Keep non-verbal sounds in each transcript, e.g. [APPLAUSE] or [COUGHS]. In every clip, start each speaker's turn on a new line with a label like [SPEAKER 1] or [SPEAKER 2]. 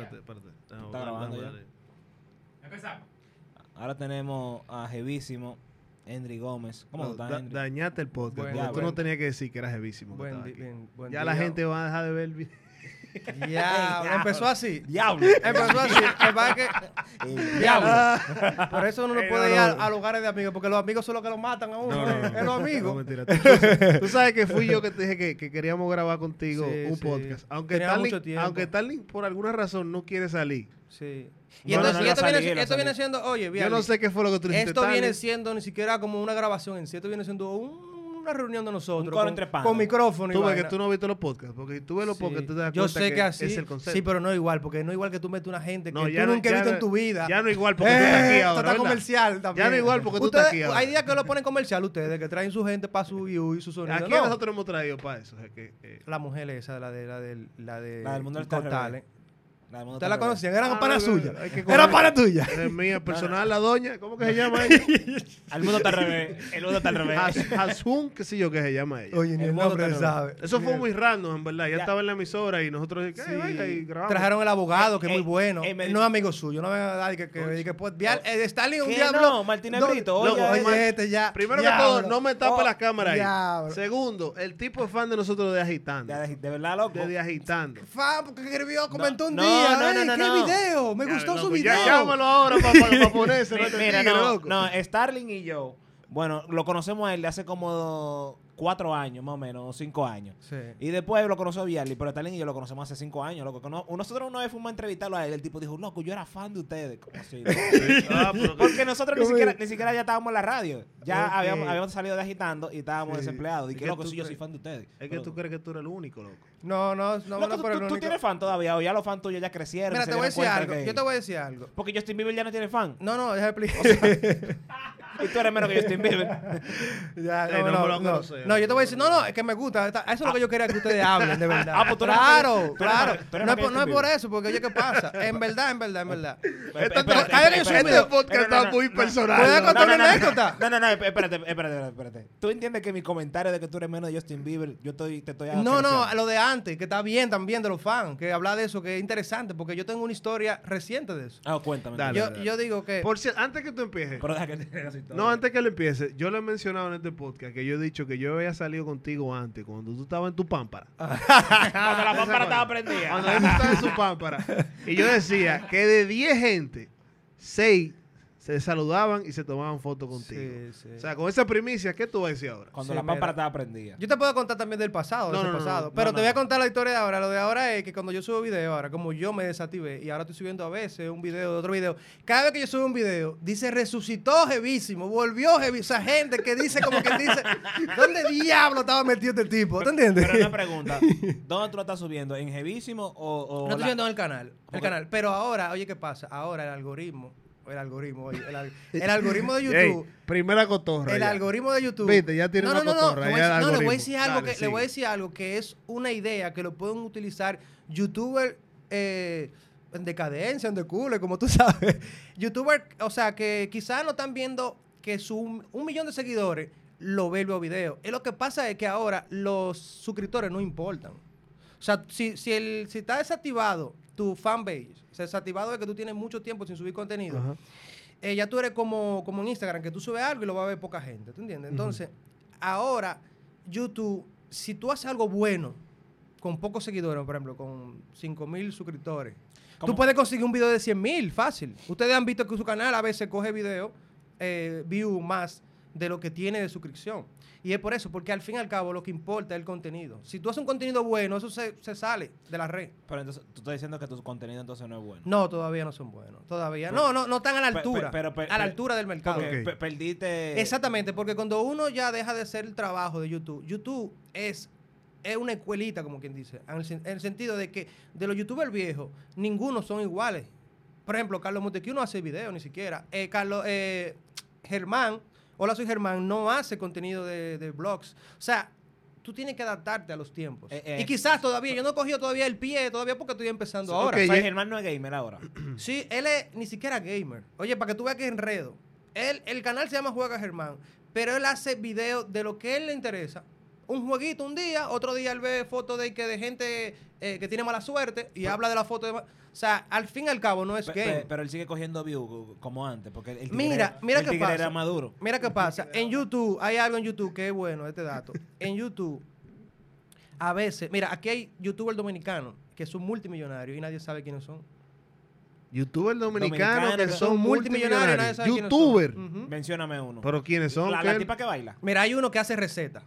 [SPEAKER 1] espérate, espérate. Déjame
[SPEAKER 2] Está
[SPEAKER 1] ver,
[SPEAKER 2] grabando
[SPEAKER 1] déjame
[SPEAKER 2] ya.
[SPEAKER 1] ver.
[SPEAKER 3] Empezamos.
[SPEAKER 2] Ahora tenemos a Jevísimo, Henry Gómez. ¿Cómo
[SPEAKER 1] No, da-
[SPEAKER 2] Henry?
[SPEAKER 1] dañaste el podcast. Tú no tenías que decir que eras jevísimo.
[SPEAKER 4] Buen bien- buen
[SPEAKER 1] ya
[SPEAKER 4] día.
[SPEAKER 1] la gente va a dejar de ver el video.
[SPEAKER 4] Ya, empezó así.
[SPEAKER 2] ¡Diablo!
[SPEAKER 4] Empezó así. Que-
[SPEAKER 2] diablo.
[SPEAKER 4] Por eso uno no puede
[SPEAKER 1] no,
[SPEAKER 4] ir a,
[SPEAKER 1] no.
[SPEAKER 4] a lugares de amigos, porque los amigos son los que los matan a uno.
[SPEAKER 1] No, no, no.
[SPEAKER 4] Es los
[SPEAKER 1] No,
[SPEAKER 4] amigos.
[SPEAKER 1] mentira. Tú, tú sabes que fui yo que te dije que, que queríamos grabar contigo
[SPEAKER 4] Sí,
[SPEAKER 1] un
[SPEAKER 4] sí.
[SPEAKER 1] podcast. Aunque Starling, aunque Starling por alguna razón no quiere salir.
[SPEAKER 4] Sí.
[SPEAKER 2] No,
[SPEAKER 4] Y, entonces,
[SPEAKER 2] no,
[SPEAKER 4] y esto, viene, esto viene siendo, oye,
[SPEAKER 1] Yo no sé qué fue lo que tú dijiste.
[SPEAKER 4] esto viene siendo ni siquiera como una grabación en sí, esto viene siendo un- una reunión de nosotros.
[SPEAKER 2] Un
[SPEAKER 4] con,
[SPEAKER 2] entre panas.
[SPEAKER 4] con micrófono y
[SPEAKER 1] Tú ves que tú no viste los podcasts. Porque si tú ves los
[SPEAKER 4] Sí.
[SPEAKER 1] podcasts, tú te das
[SPEAKER 4] Yo
[SPEAKER 1] cuenta
[SPEAKER 4] sé
[SPEAKER 1] que,
[SPEAKER 4] que, así,
[SPEAKER 1] es el concepto.
[SPEAKER 4] sí, pero no igual, porque no igual que tú metes una gente que tú
[SPEAKER 1] no-
[SPEAKER 4] nunca has visto
[SPEAKER 1] no-
[SPEAKER 4] en tu vida.
[SPEAKER 1] Ya no igual porque tú estás [LAUGHS] aquí ahora.
[SPEAKER 4] esto está comercial también.
[SPEAKER 1] Ya no igual porque tú
[SPEAKER 4] Ustedes-
[SPEAKER 1] estás aquí ahora.
[SPEAKER 4] Hay días que lo ponen comercial ustedes, que traen su gente para su view y su sonido.
[SPEAKER 1] Aquí
[SPEAKER 4] No,
[SPEAKER 1] nosotros hemos traído para eso. o sea, que, eh,
[SPEAKER 4] La mujer esa, la de la de la de
[SPEAKER 2] La del mundo del
[SPEAKER 4] Talent.
[SPEAKER 2] La del mundo
[SPEAKER 4] ¿Ustedes la conocían? Eran
[SPEAKER 1] Ah,
[SPEAKER 4] pana
[SPEAKER 1] no,
[SPEAKER 4] suya.
[SPEAKER 1] que
[SPEAKER 4] Era pana tuya.
[SPEAKER 1] Es mía personal, la doña. ¿Cómo que se llama [LAUGHS] ella?
[SPEAKER 2] El mundo está al revés. El mundo está al revés.
[SPEAKER 1] Has- Hasun, qué sé yo qué se llama ella.
[SPEAKER 4] Oye, ni
[SPEAKER 2] El
[SPEAKER 4] nombre sabe.
[SPEAKER 1] Eso fue muy random, en verdad. Ya,
[SPEAKER 2] Ya.
[SPEAKER 1] estaba en la emisora y nosotros.
[SPEAKER 4] Trajeron el abogado, que es muy bueno.
[SPEAKER 2] ey, me-
[SPEAKER 4] no es amigo suyo, no venga a dar que, que, que, pues, vial- eh, Stalin un
[SPEAKER 2] ¿Qué
[SPEAKER 4] diablo.
[SPEAKER 2] no? Martínez
[SPEAKER 4] No,
[SPEAKER 2] Brito, oye,
[SPEAKER 4] este ya.
[SPEAKER 1] Primero que todo, no me tape
[SPEAKER 2] Oh,
[SPEAKER 1] las cámaras ahí. Segundo, el tipo es fan de nosotros de Agitando.
[SPEAKER 2] De, verdad, loco.
[SPEAKER 1] De, Agitando.
[SPEAKER 4] Fan, porque escribió, comentó un día.
[SPEAKER 2] No,
[SPEAKER 4] Ey,
[SPEAKER 2] no, no,
[SPEAKER 4] ¿Qué
[SPEAKER 2] no.
[SPEAKER 4] video? Me
[SPEAKER 1] Ya,
[SPEAKER 4] gustó su
[SPEAKER 1] loco,
[SPEAKER 4] video.
[SPEAKER 1] Ya llámalo ahora para [LAUGHS] ponerse. No te
[SPEAKER 2] Mira,
[SPEAKER 1] tigre,
[SPEAKER 2] no,
[SPEAKER 1] loco.
[SPEAKER 2] no, Starling y yo, bueno, lo conocemos a él de hace como cuatro años, más o menos, o cinco años.
[SPEAKER 4] Sí.
[SPEAKER 2] Y después lo conoció Viali, pero Starling y yo lo conocemos hace cinco años, loco. Nosotros una vez fuimos a entrevistarlo a él, el tipo dijo, loco, yo era fan de ustedes. ¿Cómo así? [LAUGHS] loco?
[SPEAKER 1] Ah,
[SPEAKER 2] Porque nosotros ni
[SPEAKER 4] ¿Cómo
[SPEAKER 2] siquiera, ni siquiera ya estábamos en la radio. Ya habíamos, habíamos salido de agitando y estábamos
[SPEAKER 1] Sí.
[SPEAKER 2] desempleados. Y
[SPEAKER 1] Es
[SPEAKER 2] que
[SPEAKER 1] que
[SPEAKER 2] loco, sí, yo soy fan de ustedes.
[SPEAKER 1] Es que
[SPEAKER 2] Pero-
[SPEAKER 1] tú crees que tú eres el único, loco.
[SPEAKER 4] No, no, no,
[SPEAKER 2] Loco,
[SPEAKER 4] no,
[SPEAKER 2] tú,
[SPEAKER 4] el
[SPEAKER 2] tú- tienes fan todavía, o ya los fans tuyos ya crecieron.
[SPEAKER 4] Mira, te voy a decir algo.
[SPEAKER 2] que-
[SPEAKER 4] Yo te voy a decir algo.
[SPEAKER 2] Porque Justin Bieber ya no tiene fan.
[SPEAKER 4] No, no, déjame explicar. [LAUGHS]
[SPEAKER 2] Y tú eres menos que Justin Bieber. [LAUGHS]
[SPEAKER 4] Ya, no,
[SPEAKER 1] no
[SPEAKER 4] no, no.
[SPEAKER 1] conoce,
[SPEAKER 4] No,
[SPEAKER 1] no
[SPEAKER 4] yo te voy a decir, no, no, es que me gusta. Eso es lo que yo quería que ustedes hablen, de [LAUGHS] verdad.
[SPEAKER 2] Ah, pues tú eres
[SPEAKER 4] claro,
[SPEAKER 2] tú eres
[SPEAKER 4] claro.
[SPEAKER 2] tú eres
[SPEAKER 4] No es por- no es eso, porque oye, ¿qué pasa? [LAUGHS] En verdad, en verdad, en verdad.
[SPEAKER 1] Este podcast está muy personal.
[SPEAKER 4] ¿Puedo
[SPEAKER 1] loco.
[SPEAKER 4] contar
[SPEAKER 2] no,
[SPEAKER 4] una
[SPEAKER 2] no,
[SPEAKER 4] anécdota?
[SPEAKER 2] No, no, no, espérate, espérate, espérate. Tú entiendes que mi comentario de que tú eres menos de Justin Bieber, yo estoy, te estoy
[SPEAKER 4] No, no, lo de antes, que está bien también de los fans, que habla de eso, que es interesante, porque yo tengo una historia reciente de eso.
[SPEAKER 2] Ah, cuéntame.
[SPEAKER 1] Dale.
[SPEAKER 4] Yo, yo digo que...
[SPEAKER 1] Por cierto, antes que tú empieces.
[SPEAKER 2] Pero deja que
[SPEAKER 1] No, antes que él empiece, yo le he mencionado en este podcast que yo he dicho que yo había salido contigo antes, cuando tú estabas en tu pámpara. [LAUGHS]
[SPEAKER 2] Cuando la pámpara estaba prendida.
[SPEAKER 1] Cuando él estaba en su pámpara. Y yo decía que de 10 gente, 6 se saludaban y se tomaban fotos contigo.
[SPEAKER 4] Sí, sí.
[SPEAKER 1] O sea, con esa primicia, ¿qué tú vas a decir ahora?
[SPEAKER 2] Cuando
[SPEAKER 4] Sí,
[SPEAKER 2] la pámpara
[SPEAKER 4] mira.
[SPEAKER 2] estaba prendida.
[SPEAKER 4] Yo te puedo contar también del pasado, de
[SPEAKER 1] No,
[SPEAKER 4] ese
[SPEAKER 1] no, no,
[SPEAKER 4] pasado.
[SPEAKER 1] no,
[SPEAKER 4] pero
[SPEAKER 2] no,
[SPEAKER 4] te voy a contar la historia de ahora. Lo de ahora es que cuando yo subo video ahora, como yo me desactivé y ahora estoy subiendo a veces un video de otro video, cada vez que yo subo un video, dice resucitó jevísimo, volvió jevísimo. Esa gente que dice como que dice, ¿dónde diablo estaba metido este tipo? ¿Te entiendes?
[SPEAKER 2] Pero una pregunta, ¿dónde tú lo estás subiendo? ¿En Jevísimo o...? o
[SPEAKER 4] No estoy
[SPEAKER 2] la-
[SPEAKER 4] viendo en el canal. El canal. Pero ahora, oye, ¿qué pasa? Ahora el algoritmo, el algoritmo, oye, el, [LAUGHS] el algoritmo de
[SPEAKER 1] Ey,
[SPEAKER 4] YouTube.
[SPEAKER 1] primera cotorra.
[SPEAKER 4] El
[SPEAKER 1] ya.
[SPEAKER 4] algoritmo de YouTube.
[SPEAKER 1] Viste, ya tiene
[SPEAKER 4] no,
[SPEAKER 1] una
[SPEAKER 4] no,
[SPEAKER 1] cotorra,
[SPEAKER 4] No, le voy
[SPEAKER 1] ya
[SPEAKER 4] a decir- no, le voy a
[SPEAKER 1] algoritmo.
[SPEAKER 4] decir algo
[SPEAKER 1] Dale,
[SPEAKER 4] que le voy a
[SPEAKER 1] sigue.
[SPEAKER 4] decir algo que es una idea que lo pueden utilizar youtubers eh, en decadencia, en decule, como tú [LAUGHS] sabes. Youtubers, o sea, que quizás no están viendo que su un millón de seguidores lo ve el video. Y lo que pasa es que ahora los suscriptores no importan. O sea, si, si, el, si está desactivado tu fanbase, o sea, desactivado es que tú tienes mucho tiempo sin subir contenido,
[SPEAKER 1] Ajá.
[SPEAKER 4] eh, ya tú eres como, como en Instagram, que tú subes algo y lo va a ver poca gente, ¿tú entiendes? Entonces, ahora, YouTube, si tú haces algo bueno, con pocos seguidores, por ejemplo, con 5 mil suscriptores,
[SPEAKER 2] ¿Cómo?
[SPEAKER 4] tú puedes conseguir un video de 100 mil, fácil. Ustedes han visto que su canal a veces coge video, eh, view más de lo que tiene de suscripción. Y es por eso, porque al fin y al cabo lo que importa es el contenido. Si tú haces un contenido bueno, eso se, se sale de la red.
[SPEAKER 2] Pero entonces, tú estás diciendo que tu contenido entonces no es bueno.
[SPEAKER 4] No, todavía no son buenos. Todavía.
[SPEAKER 2] Pero-
[SPEAKER 4] no, no, no están a la altura.
[SPEAKER 2] pero-
[SPEAKER 4] a la altura del mercado.
[SPEAKER 2] Perdiste...
[SPEAKER 4] Exactamente, porque cuando uno ya deja de hacer el trabajo de YouTube, YouTube es, es una escuelita, como quien dice, en el, sen- en el sentido de que de los youtubers viejos, ninguno son iguales. Por ejemplo, Carlos Montequiu no hace video ni siquiera. Eh, Carlos eh, Germán, hola soy Germán, no hace contenido de, de blogs. O sea, tú tienes que adaptarte a los tiempos.
[SPEAKER 2] Eh, eh.
[SPEAKER 4] y quizás todavía, yo no he cogido todavía el pie, todavía porque estoy empezando ahora.
[SPEAKER 2] O sea, Germán no es gamer ahora. [CLEARS THROAT]
[SPEAKER 4] Sí, él es ni siquiera gamer. Oye, para que tú veas que enredo. Él, el canal se llama Juega Germán, pero él hace videos de lo que a él le interesa. Un jueguito un día, otro día él ve fotos de, que de gente eh, que tiene mala suerte y habla de la foto de... O sea, al fin y al cabo no es
[SPEAKER 2] pe- pero él sigue cogiendo views como antes, porque el
[SPEAKER 4] Mira, mira
[SPEAKER 2] el
[SPEAKER 4] qué pasa.
[SPEAKER 2] era maduro.
[SPEAKER 4] Mira qué pasa. En YouTube, hay algo en YouTube que es bueno, este dato. En YouTube, a veces, mira, aquí hay youtubers dominicanos que son multimillonarios y nadie sabe quiénes son.
[SPEAKER 1] Youtubers dominicanos
[SPEAKER 2] Dominicanos
[SPEAKER 1] que
[SPEAKER 2] que
[SPEAKER 1] son
[SPEAKER 4] multimillonarios y nadie
[SPEAKER 1] multimillonarios.
[SPEAKER 4] sabe quiénes son. Ujú.
[SPEAKER 2] Mencióname uno.
[SPEAKER 1] Pero ¿quiénes son?
[SPEAKER 2] la, la tipa que baila.
[SPEAKER 4] Mira, hay uno que hace recetas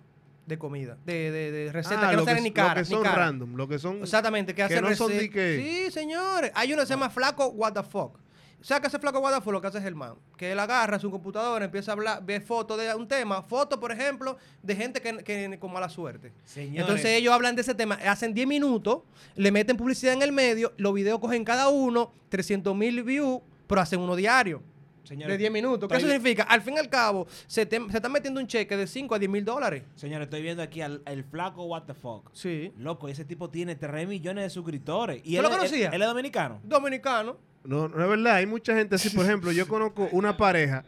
[SPEAKER 4] de comida, de, de, de recetas
[SPEAKER 1] Ah,
[SPEAKER 4] que no salen ni cara.
[SPEAKER 1] Lo que
[SPEAKER 4] ni
[SPEAKER 1] son
[SPEAKER 4] cara.
[SPEAKER 1] random, lo que son...
[SPEAKER 4] Exactamente, que hace
[SPEAKER 1] no son de que-
[SPEAKER 4] Sí, señores. Hay uno que se llama Flaco What the Fuck. O sea, que ese flaco What the Fuck lo que hace es el man. Que él agarra su computadora, empieza a hablar, ve fotos de un tema. Fotos, por ejemplo, de gente que, que con mala suerte.
[SPEAKER 2] Señores.
[SPEAKER 4] Entonces ellos hablan de ese tema, hacen 10 minutos, le meten publicidad en el medio, los videos cogen cada uno, 300 mil views, pero hacen uno diario.
[SPEAKER 2] Señores,
[SPEAKER 4] de 10 minutos. ¿Qué
[SPEAKER 2] estoy-
[SPEAKER 4] significa? Al fin y al cabo, se, te, se está metiendo un cheque de 5 a 10 mil dólares.
[SPEAKER 2] Señores, estoy viendo aquí al el flaco What the fuck.
[SPEAKER 4] Sí.
[SPEAKER 2] Loco, ese tipo tiene 3 millones de suscriptores. ¿Y
[SPEAKER 4] ¿Tú
[SPEAKER 2] él,
[SPEAKER 4] lo
[SPEAKER 2] él-
[SPEAKER 4] conocías?
[SPEAKER 2] Él, es dominicano.
[SPEAKER 4] Dominicano.
[SPEAKER 1] No, no es verdad, hay mucha gente así, por ejemplo, yo conozco una [LAUGHS] pareja.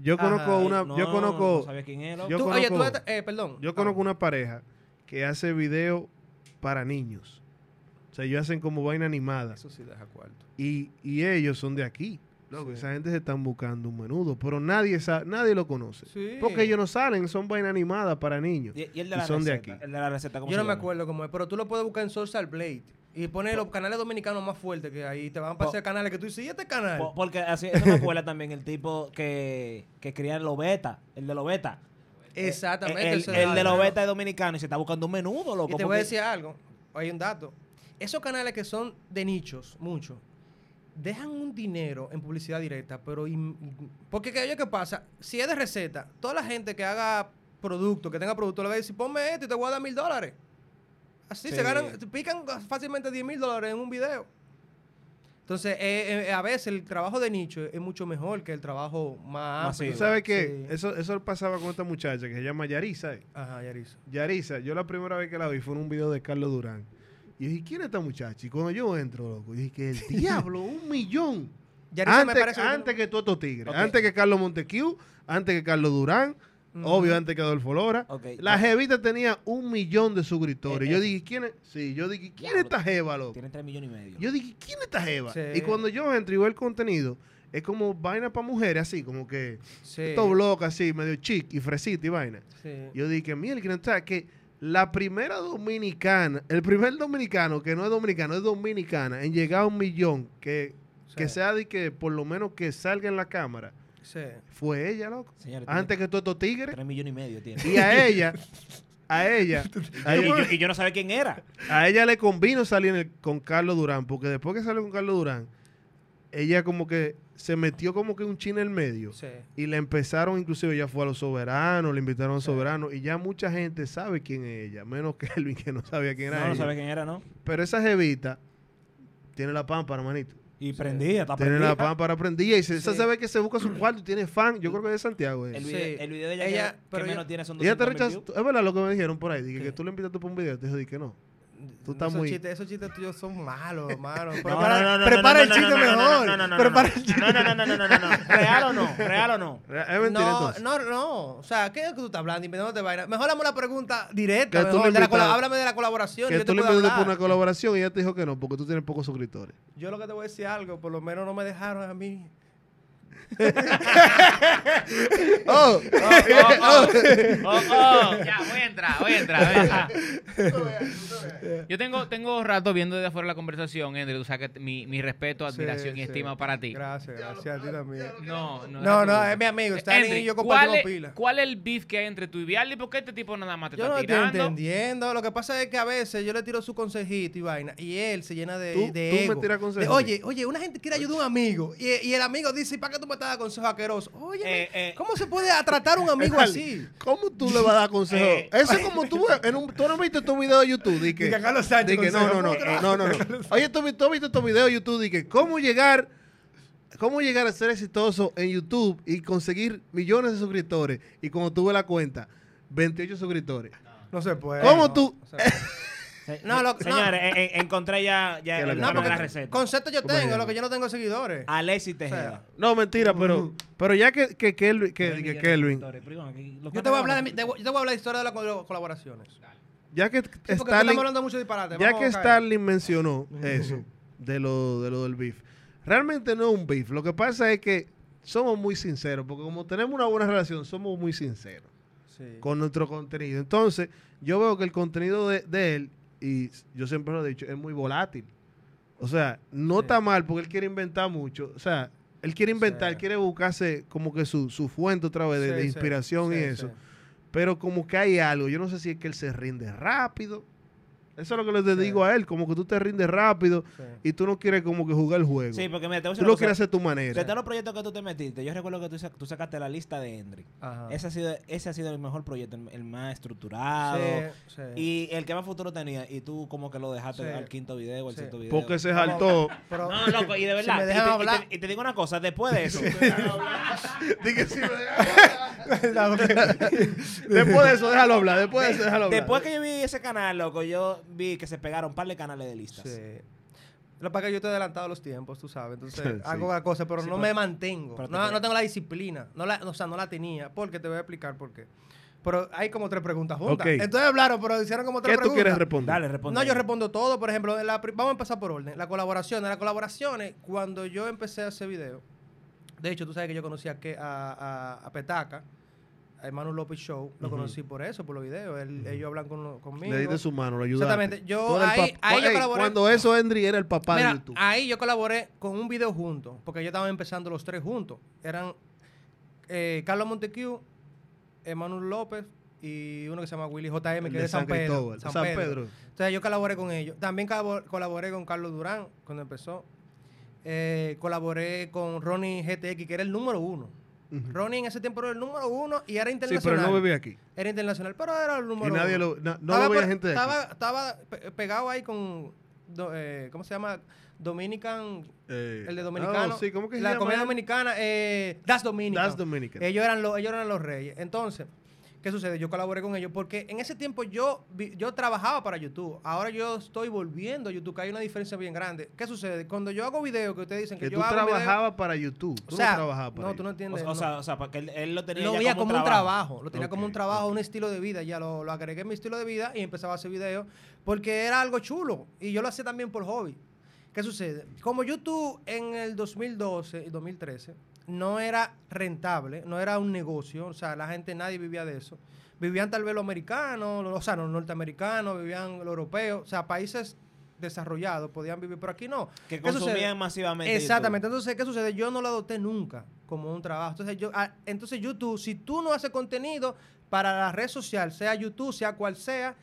[SPEAKER 1] Yo
[SPEAKER 4] Ajá.
[SPEAKER 1] conozco una,
[SPEAKER 2] No,
[SPEAKER 1] yo
[SPEAKER 2] No
[SPEAKER 1] conozco,
[SPEAKER 2] sabía quién era.
[SPEAKER 1] yo
[SPEAKER 4] Tú- oye, tú,
[SPEAKER 1] conozco-
[SPEAKER 4] eh, perdón.
[SPEAKER 1] yo conozco una pareja que hace video para niños. O sea, ellos hacen como vaina animada.
[SPEAKER 4] Eso sí deja cuarto.
[SPEAKER 1] Y, y ellos son de aquí. Loco,
[SPEAKER 4] Sí.
[SPEAKER 1] esa gente se están buscando un menudo, pero nadie nadie lo conoce.
[SPEAKER 4] Sí.
[SPEAKER 1] Porque ellos no salen, son vaina animada para niños.
[SPEAKER 2] Y, y el de
[SPEAKER 1] y
[SPEAKER 2] la
[SPEAKER 1] son de
[SPEAKER 2] receta.
[SPEAKER 1] aquí.
[SPEAKER 2] El de la receta, ¿cómo
[SPEAKER 4] Yo
[SPEAKER 2] se
[SPEAKER 4] no me acuerdo cómo es, pero tú lo puedes buscar en Social Blade y pones los canales dominicanos más fuertes que ahí te van a aparecer canales que tú dices, ¿y este canal?
[SPEAKER 2] Po- Porque así, eso me acuerda también el tipo que, que cría Lobeta, el de Lobeta.
[SPEAKER 4] Exactamente.
[SPEAKER 2] El,
[SPEAKER 4] ese
[SPEAKER 2] el de. Lobeta es dominicano y se está buscando un menudo, loco.
[SPEAKER 4] Y te voy a decir algo. Hay un dato. Esos canales que son de nichos, muchos, dejan un dinero en publicidad directa, pero... porque ¿qué, ¿qué pasa? Si es de receta, toda la gente que haga producto, que tenga producto, le va a decir, ponme esto y te voy a dar mil dólares. Así
[SPEAKER 2] Sí.
[SPEAKER 4] se ganan, pican fácilmente 10 mil dólares en un video. Entonces, eh, eh, a veces el trabajo de nicho es mucho mejor que el trabajo más amplio.
[SPEAKER 1] ¿Tú sabes qué?
[SPEAKER 4] Sí.
[SPEAKER 1] Eso, eso pasaba con esta muchacha que se llama Yarisa. ¿eh?
[SPEAKER 4] Ajá, Yarizo.
[SPEAKER 1] Yarisa, yo la primera vez que la vi fue en un video de Carlos Durán. Y yo dije, ¿quién es esta muchacha? Y cuando yo entro, loco, dije, que el [LAUGHS] diablo, un millón. Antes antes que todos estos tigres.
[SPEAKER 2] Ok.
[SPEAKER 1] Antes que Carlos Montequiu, antes que Carlos Durán, obvio, antes que Adolfo Lora.
[SPEAKER 2] Ok.
[SPEAKER 1] La jevita tenía un millón de suscriptores.
[SPEAKER 2] Eh,
[SPEAKER 1] yo
[SPEAKER 2] eso.
[SPEAKER 1] dije, ¿quién es? Sí, yo dije, ¿quién es esta jeva, loco?
[SPEAKER 2] Tiene 3 millones y medio.
[SPEAKER 1] Yo dije, ¿quién es esta jeva?
[SPEAKER 4] Sí.
[SPEAKER 1] Y cuando yo entro y veo el contenido, es como vaina para mujeres, así, como que
[SPEAKER 4] Sí.
[SPEAKER 1] estos blogs así, medio chic y fresita y vaina.
[SPEAKER 4] Sí.
[SPEAKER 1] Yo dije, mira, que, o sea, que la primera dominicana, el primer dominicano que no es dominicano, es dominicana, en llegar a un millón, que, que sea de que por lo menos que salga en la cámara,
[SPEAKER 4] Sí.
[SPEAKER 1] fue ella, loco.
[SPEAKER 2] Señores,
[SPEAKER 1] Antes que todos estos tigres.
[SPEAKER 2] 3 millones y medio tiene.
[SPEAKER 1] Y a ella, a [LAUGHS] ella, a
[SPEAKER 2] y, yo, y yo no sabía quién era.
[SPEAKER 1] a ella le convino salir el- con Carlos Durán, porque después que salió con Carlos Durán, ella como que se metió como que un chino en el medio.
[SPEAKER 4] Sí.
[SPEAKER 1] Y le empezaron, inclusive ya fue a los soberanos, le invitaron a los
[SPEAKER 4] Sí.
[SPEAKER 1] soberanos, y ya mucha gente sabe quién es ella, menos que [LAUGHS] Elvin que no sabía quién era
[SPEAKER 2] No, no
[SPEAKER 1] ella.
[SPEAKER 2] sabía quién era, ¿no?
[SPEAKER 1] Pero esa jevita tiene la pámpara, manito.
[SPEAKER 2] Y prendía, está
[SPEAKER 1] Tiene
[SPEAKER 2] prendida.
[SPEAKER 1] la pámpara prendida y se, esa
[SPEAKER 4] Sí.
[SPEAKER 1] ve que se busca su cuarto y tiene fan. Yo creo que es de Santiago. eh.
[SPEAKER 2] El,
[SPEAKER 4] Sí.
[SPEAKER 2] video, el video de ella,
[SPEAKER 4] Ella-
[SPEAKER 2] que,
[SPEAKER 4] pero
[SPEAKER 2] que menos tiene son
[SPEAKER 1] Ella te
[SPEAKER 2] 200
[SPEAKER 1] rechazó. Es verdad lo que me dijeron por ahí. Dije que tú le invitaste por un video. Te dijo di que no. Tú estás
[SPEAKER 4] esos
[SPEAKER 1] muy-
[SPEAKER 4] Chistes, esos chistes tuyos son malos, hermano.
[SPEAKER 2] No,
[SPEAKER 4] Prepara,
[SPEAKER 2] no, no, no,
[SPEAKER 4] prepara el chiste
[SPEAKER 2] no, no, no,
[SPEAKER 4] mejor.
[SPEAKER 2] No, no, no,
[SPEAKER 4] prepara
[SPEAKER 2] no,
[SPEAKER 4] el chiste.
[SPEAKER 2] no, no, no, no, no, no, no, no. ¿Real o no? ¿Real o no?
[SPEAKER 1] Es mentira
[SPEAKER 4] no,
[SPEAKER 1] entonces.
[SPEAKER 4] no, no. O sea, ¿qué es lo que tú estás hablando? Inventándote vaina. Mejor hame la pregunta directa. Mejor, de la háblame de la colaboración.
[SPEAKER 1] que
[SPEAKER 4] yo
[SPEAKER 1] tú le invitaste por una colaboración y ella te dijo que no, porque tú tienes pocos suscriptores.
[SPEAKER 4] Yo lo que te voy a decir algo, por lo menos no me dejaron a mí. [LAUGHS]
[SPEAKER 1] ¡Oh!
[SPEAKER 3] Oh, oh, oh. Oh, oh. Ya, voy a entrar, voy a entrar. Voy a entrar. Yo tengo, tengo rato viendo desde afuera la conversación, Endre. Tú sabes que mi, mi respeto, admiración
[SPEAKER 4] Sí,
[SPEAKER 3] y
[SPEAKER 4] sí.
[SPEAKER 3] estima para ti.
[SPEAKER 4] Gracias, gracias a ti también.
[SPEAKER 3] No, no.
[SPEAKER 4] No, no, es mi amigo. Stalin
[SPEAKER 3] Endre,
[SPEAKER 4] y yo
[SPEAKER 3] ¿cuál
[SPEAKER 4] compartimos
[SPEAKER 3] es,
[SPEAKER 4] pila.
[SPEAKER 3] ¿Cuál es el beef que hay entre tú y Vialli? ¿Por qué este tipo nada más te
[SPEAKER 4] Yo
[SPEAKER 3] está
[SPEAKER 4] no estoy
[SPEAKER 3] tirando?
[SPEAKER 4] entendiendo. Lo que pasa es que a veces yo le tiro su consejito y vaina. Y él se llena de,
[SPEAKER 1] Tú-
[SPEAKER 4] de
[SPEAKER 1] tú me
[SPEAKER 4] ego.
[SPEAKER 1] tiras
[SPEAKER 4] De,
[SPEAKER 1] consejos.
[SPEAKER 4] oye, oye, una gente quiere ayudar a un amigo. Y, y el amigo dice, ¿para qué tú me estás dando consejos asquerosos? Oye,
[SPEAKER 2] Eh, eh.
[SPEAKER 4] ¿cómo se puede tratar a un amigo así?
[SPEAKER 1] ¿Cómo tú le vas a dar consejo?
[SPEAKER 2] Eh.
[SPEAKER 1] Eso es como tú, en un, tú no has visto tu video de YouTube. Di que,
[SPEAKER 4] Di que Carlos Sánchez
[SPEAKER 1] di que no, no, no, no, no, no. Oye, tú, tú has visto tu video de YouTube. Di que cómo llegar, cómo llegar a ser exitoso en YouTube y conseguir millones de suscriptores. Y cuando tuve la cuenta, 28 suscriptores.
[SPEAKER 4] No se puede.
[SPEAKER 1] ¿Cómo
[SPEAKER 4] no,
[SPEAKER 1] tú?
[SPEAKER 4] no se puede.
[SPEAKER 2] Se-
[SPEAKER 4] No, lo- no.
[SPEAKER 2] Señores, en- en- encontré ya, ya el
[SPEAKER 1] No,
[SPEAKER 2] de la receta.
[SPEAKER 4] concepto yo
[SPEAKER 1] ¿Cómo se
[SPEAKER 4] tengo, lo que yo no tengo seguidores.
[SPEAKER 2] Alexis Tejeda.
[SPEAKER 1] No, mentira, pero, pero ya que, que, Kelvin, que, que Kelvin,
[SPEAKER 4] Yo te voy a hablar de, mi- de- yo te voy a hablar de historia de las colaboraciones. Sí,
[SPEAKER 1] ya que
[SPEAKER 4] estamos
[SPEAKER 1] Starling,
[SPEAKER 4] hablando mucho de disparate.
[SPEAKER 1] ya que. Starling mencionó [LAUGHS] eso de lo, de lo del beef, realmente no es un beef. Lo que pasa es que somos muy sinceros, porque como tenemos una buena relación, somos muy sinceros
[SPEAKER 4] Sí.
[SPEAKER 1] con nuestro contenido. Entonces, yo veo que el contenido de, de él, y yo siempre lo he dicho, es muy volátil. O sea, no
[SPEAKER 4] Sí.
[SPEAKER 1] está mal porque él quiere inventar mucho. O sea, él quiere inventar,
[SPEAKER 4] Sí.
[SPEAKER 1] quiere buscarse como que su, su fuente otra vez de,
[SPEAKER 4] Sí,
[SPEAKER 1] de
[SPEAKER 4] sí,
[SPEAKER 1] inspiración y eso. Pero como que hay algo, yo no sé si es que él se rinde rápido. Eso es lo que les
[SPEAKER 4] Sí.
[SPEAKER 1] digo a él, como que tú te rindes rápido
[SPEAKER 4] Sí.
[SPEAKER 1] y tú no quieres como que jugar el juego.
[SPEAKER 2] Sí, porque mira, te voy a decir
[SPEAKER 1] tú lo
[SPEAKER 2] cosa.
[SPEAKER 1] quieres hacer tu
[SPEAKER 2] De
[SPEAKER 1] manera.
[SPEAKER 2] todos los proyectos que tú te metiste, yo recuerdo que tú, tú sacaste la lista de Hendry.
[SPEAKER 4] Ajá.
[SPEAKER 2] Ese ha sido, ese ha sido el mejor proyecto, el, el más estructurado.
[SPEAKER 4] Sí, sí.
[SPEAKER 2] Y el que más futuro tenía. Y tú como que lo dejaste
[SPEAKER 4] Sí.
[SPEAKER 2] al quinto video o al
[SPEAKER 4] Sí.
[SPEAKER 2] sexto video.
[SPEAKER 1] Porque se saltó.
[SPEAKER 4] Pero-
[SPEAKER 2] No, loco, y de
[SPEAKER 4] Si
[SPEAKER 2] verdad.
[SPEAKER 4] me
[SPEAKER 2] y,
[SPEAKER 4] dejan
[SPEAKER 2] te, y
[SPEAKER 4] hablar.
[SPEAKER 2] te- y te digo una cosa, después de eso, [LAUGHS]
[SPEAKER 1] Dije, sí, [LAUGHS] [LAUGHS] Después de eso, déjalo hablar. Después de eso, déjalo hablar.
[SPEAKER 2] después que yo vi ese canal, loco, yo vi que se pegaron un par de canales de listas.
[SPEAKER 4] Sí. Lo que pasa es que yo estoy adelantado a los tiempos, tú sabes. Entonces [LAUGHS]
[SPEAKER 1] Sí.
[SPEAKER 4] hago la cosa, pero
[SPEAKER 2] Sí,
[SPEAKER 4] no
[SPEAKER 2] pero-
[SPEAKER 4] me mantengo.
[SPEAKER 2] te
[SPEAKER 4] No, no tengo la disciplina. No la, o sea, no la tenía. Porque te voy a explicar por qué. Pero hay como tres preguntas juntas.
[SPEAKER 1] Ok.
[SPEAKER 4] Entonces hablaron, pero hicieron como tres
[SPEAKER 1] ¿Qué tú
[SPEAKER 4] preguntas.
[SPEAKER 1] quieres responder?
[SPEAKER 2] Dale, responde.
[SPEAKER 4] No, yo respondo todo. Por ejemplo, la vamos a empezar por orden. La colaboración. Las colaboraciones, cuando yo empecé a hacer video, de hecho, tú sabes que yo conocí a, que- a, a- a Petaca, a Hermano López Show. Lo conocí por eso, por los videos. Él- Ellos hablan con, conmigo.
[SPEAKER 1] Le diste su mano, lo ayudaste.
[SPEAKER 4] Exactamente. Yo ahí- ahí yo colaboré.
[SPEAKER 1] Cuando eso, Henry era el papá
[SPEAKER 4] Mira,
[SPEAKER 1] de YouTube.
[SPEAKER 4] ahí yo colaboré con un video juntos, porque yo estaba empezando los tres juntos. Eran eh, Carlos Montecu, Emanuel López y uno que se llama Willy JM,
[SPEAKER 1] El
[SPEAKER 4] que es de San, Pedro.
[SPEAKER 1] Cristóbal, San Pedro.
[SPEAKER 4] Entonces yo colaboré con ellos. También colabor- colaboré con Carlos Durán cuando empezó. Eh, colaboré con Ronnie GTX, que era el número uno. Ronnie en ese tiempo era el número uno y era
[SPEAKER 1] Sí,
[SPEAKER 4] internacional.
[SPEAKER 1] pero no vivía aquí.
[SPEAKER 4] Era internacional, pero era el número
[SPEAKER 1] Y nadie
[SPEAKER 4] uno.
[SPEAKER 1] lo, na- no
[SPEAKER 4] Estaba
[SPEAKER 1] lo veía
[SPEAKER 4] por-
[SPEAKER 1] gente de aquí.
[SPEAKER 4] estaba, estaba pe- pegado ahí con, do- eh, ¿cómo se llama? Dominican,
[SPEAKER 1] Eh,
[SPEAKER 4] el de Dominicano.
[SPEAKER 1] oh, sí, ¿cómo que se
[SPEAKER 4] La
[SPEAKER 1] llama
[SPEAKER 4] comedia dominicana, eh, Das Dominican.
[SPEAKER 1] Das Dominican.
[SPEAKER 4] Ellos eran, los, ellos eran los reyes. Entonces, ¿qué sucede? Yo colaboré con ellos porque en ese tiempo yo, yo trabajaba para YouTube. Ahora yo estoy volviendo a YouTube, que hay una diferencia bien grande. ¿Qué sucede? Cuando yo hago videos que ustedes dicen que,
[SPEAKER 1] que
[SPEAKER 4] yo
[SPEAKER 1] tú
[SPEAKER 4] hago video-
[SPEAKER 1] trabajabas para YouTube. Tú
[SPEAKER 4] o sea,
[SPEAKER 1] no trabajabas para
[SPEAKER 4] no, tú no entiendes.
[SPEAKER 2] O, o
[SPEAKER 4] no.
[SPEAKER 2] sea, o sea, porque él, él lo tenía
[SPEAKER 4] lo
[SPEAKER 2] ya
[SPEAKER 4] veía
[SPEAKER 2] como,
[SPEAKER 4] como un trabajo, lo tenía como un trabajo, un estilo de vida, ya lo, lo agregué en mi estilo de vida y empezaba a hacer videos porque era algo chulo y yo lo hacía también por hobby. ¿Qué sucede? Como YouTube en el 2012 y 2013 no era rentable, no era un negocio, o sea, la gente, nadie vivía de eso. Vivían tal vez los americanos, los- o sea, los norteamericanos, vivían los europeos, o sea, países desarrollados podían vivir, pero aquí no.
[SPEAKER 2] Que consumían masivamente.
[SPEAKER 4] Exactamente. Entonces, ¿qué sucede? Yo no lo adopté nunca como un trabajo. Entonces, yo, ah, entonces YouTube, si tú no haces contenido para la red social, sea YouTube, sea cual sea,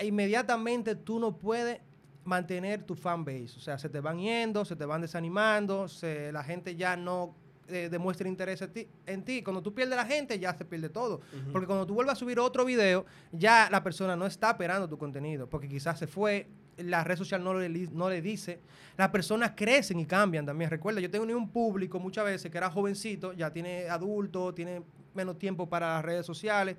[SPEAKER 4] inmediatamente tú no puedes mantener tu fan base. O sea, se te van yendo, se te van desanimando, se- la gente ya no eh, demuestra interés en ti, en ti. Cuando tú pierdes la gente, ya se pierde todo. Porque cuando tú vuelves a subir otro video, ya la persona no está esperando tu contenido, porque quizás se fue, la red social no le, no le dice. Las personas crecen y cambian también. Recuerda, yo tengo un público muchas veces que era jovencito, ya tiene adulto, tiene menos tiempo para las redes sociales.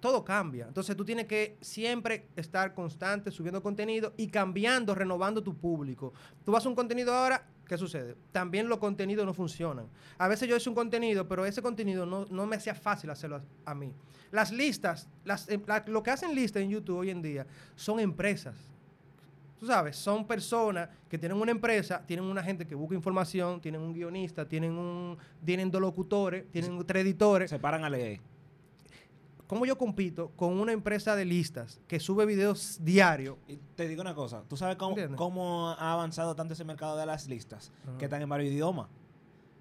[SPEAKER 4] Todo cambia. Entonces tú tienes que siempre estar constante subiendo contenido y cambiando, renovando tu público. Tú vas a un contenido ahora, ¿qué sucede? También los contenidos no funcionan. A veces yo hice un contenido, pero ese contenido no, no me hacía fácil hacerlo a, a mí. Las listas, las, la- lo que hacen listas en YouTube hoy en día son empresas. Tú sabes, son personas que tienen una empresa, tienen una gente que busca información, tienen un guionista, tienen un tienen dos locutores, tienen tres editores.
[SPEAKER 2] Se paran a leer.
[SPEAKER 4] ¿Cómo yo compito con una empresa de listas que sube videos diarios?
[SPEAKER 2] Y te digo una cosa, ¿tú sabes cómo, ha avanzado tanto ese mercado de las listas? Que están en varios idiomas.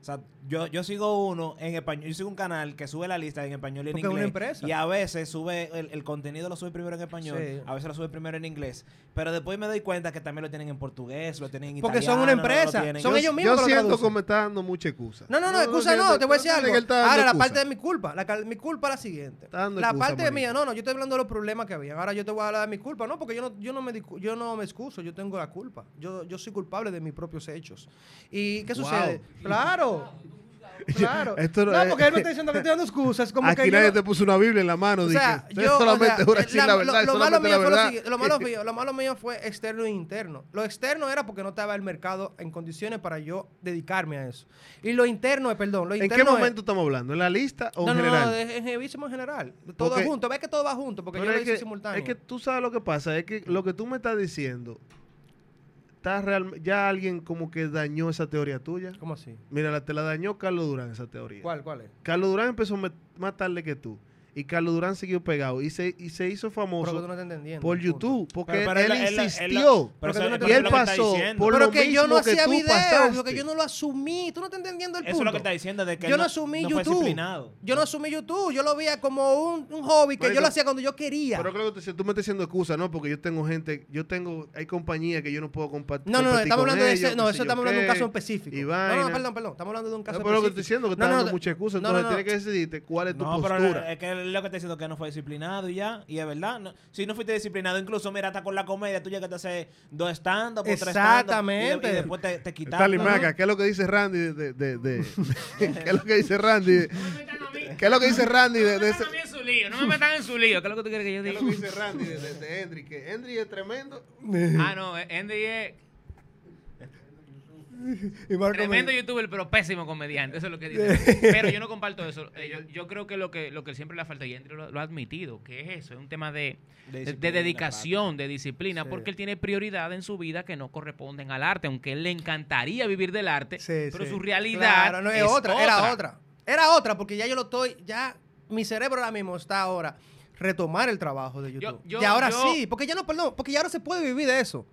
[SPEAKER 2] O sea, yo, yo sigo uno en español, yo sigo un canal que sube la lista en español y en
[SPEAKER 4] Porque es una
[SPEAKER 2] inglés.
[SPEAKER 4] empresa.
[SPEAKER 2] Y a veces sube, el, el contenido lo sube primero en español,
[SPEAKER 4] Sí.
[SPEAKER 2] a veces lo sube primero en inglés. Pero después me doy cuenta que también lo tienen en portugués, lo tienen en
[SPEAKER 4] Porque
[SPEAKER 2] italiano.
[SPEAKER 4] son una empresa,
[SPEAKER 2] tienen-
[SPEAKER 4] son
[SPEAKER 1] yo,
[SPEAKER 4] ellos mismos
[SPEAKER 1] yo
[SPEAKER 4] que
[SPEAKER 1] siento que me está dando mucha excusa.
[SPEAKER 4] No, no, no, excusa no, te voy a decir algo. Ahora, la
[SPEAKER 1] excusa.
[SPEAKER 4] parte de mi culpa, la, mi culpa es la siguiente.
[SPEAKER 1] Está dando
[SPEAKER 4] La
[SPEAKER 1] excusa,
[SPEAKER 4] parte de mía, no, no, yo estoy hablando de los problemas que había. Ahora yo te voy a hablar de mi culpa, no, porque yo no, yo no, me, yo no me excuso, yo tengo la culpa. Yo, yo soy culpable de mis propios hechos. ¿Y qué
[SPEAKER 1] Wow.
[SPEAKER 4] sucede? Claro. Claro. [LAUGHS]
[SPEAKER 1] Esto no
[SPEAKER 4] no, porque él me está diciendo que estoy dando excusas. Como
[SPEAKER 1] Aquí
[SPEAKER 4] que
[SPEAKER 1] nadie
[SPEAKER 4] yo-
[SPEAKER 1] te puso una Biblia en la mano.
[SPEAKER 4] O sea, yo, o
[SPEAKER 1] solamente
[SPEAKER 4] sea, [LAUGHS]
[SPEAKER 1] jura decir
[SPEAKER 4] la-
[SPEAKER 1] la verdad.
[SPEAKER 4] Lo, malo mío
[SPEAKER 1] la
[SPEAKER 4] lo malo [LAUGHS] mío, lo malo mío fue externo e interno. Lo externo era porque no estaba el mercado en condiciones para yo dedicarme a eso. Y lo interno, es, perdón, lo
[SPEAKER 1] ¿En qué
[SPEAKER 4] es-
[SPEAKER 1] momento estamos hablando? ¿En la lista o
[SPEAKER 4] no,
[SPEAKER 1] en
[SPEAKER 4] no,
[SPEAKER 1] general?
[SPEAKER 4] no, de- en en general. Todo junto. Ves que todo va junto, porque yo lo hice
[SPEAKER 1] que,
[SPEAKER 4] simultáneo.
[SPEAKER 1] es que tú sabes lo que pasa, es que lo que tú me estás diciendo, está real, ya alguien como que dañó esa teoría tuya.
[SPEAKER 4] ¿Cómo así?
[SPEAKER 1] Mira, la- te la dañó Carlos Durán esa teoría.
[SPEAKER 4] ¿Cuál, cuál es?
[SPEAKER 1] Carlos Durán empezó más tarde que tú. Y Carlos Durán siguió pegado y se, y se hizo
[SPEAKER 4] tú
[SPEAKER 1] famoso
[SPEAKER 4] no
[SPEAKER 1] por
[SPEAKER 4] punto.
[SPEAKER 1] YouTube. Porque
[SPEAKER 2] Pero- pero
[SPEAKER 1] él,
[SPEAKER 2] él- él- él-
[SPEAKER 1] insistió.
[SPEAKER 4] eso-
[SPEAKER 2] eso-
[SPEAKER 4] y
[SPEAKER 2] eso
[SPEAKER 1] él
[SPEAKER 2] que
[SPEAKER 1] pasó por
[SPEAKER 4] Pero
[SPEAKER 1] lo
[SPEAKER 4] que yo
[SPEAKER 1] mismo
[SPEAKER 4] no
[SPEAKER 1] que
[SPEAKER 4] hacía
[SPEAKER 1] tú
[SPEAKER 4] videos, porque yo no lo asumí. Tú no estás entendiendo el
[SPEAKER 2] Eso
[SPEAKER 4] punto.
[SPEAKER 2] es lo que está diciendo de que
[SPEAKER 4] yo no asumí YouTube.
[SPEAKER 2] disciplinado.
[SPEAKER 4] Yo no asumí YouTube. Yo lo veía como un, un hobby que yo lo hacía cuando yo quería.
[SPEAKER 1] Pero creo que tú, tú me estás diciendo excusa, ¿no? Porque yo tengo gente, yo tengo, hay compañías que yo no puedo compartir.
[SPEAKER 4] No, no, no, estamos hablando de ese, no, eso estamos hablando de un caso específico. No, no, perdón, perdón, estamos hablando de un caso
[SPEAKER 1] No, pero lo que
[SPEAKER 4] específico.
[SPEAKER 1] estoy diciendo que
[SPEAKER 4] No,
[SPEAKER 1] estás
[SPEAKER 4] no,
[SPEAKER 1] dando muchas excusas, entonces tienes que decidirte cuál es tu
[SPEAKER 2] No, pero
[SPEAKER 1] postura.
[SPEAKER 2] es que lo que está diciendo que no fue disciplinado y ya. Y es verdad. no- si no fuiste disciplinado, incluso mira, hasta con la comedia tuya que te hace dos stand-up o tres
[SPEAKER 4] Exactamente.
[SPEAKER 2] Y, de- y después te, te
[SPEAKER 1] Está
[SPEAKER 2] quitaron.
[SPEAKER 1] Limaca, ¿qué es lo que dice Randy de, de, de- de- [LAUGHS] [LAUGHS] ¿Qué es lo que dice Randy? de- ¿Qué es lo que dice Randy de, de ese-
[SPEAKER 3] No me metan a mí en su lío, no me metan en su lío. ¿Qué es lo que tú quieres que yo
[SPEAKER 1] ¿Qué es
[SPEAKER 3] diga?
[SPEAKER 1] lo que dice Randy de, de? Que Hendry es tremendo.
[SPEAKER 3] Ah, no, eh, Andy es [LAUGHS]
[SPEAKER 4] Y Marco
[SPEAKER 3] tremendo
[SPEAKER 4] me-
[SPEAKER 3] youtuber, pero pésimo comediante. Eso es lo que dice. [LAUGHS] Pero yo no comparto eso. Eh, Yo, yo creo que lo que lo que siempre le falta, y Andy lo, lo ha admitido, que es eso, es un tema de, De dedicación, de disciplina,
[SPEAKER 4] Sí.
[SPEAKER 3] porque él tiene prioridades en su vida que no corresponden al arte, aunque él le encantaría vivir del arte,
[SPEAKER 4] Sí,
[SPEAKER 3] pero
[SPEAKER 4] sí.
[SPEAKER 3] su realidad
[SPEAKER 4] Claro, no es, otra, era otra. Era otra, porque ya yo lo estoy, ya mi cerebro ahora mismo está ahora retomar el trabajo de YouTube.
[SPEAKER 3] yo-
[SPEAKER 4] y ahora
[SPEAKER 3] yo-
[SPEAKER 4] sí, porque ya no, perdón, porque ya ahora se puede vivir de eso.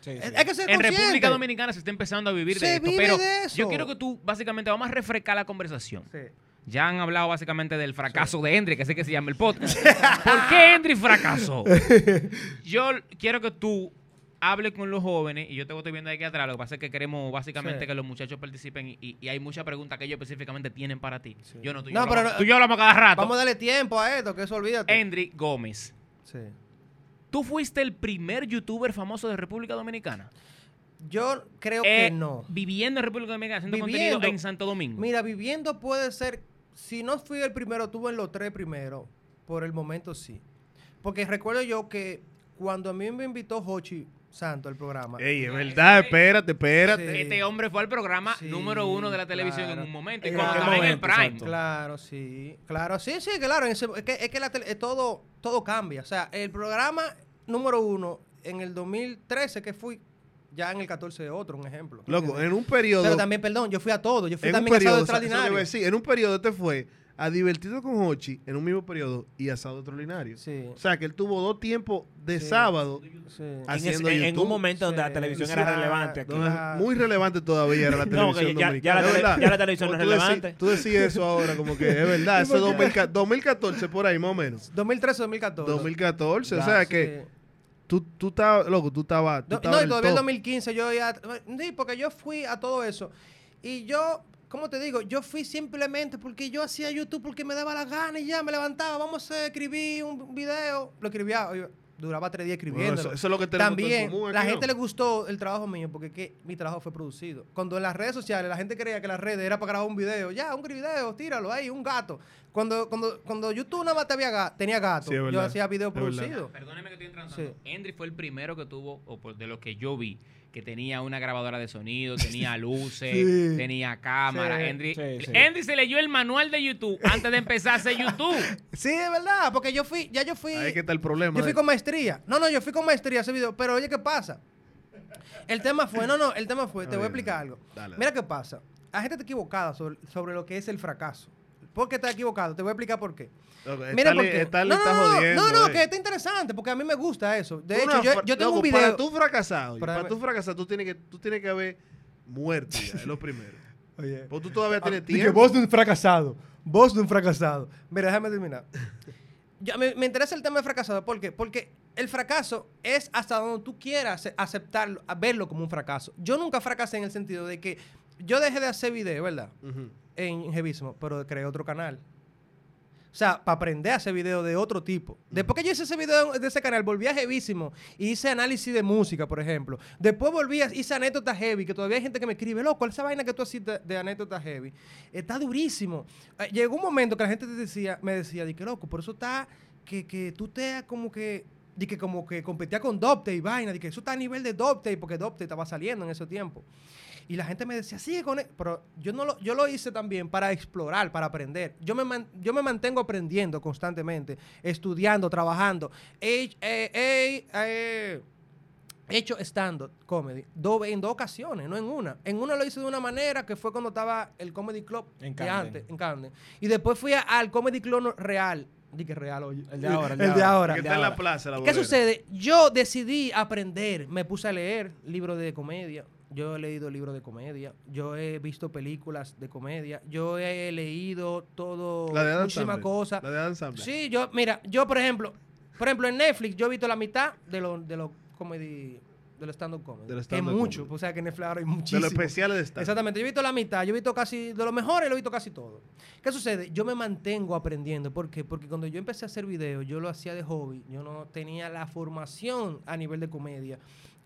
[SPEAKER 2] Sí, sí.
[SPEAKER 4] Es- Hay que ser
[SPEAKER 3] En
[SPEAKER 4] consciente.
[SPEAKER 3] República Dominicana se está empezando a vivir
[SPEAKER 4] Se
[SPEAKER 3] de esto,
[SPEAKER 4] vive
[SPEAKER 3] pero
[SPEAKER 4] de eso.
[SPEAKER 3] yo quiero que tú, básicamente, vamos a refrescar la conversación.
[SPEAKER 4] Sí.
[SPEAKER 3] Ya han hablado básicamente del fracaso de Hendry, que sé que se llama el podcast. [LAUGHS] ¿Por qué Hendry fracasó? [LAUGHS] Yo quiero que tú hables con los jóvenes, y yo te estoy viendo aquí atrás, lo que pasa es que queremos básicamente
[SPEAKER 4] Sí.
[SPEAKER 3] que los muchachos participen y, hay muchas preguntas que ellos específicamente tienen para ti. Yo no, tú
[SPEAKER 4] No,
[SPEAKER 3] yo
[SPEAKER 4] pero
[SPEAKER 3] hablamos-
[SPEAKER 4] no-
[SPEAKER 3] tú y yo hablamos cada rato.
[SPEAKER 4] Vamos a darle tiempo a esto, que eso olvídate.
[SPEAKER 3] Hendry Gómez.
[SPEAKER 4] Sí.
[SPEAKER 3] ¿Tú fuiste el primer youtuber famoso de República Dominicana?
[SPEAKER 4] Yo creo
[SPEAKER 3] Eh,
[SPEAKER 4] que no.
[SPEAKER 3] Viviendo en República Dominicana, haciendo
[SPEAKER 4] Viviendo.
[SPEAKER 3] contenido en Santo Domingo.
[SPEAKER 4] Mira, viviendo puede ser, si no fui el primero, tuve en los tres primeros. Por el momento sí. Porque recuerdo yo que cuando a mí me invitó Hochi Santo al programa.
[SPEAKER 1] Ey, es verdad, espérate, espérate.
[SPEAKER 4] Sí.
[SPEAKER 3] Este hombre fue al programa
[SPEAKER 4] Sí,
[SPEAKER 3] número uno de la televisión
[SPEAKER 4] claro.
[SPEAKER 3] en un momento. Y
[SPEAKER 2] ¿En
[SPEAKER 3] cuando
[SPEAKER 2] qué
[SPEAKER 3] estaba en el prime.
[SPEAKER 2] Santo?
[SPEAKER 4] Claro, sí. Claro, sí, sí, claro. es, que, es que la tele- todo, todo cambia. O sea, el programa número uno en el 2013 que fui, ya en el 14 otro, un ejemplo.
[SPEAKER 1] Loco, en un periodo.
[SPEAKER 4] Pero también, perdón, yo fui a todo. Yo fui
[SPEAKER 1] en un
[SPEAKER 4] también a Sábado
[SPEAKER 1] periodo, o sea, eso es lo que iba a
[SPEAKER 4] Extraordinario.
[SPEAKER 1] decir, en un periodo te fue a Divertido con Hochi en un mismo periodo y a Sábado Extraordinario.
[SPEAKER 4] Sí.
[SPEAKER 1] O sea, que él tuvo dos tiempos de
[SPEAKER 4] Sí.
[SPEAKER 1] sábado
[SPEAKER 4] Sí.
[SPEAKER 2] En,
[SPEAKER 1] haciendo
[SPEAKER 2] ese- en- en un momento donde la televisión
[SPEAKER 4] Sí.
[SPEAKER 2] era relevante aquí.
[SPEAKER 1] muy relevante todavía era la [LAUGHS]
[SPEAKER 2] No,
[SPEAKER 1] televisión
[SPEAKER 2] que ya- la
[SPEAKER 1] ¿Es
[SPEAKER 2] tele-
[SPEAKER 1] verdad?
[SPEAKER 2] ya la televisión no es
[SPEAKER 1] decí-
[SPEAKER 2] relevante.
[SPEAKER 1] tú decías eso ahora, como que es verdad. [LAUGHS] Eso es 2014, 2014 por ahí, más o menos.
[SPEAKER 4] 2013, 2014.
[SPEAKER 1] 2014, o sea
[SPEAKER 4] sí.
[SPEAKER 1] que tú, tú estabas, loco, tú estabas,
[SPEAKER 4] No, no, todavía en
[SPEAKER 1] top.
[SPEAKER 4] 2015 yo ya... Sí, porque yo fui a todo eso. Y yo, ¿cómo te digo? Yo fui simplemente porque yo hacía YouTube porque me daba la gana y ya me levantaba. Vamos a escribir un video. Lo escribía, duraba tres días
[SPEAKER 1] Bueno,
[SPEAKER 4] escribiendo.
[SPEAKER 1] eso, eso es lo que tenemos en
[SPEAKER 4] También,
[SPEAKER 1] común
[SPEAKER 4] la gente
[SPEAKER 1] ¿no?
[SPEAKER 4] le gustó el trabajo mío porque que mi trabajo fue producido. Cuando en las redes sociales la gente creía que las redes era para grabar un video, ya, un video, tíralo ahí, un gato. Cuando, cuando, cuando YouTube nada más te había ga- tenía gato,
[SPEAKER 1] Sí,
[SPEAKER 4] yo hacía video producido.
[SPEAKER 3] Perdóneme que estoy entrando.
[SPEAKER 4] Sí.
[SPEAKER 3] Hendry fue el primero que tuvo, o por de los que yo vi, que tenía una grabadora de sonido, [LAUGHS] tenía luces,
[SPEAKER 4] Sí.
[SPEAKER 3] tenía cámara.
[SPEAKER 4] Sí.
[SPEAKER 3] Hendry,
[SPEAKER 2] Sí, sí.
[SPEAKER 3] Hendry se leyó el manual de YouTube antes de empezar a hacer YouTube. [LAUGHS]
[SPEAKER 4] Sí, es verdad, porque yo fui, ya yo fui,
[SPEAKER 1] Ahí que está el problema.
[SPEAKER 4] yo fui con maestría. No, no, yo fui con maestría a ese video, pero oye, ¿qué pasa? El tema fue, no, no, el tema fue, te voy a explicar algo.
[SPEAKER 1] dale,
[SPEAKER 4] Mira qué pasa. La gente está equivocada sobre, sobre lo que es el fracaso. ¿Por qué está equivocado? Te voy a explicar por qué. Mira
[SPEAKER 1] Stanley-
[SPEAKER 4] por qué.
[SPEAKER 1] Stanley
[SPEAKER 4] no, no,
[SPEAKER 1] está
[SPEAKER 4] no,
[SPEAKER 1] jodiendo.
[SPEAKER 4] no, no,
[SPEAKER 1] eh.
[SPEAKER 4] que está interesante, porque a mí me gusta eso. De hecho, yo, tengo
[SPEAKER 1] loco,
[SPEAKER 4] un video.
[SPEAKER 1] Para tú fracasado,
[SPEAKER 4] Para
[SPEAKER 1] tú fracasar, tú tienes que, tú tienes que haber muerto ya, es lo primero.
[SPEAKER 4] Oye.
[SPEAKER 1] Porque tú todavía tienes
[SPEAKER 4] Dije,
[SPEAKER 1] tiempo.
[SPEAKER 4] vos de un fracasado. Vos de un fracasado. Mira, déjame terminar. [LAUGHS] Yo- me, me interesa el tema de fracasado. ¿Por qué? Porque el fracaso es hasta donde tú quieras aceptarlo, a verlo como un fracaso. Yo nunca fracasé en el sentido de que yo dejé de hacer video, ¿verdad? En Jevísimo, pero creé otro canal. O sea, para aprender a hacer videos de otro tipo. Después que yo hice ese video de ese canal, volví a heavísimo y hice análisis de música, por ejemplo. Después volví a hice anécdotas heavy, que todavía hay gente que me escribe, loco, esa vaina que tú haces de, de anécdotas heavy, está durísimo. Eh, Llegó un momento que la gente te decía, me decía, di que loco, por eso está, que, que tú te como que, di que como que competía con Dopte y vaina, di que eso está a nivel de Dopte, porque Dopte estaba saliendo en ese tiempo. Y la gente me decía, sigue con él. Pero yo, no lo, yo lo hice también para explorar, para aprender. Yo me, man- yo me mantengo aprendiendo constantemente, estudiando, trabajando. He, eh, he- eh, he hecho stand-up comedy do- en dos ocasiones, no en una. En una lo hice de una manera que fue cuando estaba el Comedy Club
[SPEAKER 2] En
[SPEAKER 4] de antes, en Camden. Y después fui a- al Comedy Club real. Dije real, oye.
[SPEAKER 2] El de ahora, el
[SPEAKER 4] El
[SPEAKER 2] de
[SPEAKER 4] de
[SPEAKER 2] ahora.
[SPEAKER 4] ahora.
[SPEAKER 1] Que
[SPEAKER 2] de
[SPEAKER 1] está en la
[SPEAKER 2] ahora.
[SPEAKER 1] plaza, la
[SPEAKER 4] ¿Qué
[SPEAKER 1] bolera.
[SPEAKER 4] sucede? Yo decidí aprender, me puse a leer libros de comedia, yo he leído libros de comedia, yo he visto películas de comedia, yo he leído todo,
[SPEAKER 1] La de
[SPEAKER 4] cosas.
[SPEAKER 1] La de Adam.
[SPEAKER 4] Sí, yo, mira, yo por ejemplo, por ejemplo en Netflix yo he visto la mitad de los de los comedy, de los stand-up comedy.
[SPEAKER 1] De los
[SPEAKER 4] que es
[SPEAKER 1] stand-up
[SPEAKER 4] mucho,
[SPEAKER 1] comedy.
[SPEAKER 4] o sea que en Netflix ahora hay
[SPEAKER 1] De
[SPEAKER 4] muchísimo.
[SPEAKER 1] los especiales de stand
[SPEAKER 4] Exactamente, yo he visto la mitad, yo he visto casi, de lo mejor lo he visto casi todo. ¿Qué sucede? Yo me mantengo aprendiendo, ¿por qué? Porque cuando yo empecé a hacer videos, yo lo hacía de hobby, yo no tenía la formación a nivel de comedia.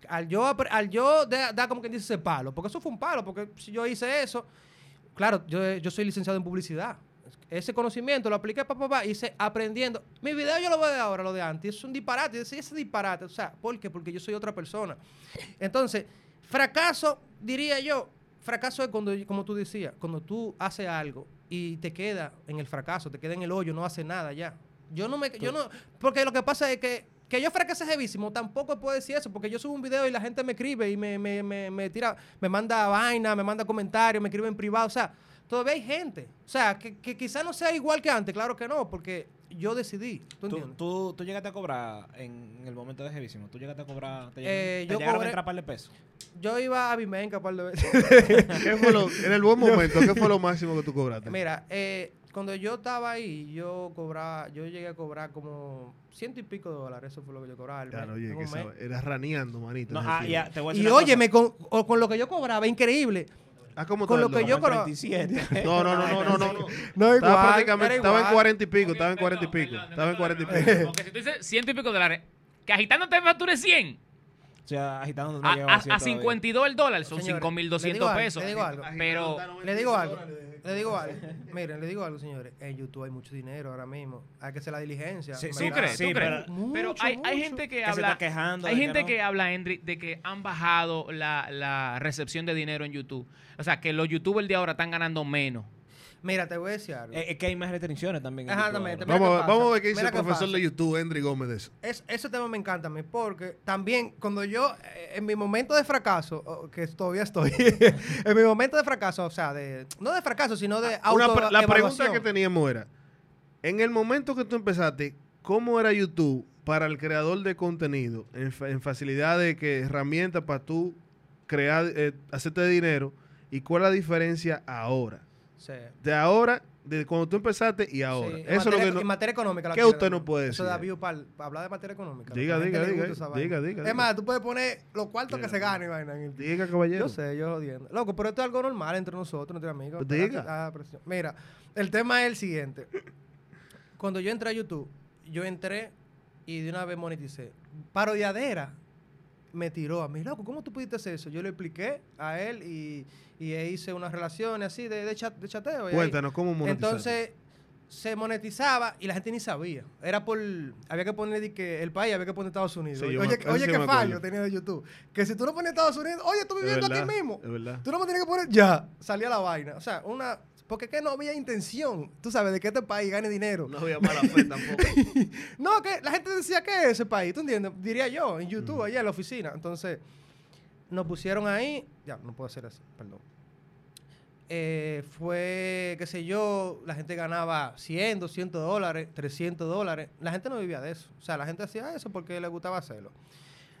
[SPEAKER 4] Al yo, al yo da- como quien dice ese palo, porque eso fue un palo, porque si yo hice eso, claro, yo, yo soy licenciado en publicidad. Ese conocimiento lo apliqué para papá, hice aprendiendo. Mi video yo lo veo de ahora, lo de antes, es un disparate. Decía, ese disparate, o sea, ¿por qué? Porque yo soy otra persona. Entonces, fracaso, diría yo, fracaso es cuando, como tú decías, cuando tú haces algo y te queda en el fracaso, te queda en el hoyo, no haces nada ya. Yo no me, yo no, porque lo que pasa es que, que yo fracasé heavísimo, tampoco puedo decir eso, porque yo subo un video y la gente me escribe y me, me, me, me tira, me manda vaina, me manda comentarios, me escribe en privado, o sea, todavía hay gente. O sea, que, que quizá no sea igual que antes, claro que no, porque yo decidí, ¿tú
[SPEAKER 2] ¿Tú,
[SPEAKER 4] entiendes?
[SPEAKER 2] tú, tú llegaste a cobrar en, en el momento de Jevísimo. ¿Tú llegaste a cobrar? ¿Te,
[SPEAKER 4] Eh,
[SPEAKER 2] te
[SPEAKER 4] yo
[SPEAKER 2] llegaron
[SPEAKER 4] cobré-
[SPEAKER 2] a entrar par de pesos?
[SPEAKER 4] Yo iba a Vimenca par de veces. [LAUGHS]
[SPEAKER 1] ¿Qué fue lo, en el buen [LAUGHS] momento, ¿qué fue lo máximo que tú cobraste?
[SPEAKER 4] Mira, eh, cuando yo estaba ahí, yo cobraba, yo llegué a cobrar como ciento y pico de dólares, eso fue lo que yo cobraba. al
[SPEAKER 1] Claro,
[SPEAKER 4] mes,
[SPEAKER 1] oye, que eras raneando, manito.
[SPEAKER 2] No, ah, ya, te voy a decir
[SPEAKER 4] Y óyeme, con, o- con lo que yo cobraba, increíble.
[SPEAKER 1] Ah, ¿cómo
[SPEAKER 4] con lo que yo
[SPEAKER 2] 27. [LAUGHS]
[SPEAKER 1] No, no, no, no, no, no. [LAUGHS] no.
[SPEAKER 4] No,
[SPEAKER 1] Estaba
[SPEAKER 4] igual,
[SPEAKER 1] prácticamente, estaba en
[SPEAKER 4] igual.
[SPEAKER 1] 40 y pico, estaba en 40 y pico. Estaba en 40 y pico.
[SPEAKER 3] Porque si tú dices ciento y pico de dólares, que agitando te facture 100.
[SPEAKER 2] O sea, agitando no
[SPEAKER 3] A, a, a
[SPEAKER 2] todavía.
[SPEAKER 3] 52 el dólar son
[SPEAKER 4] Señores, le
[SPEAKER 3] 5.200
[SPEAKER 4] digo algo,
[SPEAKER 3] pesos.
[SPEAKER 4] le digo algo.
[SPEAKER 3] Pero
[SPEAKER 4] Le digo algo, le digo algo. Miren, le digo algo, señores. En YouTube hay mucho dinero ahora mismo. Hay que hacer la diligencia.
[SPEAKER 2] Sí,
[SPEAKER 3] ¿tú crees?
[SPEAKER 2] sí,
[SPEAKER 3] ¿Tú crees?
[SPEAKER 2] pero-
[SPEAKER 4] Mucho,
[SPEAKER 3] Pero hay, hay gente que,
[SPEAKER 2] Que se
[SPEAKER 3] habla.
[SPEAKER 2] está quejando
[SPEAKER 3] Hay
[SPEAKER 2] que
[SPEAKER 3] gente
[SPEAKER 2] no.
[SPEAKER 3] que, habla, Henry, de que han bajado la, la recepción de dinero en YouTube. O sea, que los youtubers de ahora están ganando menos.
[SPEAKER 4] Mira, te voy a decir algo.
[SPEAKER 2] Es, que hay más restricciones también.
[SPEAKER 1] Vamos, vamos a ver qué dice
[SPEAKER 4] mira
[SPEAKER 1] el profesor de YouTube, Henry Gómez, de eso.
[SPEAKER 4] Es- ese tema me encanta a mí porque también cuando yo, eh, en mi momento de fracaso, que todavía estoy, [LAUGHS] en mi momento de fracaso, o sea, de, no de fracaso, sino de
[SPEAKER 1] Ah, Una
[SPEAKER 4] auto
[SPEAKER 1] la pregunta que teníamos era, en el momento que tú empezaste, ¿cómo era YouTube para el creador de contenido en, en facilidad de que herramientas para tú crear, eh, hacerte dinero? ¿Y cuál es la diferencia ahora?
[SPEAKER 4] Sí.
[SPEAKER 1] De ahora, de cuando tú empezaste y ahora.
[SPEAKER 4] Sí,
[SPEAKER 1] Eso es lo
[SPEAKER 4] materia-
[SPEAKER 1] que no-
[SPEAKER 4] en materia económica.
[SPEAKER 1] ¿Qué usted no
[SPEAKER 4] decir.
[SPEAKER 1] puede
[SPEAKER 4] Eso da
[SPEAKER 1] decir?
[SPEAKER 4] view para hablar de materia económica.
[SPEAKER 1] Diga, diga, diga,
[SPEAKER 4] Es más, tú puedes poner los cuartos
[SPEAKER 1] Diga,
[SPEAKER 4] que se y vaina en el-
[SPEAKER 1] Diga, caballero.
[SPEAKER 4] Yo sé, yo jodiendo. Loco, pero esto es algo normal entre nosotros, entre amigos.
[SPEAKER 1] Pues diga.
[SPEAKER 4] Ah. Mira, el tema es el siguiente. Cuando yo entré a YouTube, yo entré y de una vez moneticé. Parodiadera me tiró a mí, loco, ¿cómo tú pudiste hacer eso? Yo le expliqué a él y, y hice unas relaciones así de, de, chat- de chateo.
[SPEAKER 1] Cuéntanos, ¿cómo monetizar?
[SPEAKER 4] entonces se monetizaba y la gente ni sabía. Era por. Había que poner que el país, había que poner Estados Unidos.
[SPEAKER 1] Sí, yo me-
[SPEAKER 4] oye, oye
[SPEAKER 1] sí
[SPEAKER 4] qué fallo tenía de YouTube. Que si tú no pones Estados Unidos, oye, tú viviendo
[SPEAKER 1] verdad,
[SPEAKER 4] aquí mismo.
[SPEAKER 1] Es verdad.
[SPEAKER 4] Tú no me tienes que poner ya. Salía la vaina. O sea, una. Porque que no había intención, tú sabes, de que este país gane dinero.
[SPEAKER 1] No había mala fe [LAUGHS] tampoco.
[SPEAKER 4] No, que la gente decía que es ese país, ¿tú entiendes? Diría yo, en YouTube, allá en la oficina. Entonces, nos pusieron ahí. Ya, no puedo hacer eso, perdón. Eh, fue, qué sé yo, la gente ganaba 100, 200 dólares, 300 dólares. La gente no vivía de eso. O sea, la gente hacía eso porque le gustaba hacerlo.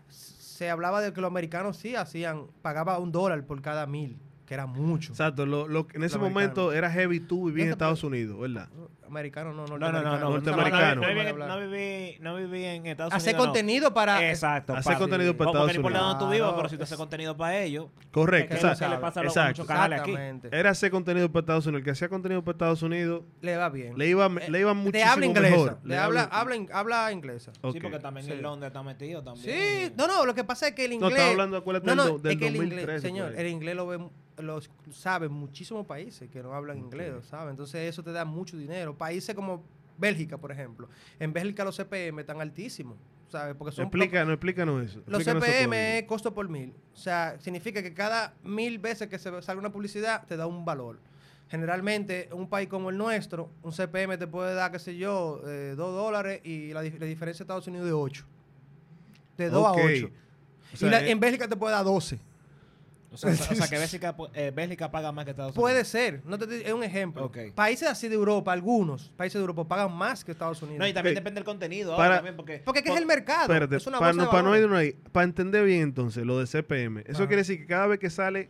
[SPEAKER 4] Se hablaba de que los americanos sí hacían, pagaba un dólar por cada mil. Que era mucho.
[SPEAKER 1] Exacto, lo, lo- en ese momento era heavy tú vivías en Estados Unidos, ¿verdad?
[SPEAKER 4] Americano, no,
[SPEAKER 2] No, no, no, no.
[SPEAKER 4] norteamericano.
[SPEAKER 2] No, no, no, viví, no viví en Estados
[SPEAKER 4] Hacer
[SPEAKER 2] Unidos. no.
[SPEAKER 4] contenido para...
[SPEAKER 2] Exacto.
[SPEAKER 1] Hacer contenido para Estados
[SPEAKER 2] no importa
[SPEAKER 1] Unidos.
[SPEAKER 2] dónde tú vivas, pero si tú
[SPEAKER 4] es-
[SPEAKER 2] haces contenido para ellos,
[SPEAKER 1] Correcto,
[SPEAKER 4] Exacto.
[SPEAKER 1] exacto. Era hacer contenido para Estados Unidos. El que hacía contenido para Estados Unidos
[SPEAKER 4] Le va bien.
[SPEAKER 1] le iba,
[SPEAKER 4] Eh,
[SPEAKER 1] le iba muchísimo
[SPEAKER 4] habla inglesa.
[SPEAKER 1] Le
[SPEAKER 4] habla,
[SPEAKER 1] habla-
[SPEAKER 4] habla, in- habla inglesa.
[SPEAKER 2] Sí, porque también
[SPEAKER 4] Sí.
[SPEAKER 2] en Londres está metido también.
[SPEAKER 4] Sí, no, no, lo que pasa es que el
[SPEAKER 1] No,
[SPEAKER 4] inglés...
[SPEAKER 1] estaba hablando, acuérdate,
[SPEAKER 4] No, no,
[SPEAKER 1] del, do- del
[SPEAKER 4] es que el
[SPEAKER 1] 2013.
[SPEAKER 4] inglés,
[SPEAKER 1] por
[SPEAKER 4] señor, el inglés lo ven, lo saben muchísimos países que no hablan inglés, ¿sabes? Entonces eso te da mucho dinero. Países como Bélgica, por ejemplo. En Bélgica los CPM están altísimos, ¿sabes? Porque son
[SPEAKER 1] Explica, no, explícanos eso.
[SPEAKER 4] los
[SPEAKER 1] explícanos
[SPEAKER 4] CPM es costo por mil. O sea, significa que cada mil veces que se salga una publicidad te da un valor. Generalmente, un país como el nuestro, un CPM te puede dar, qué sé yo, eh, 2 dólares y la, dif- la diferencia de Estados Unidos de 8. De 2
[SPEAKER 1] Ok.
[SPEAKER 4] a 8.
[SPEAKER 1] O sea,
[SPEAKER 4] y la-
[SPEAKER 1] eh,
[SPEAKER 4] en Bélgica te puede dar 12.
[SPEAKER 2] O sea, o sea, que [LAUGHS] Bélgica, eh, Bélgica paga más que Estados Unidos.
[SPEAKER 4] Puede ser, no te, es un ejemplo.
[SPEAKER 2] Ok.
[SPEAKER 4] Países así de Europa, algunos países de Europa pagan más que Estados Unidos.
[SPEAKER 2] No, y también
[SPEAKER 1] Ok.
[SPEAKER 2] depende del contenido.
[SPEAKER 1] Para-
[SPEAKER 2] ahora también porque,
[SPEAKER 4] Porque es el mercado.
[SPEAKER 1] Espérate,
[SPEAKER 4] es una
[SPEAKER 1] para no, para no
[SPEAKER 4] valores.
[SPEAKER 1] irnos ahí, para entender bien entonces lo de CPM, eso
[SPEAKER 4] Ajá.
[SPEAKER 1] quiere decir que cada vez que sale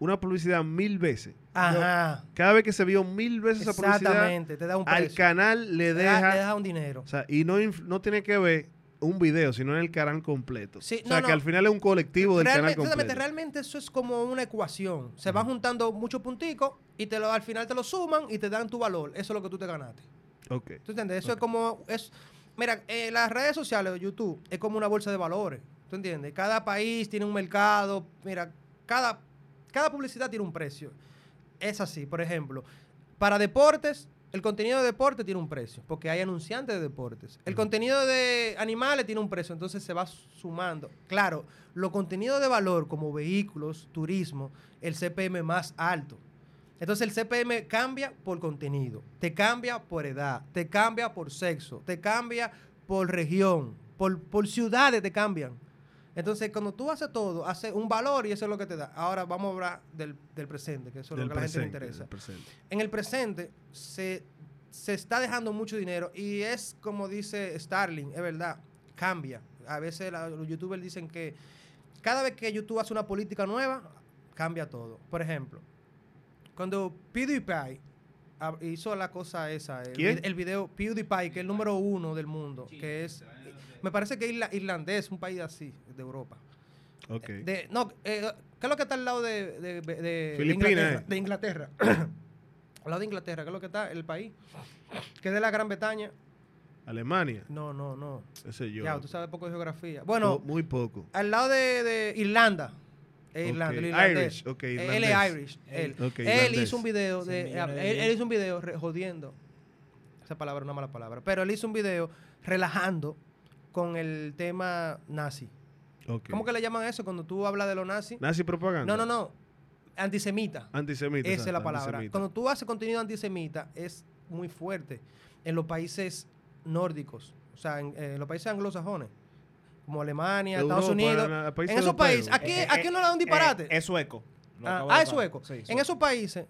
[SPEAKER 1] una publicidad mil veces,
[SPEAKER 4] Ajá.
[SPEAKER 1] cada vez que se vio mil veces esa publicidad,
[SPEAKER 4] Exactamente, te da un
[SPEAKER 1] al
[SPEAKER 4] precio.
[SPEAKER 1] canal le deja,
[SPEAKER 4] le deja un dinero.
[SPEAKER 1] o sea, y no, no tiene que ver un video, sino en el canal completo.
[SPEAKER 4] Sí,
[SPEAKER 1] o sea,
[SPEAKER 4] no,
[SPEAKER 1] que
[SPEAKER 4] no.
[SPEAKER 1] al final es un colectivo del
[SPEAKER 4] Realmente,
[SPEAKER 1] canal
[SPEAKER 4] exactamente,
[SPEAKER 1] completo.
[SPEAKER 4] realmente eso es como una ecuación. Se van juntando muchos punticos y te lo, al final te lo suman y te dan tu valor. Eso es lo que tú te ganaste.
[SPEAKER 1] Ok.
[SPEAKER 4] ¿Tú entiendes? Eso es como... Es, mira, eh, las redes sociales, YouTube, es como una bolsa de valores. ¿Tú entiendes? Cada país tiene un mercado. Mira, cada, cada publicidad tiene un precio. Es así, por ejemplo. Para deportes, el contenido de deporte tiene un precio, porque hay anunciantes de deportes. El contenido de animales tiene un precio, entonces se va sumando. Claro, los contenidos de valor como vehículos, turismo, el CPM más alto. Entonces el CPM cambia por contenido, te cambia por edad, te cambia por sexo, te cambia por región, por, por ciudades te cambian. Entonces cuando tú haces todo, haces un valor y eso es lo que te da. Ahora vamos a hablar del, del presente, que eso es
[SPEAKER 1] Del
[SPEAKER 4] lo que a la gente le interesa.
[SPEAKER 1] presente.
[SPEAKER 4] En el presente se, se está dejando mucho dinero y es como dice Starling, es verdad, cambia. A veces la- los youtubers dicen que cada vez que YouTube hace una política nueva, cambia todo. Por ejemplo, cuando PewDiePie hizo la cosa esa, el, el video PewDiePie, que es el número uno del mundo, que es, me parece que es irla- irlandés, un país así, de Europa.
[SPEAKER 1] Ok.
[SPEAKER 4] De, no, eh, ¿qué es lo que está al lado de, de, de-
[SPEAKER 1] Filipinas,
[SPEAKER 4] Inglaterra?
[SPEAKER 1] eh.
[SPEAKER 4] De Inglaterra. [COUGHS] al lado de Inglaterra, ¿qué es lo que está? El país. Que es de la Gran Bretaña.
[SPEAKER 1] Alemania,
[SPEAKER 4] No, no, no.
[SPEAKER 1] ese yo.
[SPEAKER 4] Ya, tú sabes poco de geografía.
[SPEAKER 1] Po-
[SPEAKER 4] Bueno,
[SPEAKER 1] muy poco.
[SPEAKER 4] al lado de, de Irlanda. Es
[SPEAKER 1] Ok.
[SPEAKER 4] Irlanda, el.
[SPEAKER 1] Irish, ok,
[SPEAKER 4] Él es Irish. Él, él hizo un video de, él, él hizo un video re- jodiendo. Esa palabra es una mala palabra. Pero él hizo un video relajando con el tema nazi.
[SPEAKER 1] Ok.
[SPEAKER 4] ¿Cómo que le llaman eso cuando tú hablas de los nazis?
[SPEAKER 1] Nazi propaganda.
[SPEAKER 4] No, no, no. Antisemita.
[SPEAKER 1] Antisemita.
[SPEAKER 4] Esa es la palabra.
[SPEAKER 1] antisemita.
[SPEAKER 4] Cuando tú haces contenido antisemita, es muy fuerte en los países nórdicos, o sea, en, en los países anglosajones, como Alemania,
[SPEAKER 1] Europa,
[SPEAKER 4] Estados Unidos. En esos países, aquí,
[SPEAKER 2] Eh, eh,
[SPEAKER 4] aquí no le da un disparate.
[SPEAKER 2] eh, es sueco. Lo
[SPEAKER 4] ah, ah, es sueco.
[SPEAKER 2] Sí,
[SPEAKER 4] en esos países,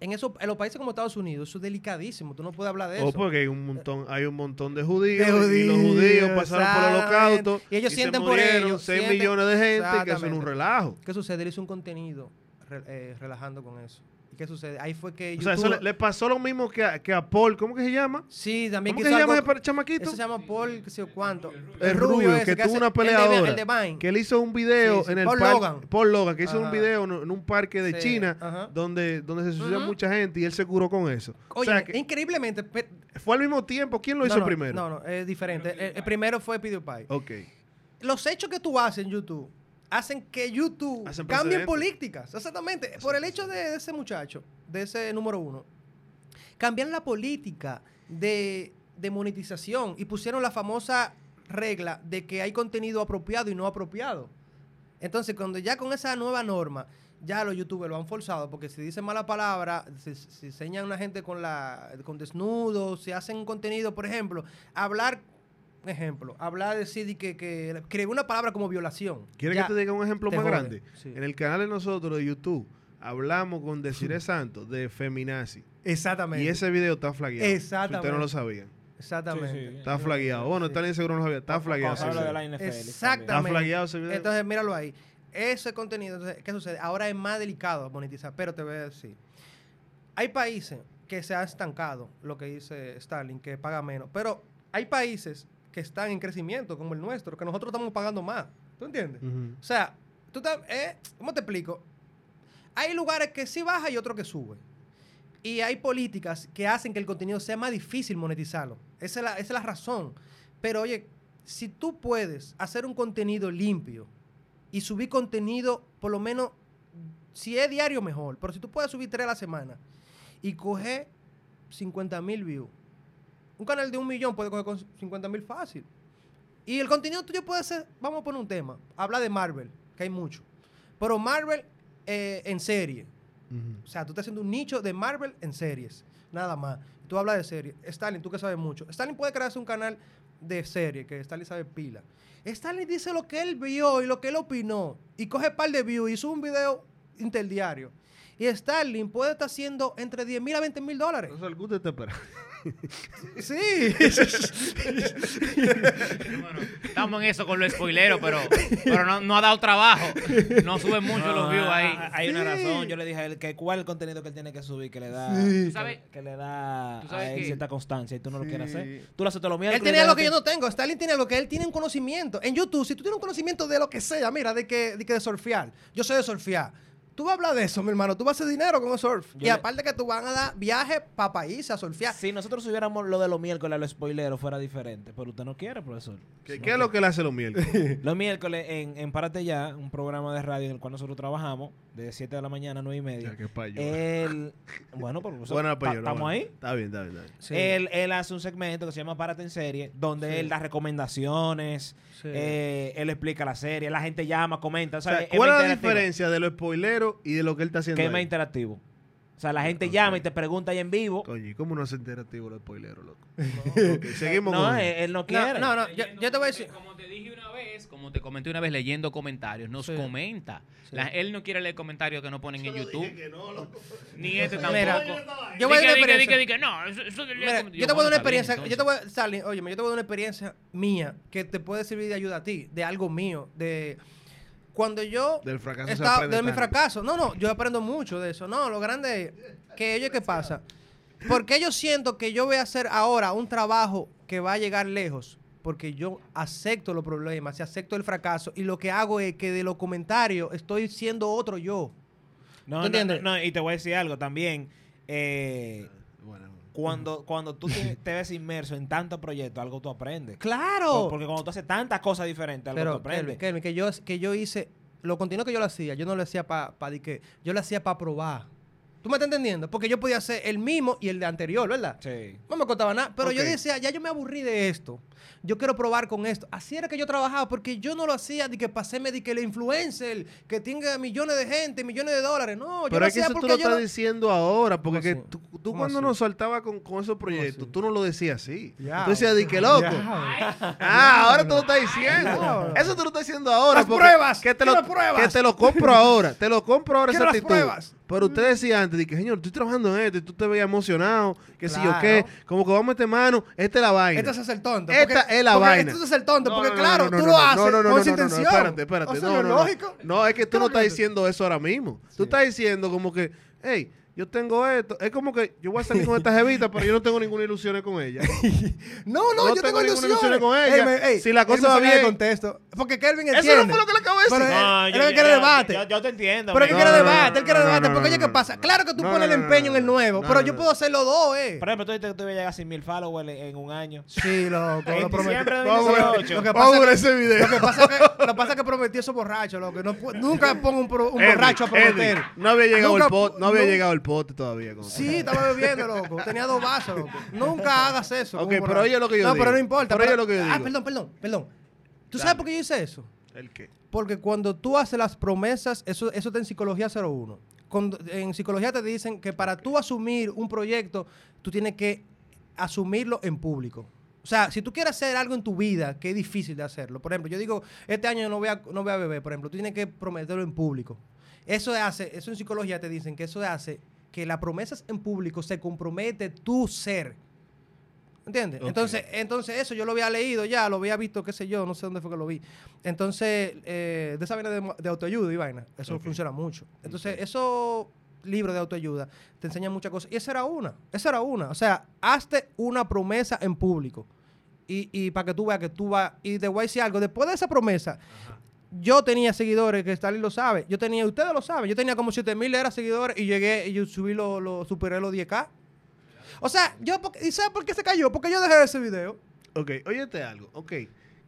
[SPEAKER 4] en, esos, en los países como Estados Unidos, eso es delicadísimo. Tú no puedes hablar de
[SPEAKER 1] O
[SPEAKER 4] eso.
[SPEAKER 1] porque hay un montón, hay un montón de judíos,
[SPEAKER 4] De
[SPEAKER 1] y los
[SPEAKER 4] judíos,
[SPEAKER 1] judíos pasaron por el holocausto
[SPEAKER 4] Y ellos
[SPEAKER 1] se
[SPEAKER 4] sienten por
[SPEAKER 1] murieron
[SPEAKER 4] ellos,
[SPEAKER 1] 6
[SPEAKER 4] sienten-
[SPEAKER 1] millones de gente que eso es un relajo.
[SPEAKER 4] ¿Qué sucede? Él hizo un contenido re- eh, relajando con eso. ¿Y qué sucede? Ahí fue que
[SPEAKER 1] O sea, eso
[SPEAKER 4] YouTube-
[SPEAKER 1] le, le pasó lo mismo que a, que a Paul, ¿cómo que se llama?
[SPEAKER 4] Sí, también
[SPEAKER 1] ¿Cómo que se llama
[SPEAKER 4] algo-
[SPEAKER 1] ese chamaquito?
[SPEAKER 4] Se llama Paul, qué sé yo cuánto.
[SPEAKER 1] El rubio,
[SPEAKER 4] ese
[SPEAKER 1] que tuvo
[SPEAKER 4] hace-
[SPEAKER 1] una
[SPEAKER 4] el de-
[SPEAKER 1] peleadora.
[SPEAKER 4] El de, Vine.
[SPEAKER 1] Que él hizo un video
[SPEAKER 4] Sí, sí,
[SPEAKER 1] en el
[SPEAKER 4] Paul
[SPEAKER 1] par-
[SPEAKER 4] Logan.
[SPEAKER 1] Paul Logan, que hizo un video en, en un parque de
[SPEAKER 4] Sí,
[SPEAKER 1] China
[SPEAKER 4] ajá.
[SPEAKER 1] donde, donde se suicidó
[SPEAKER 4] Ujú.
[SPEAKER 1] mucha gente y él se curó con eso.
[SPEAKER 4] Oye,
[SPEAKER 1] o sea, que
[SPEAKER 4] increíblemente. pe-
[SPEAKER 1] fue al mismo tiempo. ¿Quién lo
[SPEAKER 4] no,
[SPEAKER 1] hizo
[SPEAKER 4] no,
[SPEAKER 1] primero?
[SPEAKER 4] No, no, es diferente. El, el primero fue PewDiePie.
[SPEAKER 1] Ok.
[SPEAKER 4] Los hechos que tú haces en YouTube hacen que YouTube
[SPEAKER 1] Hacen
[SPEAKER 4] cambie políticas. Exactamente. Por el hecho de ese muchacho, de ese número uno, cambiaron la política de, de monetización y pusieron la famosa regla de que hay contenido apropiado y no apropiado. Entonces, cuando ya con esa nueva norma, ya los youtubers lo han forzado, porque si dicen mala palabra, si, si enseñan a una gente con la con desnudos, si hacen contenido, por ejemplo, hablar, ejemplo, hablar decir de que, que, que una palabra como violación.
[SPEAKER 1] ¿Quieres
[SPEAKER 4] ya
[SPEAKER 1] que te diga un ejemplo más
[SPEAKER 4] jode.
[SPEAKER 1] grande?
[SPEAKER 4] Sí.
[SPEAKER 1] En el canal de nosotros de YouTube hablamos con Desiree [LAUGHS] Santos de feminazi.
[SPEAKER 4] Exactamente.
[SPEAKER 1] Y ese video está flagueado. Si
[SPEAKER 4] Exactamente.
[SPEAKER 1] ustedes no lo sabían.
[SPEAKER 4] Exactamente.
[SPEAKER 2] Sí, sí.
[SPEAKER 1] Está flagueado. Bueno, vez seguro no lo sabía. Está flagueado.
[SPEAKER 2] Cuando
[SPEAKER 1] ese
[SPEAKER 2] habla de
[SPEAKER 1] video.
[SPEAKER 2] la NFL.
[SPEAKER 4] Exactamente.
[SPEAKER 1] Está flagueado ese video.
[SPEAKER 4] Entonces, míralo ahí. ese contenido, entonces, ¿qué sucede? Ahora es más delicado monetizar, pero te voy a decir. Hay países que se han estancado, lo que dice Stalin, que paga menos, pero hay países que están en crecimiento, como el nuestro, que nosotros estamos pagando más. ¿Tú entiendes? O sea, tú estás- eh, ¿cómo te explico? Hay lugares que sí baja y otros que sube. Y hay políticas que hacen que el contenido sea más difícil monetizarlo. Esa es la, esa es la razón. Pero oye, si tú puedes hacer un contenido limpio y subir contenido, por lo menos, si es diario, mejor. Pero si tú puedes subir tres a la semana y coger 50 mil views, un canal de un millón puede coger con 50 mil fácil. Y el contenido tuyo puede ser, vamos a poner un tema, habla de Marvel, que hay mucho. Pero Marvel eh, en serie. O sea, tú estás haciendo un nicho de Marvel en series. Nada más. Tú hablas de series. Stalin, tú que sabes mucho. Stalin puede crearse un canal de serie, que Stalin sabe pila. Stalin dice lo que él vio y lo que él opinó. Y coge par de views y sube un video interdiario. Y Stalin puede estar haciendo entre 10 mil a 20 mil dólares.
[SPEAKER 1] Eso el gusto espera.
[SPEAKER 4] Sí. [LAUGHS]
[SPEAKER 3] Bueno, estamos en eso con los spoileros, pero, pero no, no ha dado trabajo. No suben mucho los views ahí.
[SPEAKER 2] ah, Hay una razón. Yo le dije a él que cuál contenido que él tiene que subir que le da,
[SPEAKER 4] Sí.
[SPEAKER 3] ¿Tú sabes?
[SPEAKER 2] que, que le da
[SPEAKER 3] ¿Tú sabes
[SPEAKER 2] a él
[SPEAKER 3] que-
[SPEAKER 2] cierta constancia y tú no lo quieres hacer. Tú lo haces todos los
[SPEAKER 4] Él tiene algo que yo no tengo. Stalin tiene algo que él tiene un conocimiento. En YouTube, si tú tienes un conocimiento de lo que sea, mira, de que de, que de surfear. Yo sé de surfear. Tú vas a hablar de eso, mi hermano. Tú vas a hacer dinero con el surf.
[SPEAKER 2] Yo
[SPEAKER 4] y
[SPEAKER 2] le-
[SPEAKER 4] aparte que tú van a dar viajes para países a surfear.
[SPEAKER 2] Si nosotros subiéramos lo de los miércoles a los spoileros fuera diferente, pero usted no quiere, profesor.
[SPEAKER 1] ¿Qué,
[SPEAKER 2] No
[SPEAKER 1] qué es lo que le hace los miércoles?
[SPEAKER 2] Los miércoles en, en Párate Ya, un programa de radio en el cual nosotros trabajamos, de 7 de la mañana a 9 y media.
[SPEAKER 1] Ya, qué payo.
[SPEAKER 2] Él, bueno, pues
[SPEAKER 1] Bueno, payo, no,
[SPEAKER 2] estamos
[SPEAKER 1] bueno.
[SPEAKER 2] ahí.
[SPEAKER 1] Está bien, está bien. Está bien.
[SPEAKER 4] Sí.
[SPEAKER 2] Él, él hace un segmento que se llama Párate en Serie, donde
[SPEAKER 4] Sí.
[SPEAKER 2] él da recomendaciones,
[SPEAKER 4] Sí.
[SPEAKER 2] eh, él explica la serie, la gente llama, comenta. O
[SPEAKER 1] O
[SPEAKER 2] sea,
[SPEAKER 1] sea,
[SPEAKER 2] es
[SPEAKER 1] ¿Cuál es la diferencia de los spoileros y de lo que él está haciendo?
[SPEAKER 2] Que es más interactivo. O sea, la gente llama y te pregunta ahí en vivo.
[SPEAKER 1] Coño, ¿y cómo no hace interactivo los spoileros, loco? [LAUGHS] Ok, seguimos
[SPEAKER 2] No,
[SPEAKER 1] con
[SPEAKER 2] él, él no quiere.
[SPEAKER 4] no, no, yo, yo te voy a decir.
[SPEAKER 3] Como te dije una vez, como te comenté una vez leyendo comentarios, nos
[SPEAKER 4] Sí.
[SPEAKER 3] comenta.
[SPEAKER 4] Sí.
[SPEAKER 3] La- él no quiere leer comentarios que no ponen en YouTube. Ni este
[SPEAKER 4] Mira,
[SPEAKER 3] tampoco.
[SPEAKER 4] yo voy a dar una yo te voy a dar una experiencia, yo te voy a, Stalin, óyeme, yo te voy a dar una experiencia mía que te puede servir de ayuda a ti, de algo mío, de cuando yo
[SPEAKER 1] Del fracaso
[SPEAKER 4] estaba, de mi fracaso. No, no, yo aprendo mucho de eso. No, lo grande es que ello qué pasa. [LAUGHS] Porque yo siento que yo voy a hacer ahora un trabajo que va a llegar lejos. Porque yo acepto los problemas y acepto el fracaso. Y lo que hago es que de los comentarios estoy siendo otro yo.
[SPEAKER 2] No,
[SPEAKER 4] ¿Tú
[SPEAKER 2] no,
[SPEAKER 4] entiendes?
[SPEAKER 2] no, no, y te voy a decir algo también. eh,
[SPEAKER 1] Bueno,
[SPEAKER 2] cuando, cuando tú te, te ves inmerso en tantos proyectos, algo tú aprendes.
[SPEAKER 4] ¡Claro!
[SPEAKER 2] Por- Porque cuando tú haces tantas cosas diferentes, algo tú
[SPEAKER 4] Pero,
[SPEAKER 2] aprendes.
[SPEAKER 4] Kelvin, Kelvin, que yo, que yo hice, lo continuo que yo lo hacía, yo no lo hacía para que, yo lo hacía para probar. ¿Tú me estás entendiendo? Porque yo podía hacer el mismo y el de anterior, ¿verdad?
[SPEAKER 2] Sí.
[SPEAKER 4] No me costaba nada, pero yo decía, ya yo me aburrí de esto. Yo quiero probar con esto. Así era que yo trabajaba, porque yo no lo hacía de que paséme de que el influencer, que tenga millones de gente, millones de dólares. No, yo
[SPEAKER 1] Pero
[SPEAKER 4] lo
[SPEAKER 1] es que eso tú lo
[SPEAKER 4] yo
[SPEAKER 1] estás diciendo ahora, porque
[SPEAKER 4] ¿Cómo
[SPEAKER 1] que tú, tú
[SPEAKER 4] ¿Cómo
[SPEAKER 1] cuando
[SPEAKER 4] así?
[SPEAKER 1] nos saltabas con, con esos proyectos, tú no lo decías así.
[SPEAKER 4] Ya,
[SPEAKER 1] tú decías, di que loco. Ah, ahora tú lo estás diciendo. Eso tú lo estás diciendo ahora.
[SPEAKER 4] Las pruebas,
[SPEAKER 1] Que te, lo,
[SPEAKER 4] pruebas.
[SPEAKER 1] que te lo compro ahora. Te lo compro ahora esa actitud.
[SPEAKER 4] pruebas.
[SPEAKER 1] Pero usted decía antes, di que señor, estoy trabajando en esto y tú te veías emocionado, que si yo qué, como que vamos a meter mano, esta es la vaina.
[SPEAKER 4] Esto es hacer tonto.
[SPEAKER 1] Esta
[SPEAKER 4] porque-
[SPEAKER 1] es la vaina.
[SPEAKER 4] Esto es hacer tonto, porque claro, tú lo haces con
[SPEAKER 1] no,
[SPEAKER 4] esa
[SPEAKER 1] no,
[SPEAKER 4] intención.
[SPEAKER 1] espérate, espérate.
[SPEAKER 4] O sea,
[SPEAKER 1] no, no, no.
[SPEAKER 4] lógico.
[SPEAKER 1] No, es que tú
[SPEAKER 4] ¿Qué
[SPEAKER 1] no estás diciendo eso ahora mismo. Tú estás diciendo como que, hey, yo tengo esto. Es como que yo voy a salir con esta jevita, pero yo no tengo ninguna ilusión con ella. [LAUGHS]
[SPEAKER 4] No, no,
[SPEAKER 1] No
[SPEAKER 4] yo
[SPEAKER 1] tengo
[SPEAKER 4] tengo
[SPEAKER 1] ninguna
[SPEAKER 4] ilusiones.
[SPEAKER 1] ilusión con ella. Si la cosa va bien.
[SPEAKER 4] contexto. Porque Kelvin
[SPEAKER 1] Eso
[SPEAKER 4] entiende.
[SPEAKER 1] no fue lo que le acabo de decir.
[SPEAKER 2] No,
[SPEAKER 4] él
[SPEAKER 2] yo-
[SPEAKER 4] lo que
[SPEAKER 2] yo-
[SPEAKER 4] quiere
[SPEAKER 2] yo-
[SPEAKER 4] debate.
[SPEAKER 2] Yo, yo te entiendo.
[SPEAKER 4] Pero él quiere debate, él quiere debate. Porque oye, ¿qué pasa? Claro que tú
[SPEAKER 1] No,
[SPEAKER 4] pones
[SPEAKER 1] no,
[SPEAKER 4] el empeño
[SPEAKER 1] no,
[SPEAKER 4] en el nuevo,
[SPEAKER 1] No,
[SPEAKER 4] pero
[SPEAKER 1] no,
[SPEAKER 4] yo puedo hacer los dos, eh.
[SPEAKER 2] Por ejemplo, tú dices que tú ibas a llegar a 100 mil followers en, en un año.
[SPEAKER 4] Sí, loco, [LAUGHS]
[SPEAKER 2] En
[SPEAKER 4] lo prometí.
[SPEAKER 2] diciembre de
[SPEAKER 1] Vamos a ver,
[SPEAKER 2] 2018.
[SPEAKER 4] Lo que
[SPEAKER 1] vamos a
[SPEAKER 4] pasa
[SPEAKER 1] ese video.
[SPEAKER 4] Lo que pasa es que, lo que, pasa es que prometí eso borracho, loco. Nunca pongo un, borracho a prometer.
[SPEAKER 1] No había llegado el pot, no había llegado el pote todavía. como-
[SPEAKER 4] Sí, estaba bebiendo, [LAUGHS] loco. Tenía dos vasos, loco. Nunca hagas eso.
[SPEAKER 1] Ok, pero oye lo que yo
[SPEAKER 4] No,
[SPEAKER 1] digo.
[SPEAKER 4] pero no importa.
[SPEAKER 1] Pero oye lo que yo
[SPEAKER 4] Ah,
[SPEAKER 1] digo.
[SPEAKER 4] perdón, perdón, perdón. ¿Tú
[SPEAKER 1] Dale.
[SPEAKER 4] sabes por qué yo hice eso?
[SPEAKER 1] ¿El qué?
[SPEAKER 4] Porque cuando tú haces las promesas, eso, eso está en psicología 01. Cuando- en psicología te dicen que para tú asumir un proyecto, tú tienes que asumirlo en público. O sea, si tú quieres hacer algo en tu vida que es difícil de hacerlo, por ejemplo, yo digo, este año no voy a, no voy a beber, por ejemplo, tú tienes que prometerlo en público. Eso hace, eso en psicología te dicen que eso hace que las promesas en público se compromete tu ser. ¿Entiendes? Entonces, entonces eso yo lo había leído ya, lo había visto, qué sé yo, no sé dónde fue que lo vi. Entonces, eh, de esa vaina de, autoayuda y vaina, eso funciona mucho. Entonces, esos libros de autoayuda te enseñan muchas cosas. Y esa era una, esa era una. O sea, hazte una promesa en público. Y, y para que tú veas que tú vas, y te voy a decir algo, después de esa promesa, yo tenía seguidores, que Stalin lo sabe, yo tenía, ustedes lo saben, yo tenía como 7000 era seguidores y llegué y yo subí lo, lo superé los 10k. O sea, yo, ¿y sabes por qué se cayó? Porque yo dejé ese video.
[SPEAKER 1] Ok, óyete algo. Ok.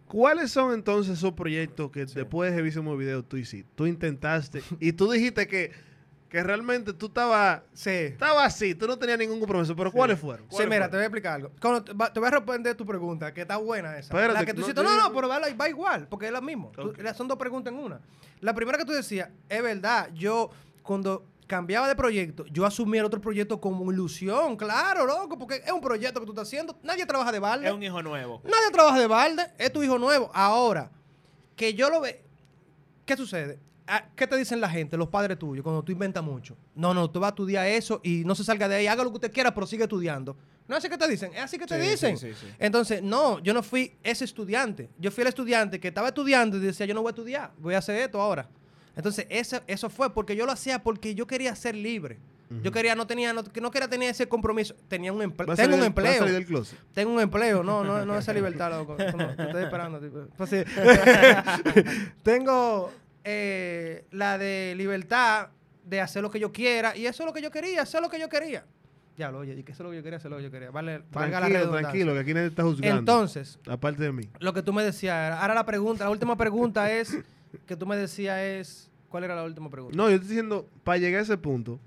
[SPEAKER 1] ¿Cuáles son entonces esos proyectos que después de Jevísimo Video tú hiciste? Tú intentaste y tú dijiste que, que realmente tú estabas
[SPEAKER 4] Sí.
[SPEAKER 1] estaba así, tú no tenías ningún compromiso, pero ¿cuáles fueron?
[SPEAKER 4] Sí,
[SPEAKER 1] ¿Cuáles
[SPEAKER 4] mira, te voy a explicar algo. Cuando te, va- te voy a responder tu pregunta, que está buena esa.
[SPEAKER 1] Espérate,
[SPEAKER 4] la que tú
[SPEAKER 1] no,
[SPEAKER 4] no, no, pero va, va igual, porque es lo mismo. Tú-
[SPEAKER 1] Ok.
[SPEAKER 4] son dos preguntas en una. La primera que tú decías, es verdad, yo cuando cambiaba de proyecto, yo asumí el otro proyecto como ilusión, claro, loco, porque es un proyecto que tú estás haciendo, nadie trabaja de balde.
[SPEAKER 2] Es un hijo nuevo.
[SPEAKER 4] Nadie trabaja de balde, es tu hijo nuevo. Ahora, que yo lo ve, ¿qué sucede? Ah, ¿Qué te dicen la gente, los padres tuyos, cuando tú inventas mucho? No, no, tú vas a estudiar eso y no se salga de ahí, haga lo que usted quiera, pero sigue estudiando. No es así que te dicen, es así que te
[SPEAKER 2] Sí,
[SPEAKER 4] dicen.
[SPEAKER 2] sí, sí, sí.
[SPEAKER 4] Entonces, no, yo no fui ese estudiante. Yo fui el estudiante que estaba estudiando y decía, yo no voy a estudiar, voy a hacer esto ahora. Entonces, eso, eso fue porque yo lo hacía porque yo quería ser libre. Yo quería, no tenía, no, que no quería tener ese compromiso. Tenía un empleo.
[SPEAKER 1] ¿Va a
[SPEAKER 4] Tengo un empleo.
[SPEAKER 1] salir del closet?
[SPEAKER 4] Tengo un empleo, no, no, no esa [LAUGHS] libertad, loco. No, te estoy esperando. tipo. Pues. [LAUGHS] [LAUGHS] Tengo eh, la de libertad de hacer lo que yo quiera y eso es lo que yo quería, hacer lo que yo quería. Ya lo oye, que eso es lo que yo quería, hacer lo que yo quería. Vale, valga la
[SPEAKER 1] Tranquilo,
[SPEAKER 4] redundancia.
[SPEAKER 1] tranquilo, que aquí nadie está juzgando.
[SPEAKER 4] Entonces,
[SPEAKER 1] aparte de mí.
[SPEAKER 4] lo que tú me decías era, ahora la pregunta, la última pregunta es, que tú me decías es, ¿cuál era la última pregunta?
[SPEAKER 1] No, yo estoy diciendo, para llegar a ese punto,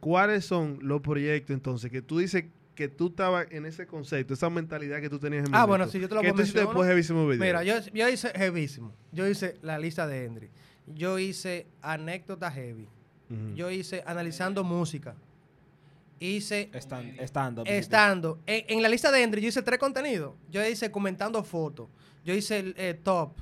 [SPEAKER 1] ¿cuáles son los proyectos entonces que tú dices que tú estabas en ese concepto, esa mentalidad que tú tenías en
[SPEAKER 4] Ah,
[SPEAKER 1] momento,
[SPEAKER 4] bueno, sí, yo te lo menciono.
[SPEAKER 1] después Video?
[SPEAKER 4] Mira, yo, yo hice heavísimo. Yo hice la lista de Henry. Yo hice anécdota heavy. Yo hice analizando música. Hice
[SPEAKER 2] Estan- Estando.
[SPEAKER 4] estando. En, en la lista de Henry yo hice tres contenidos. Yo hice comentando fotos. Yo hice eh, top.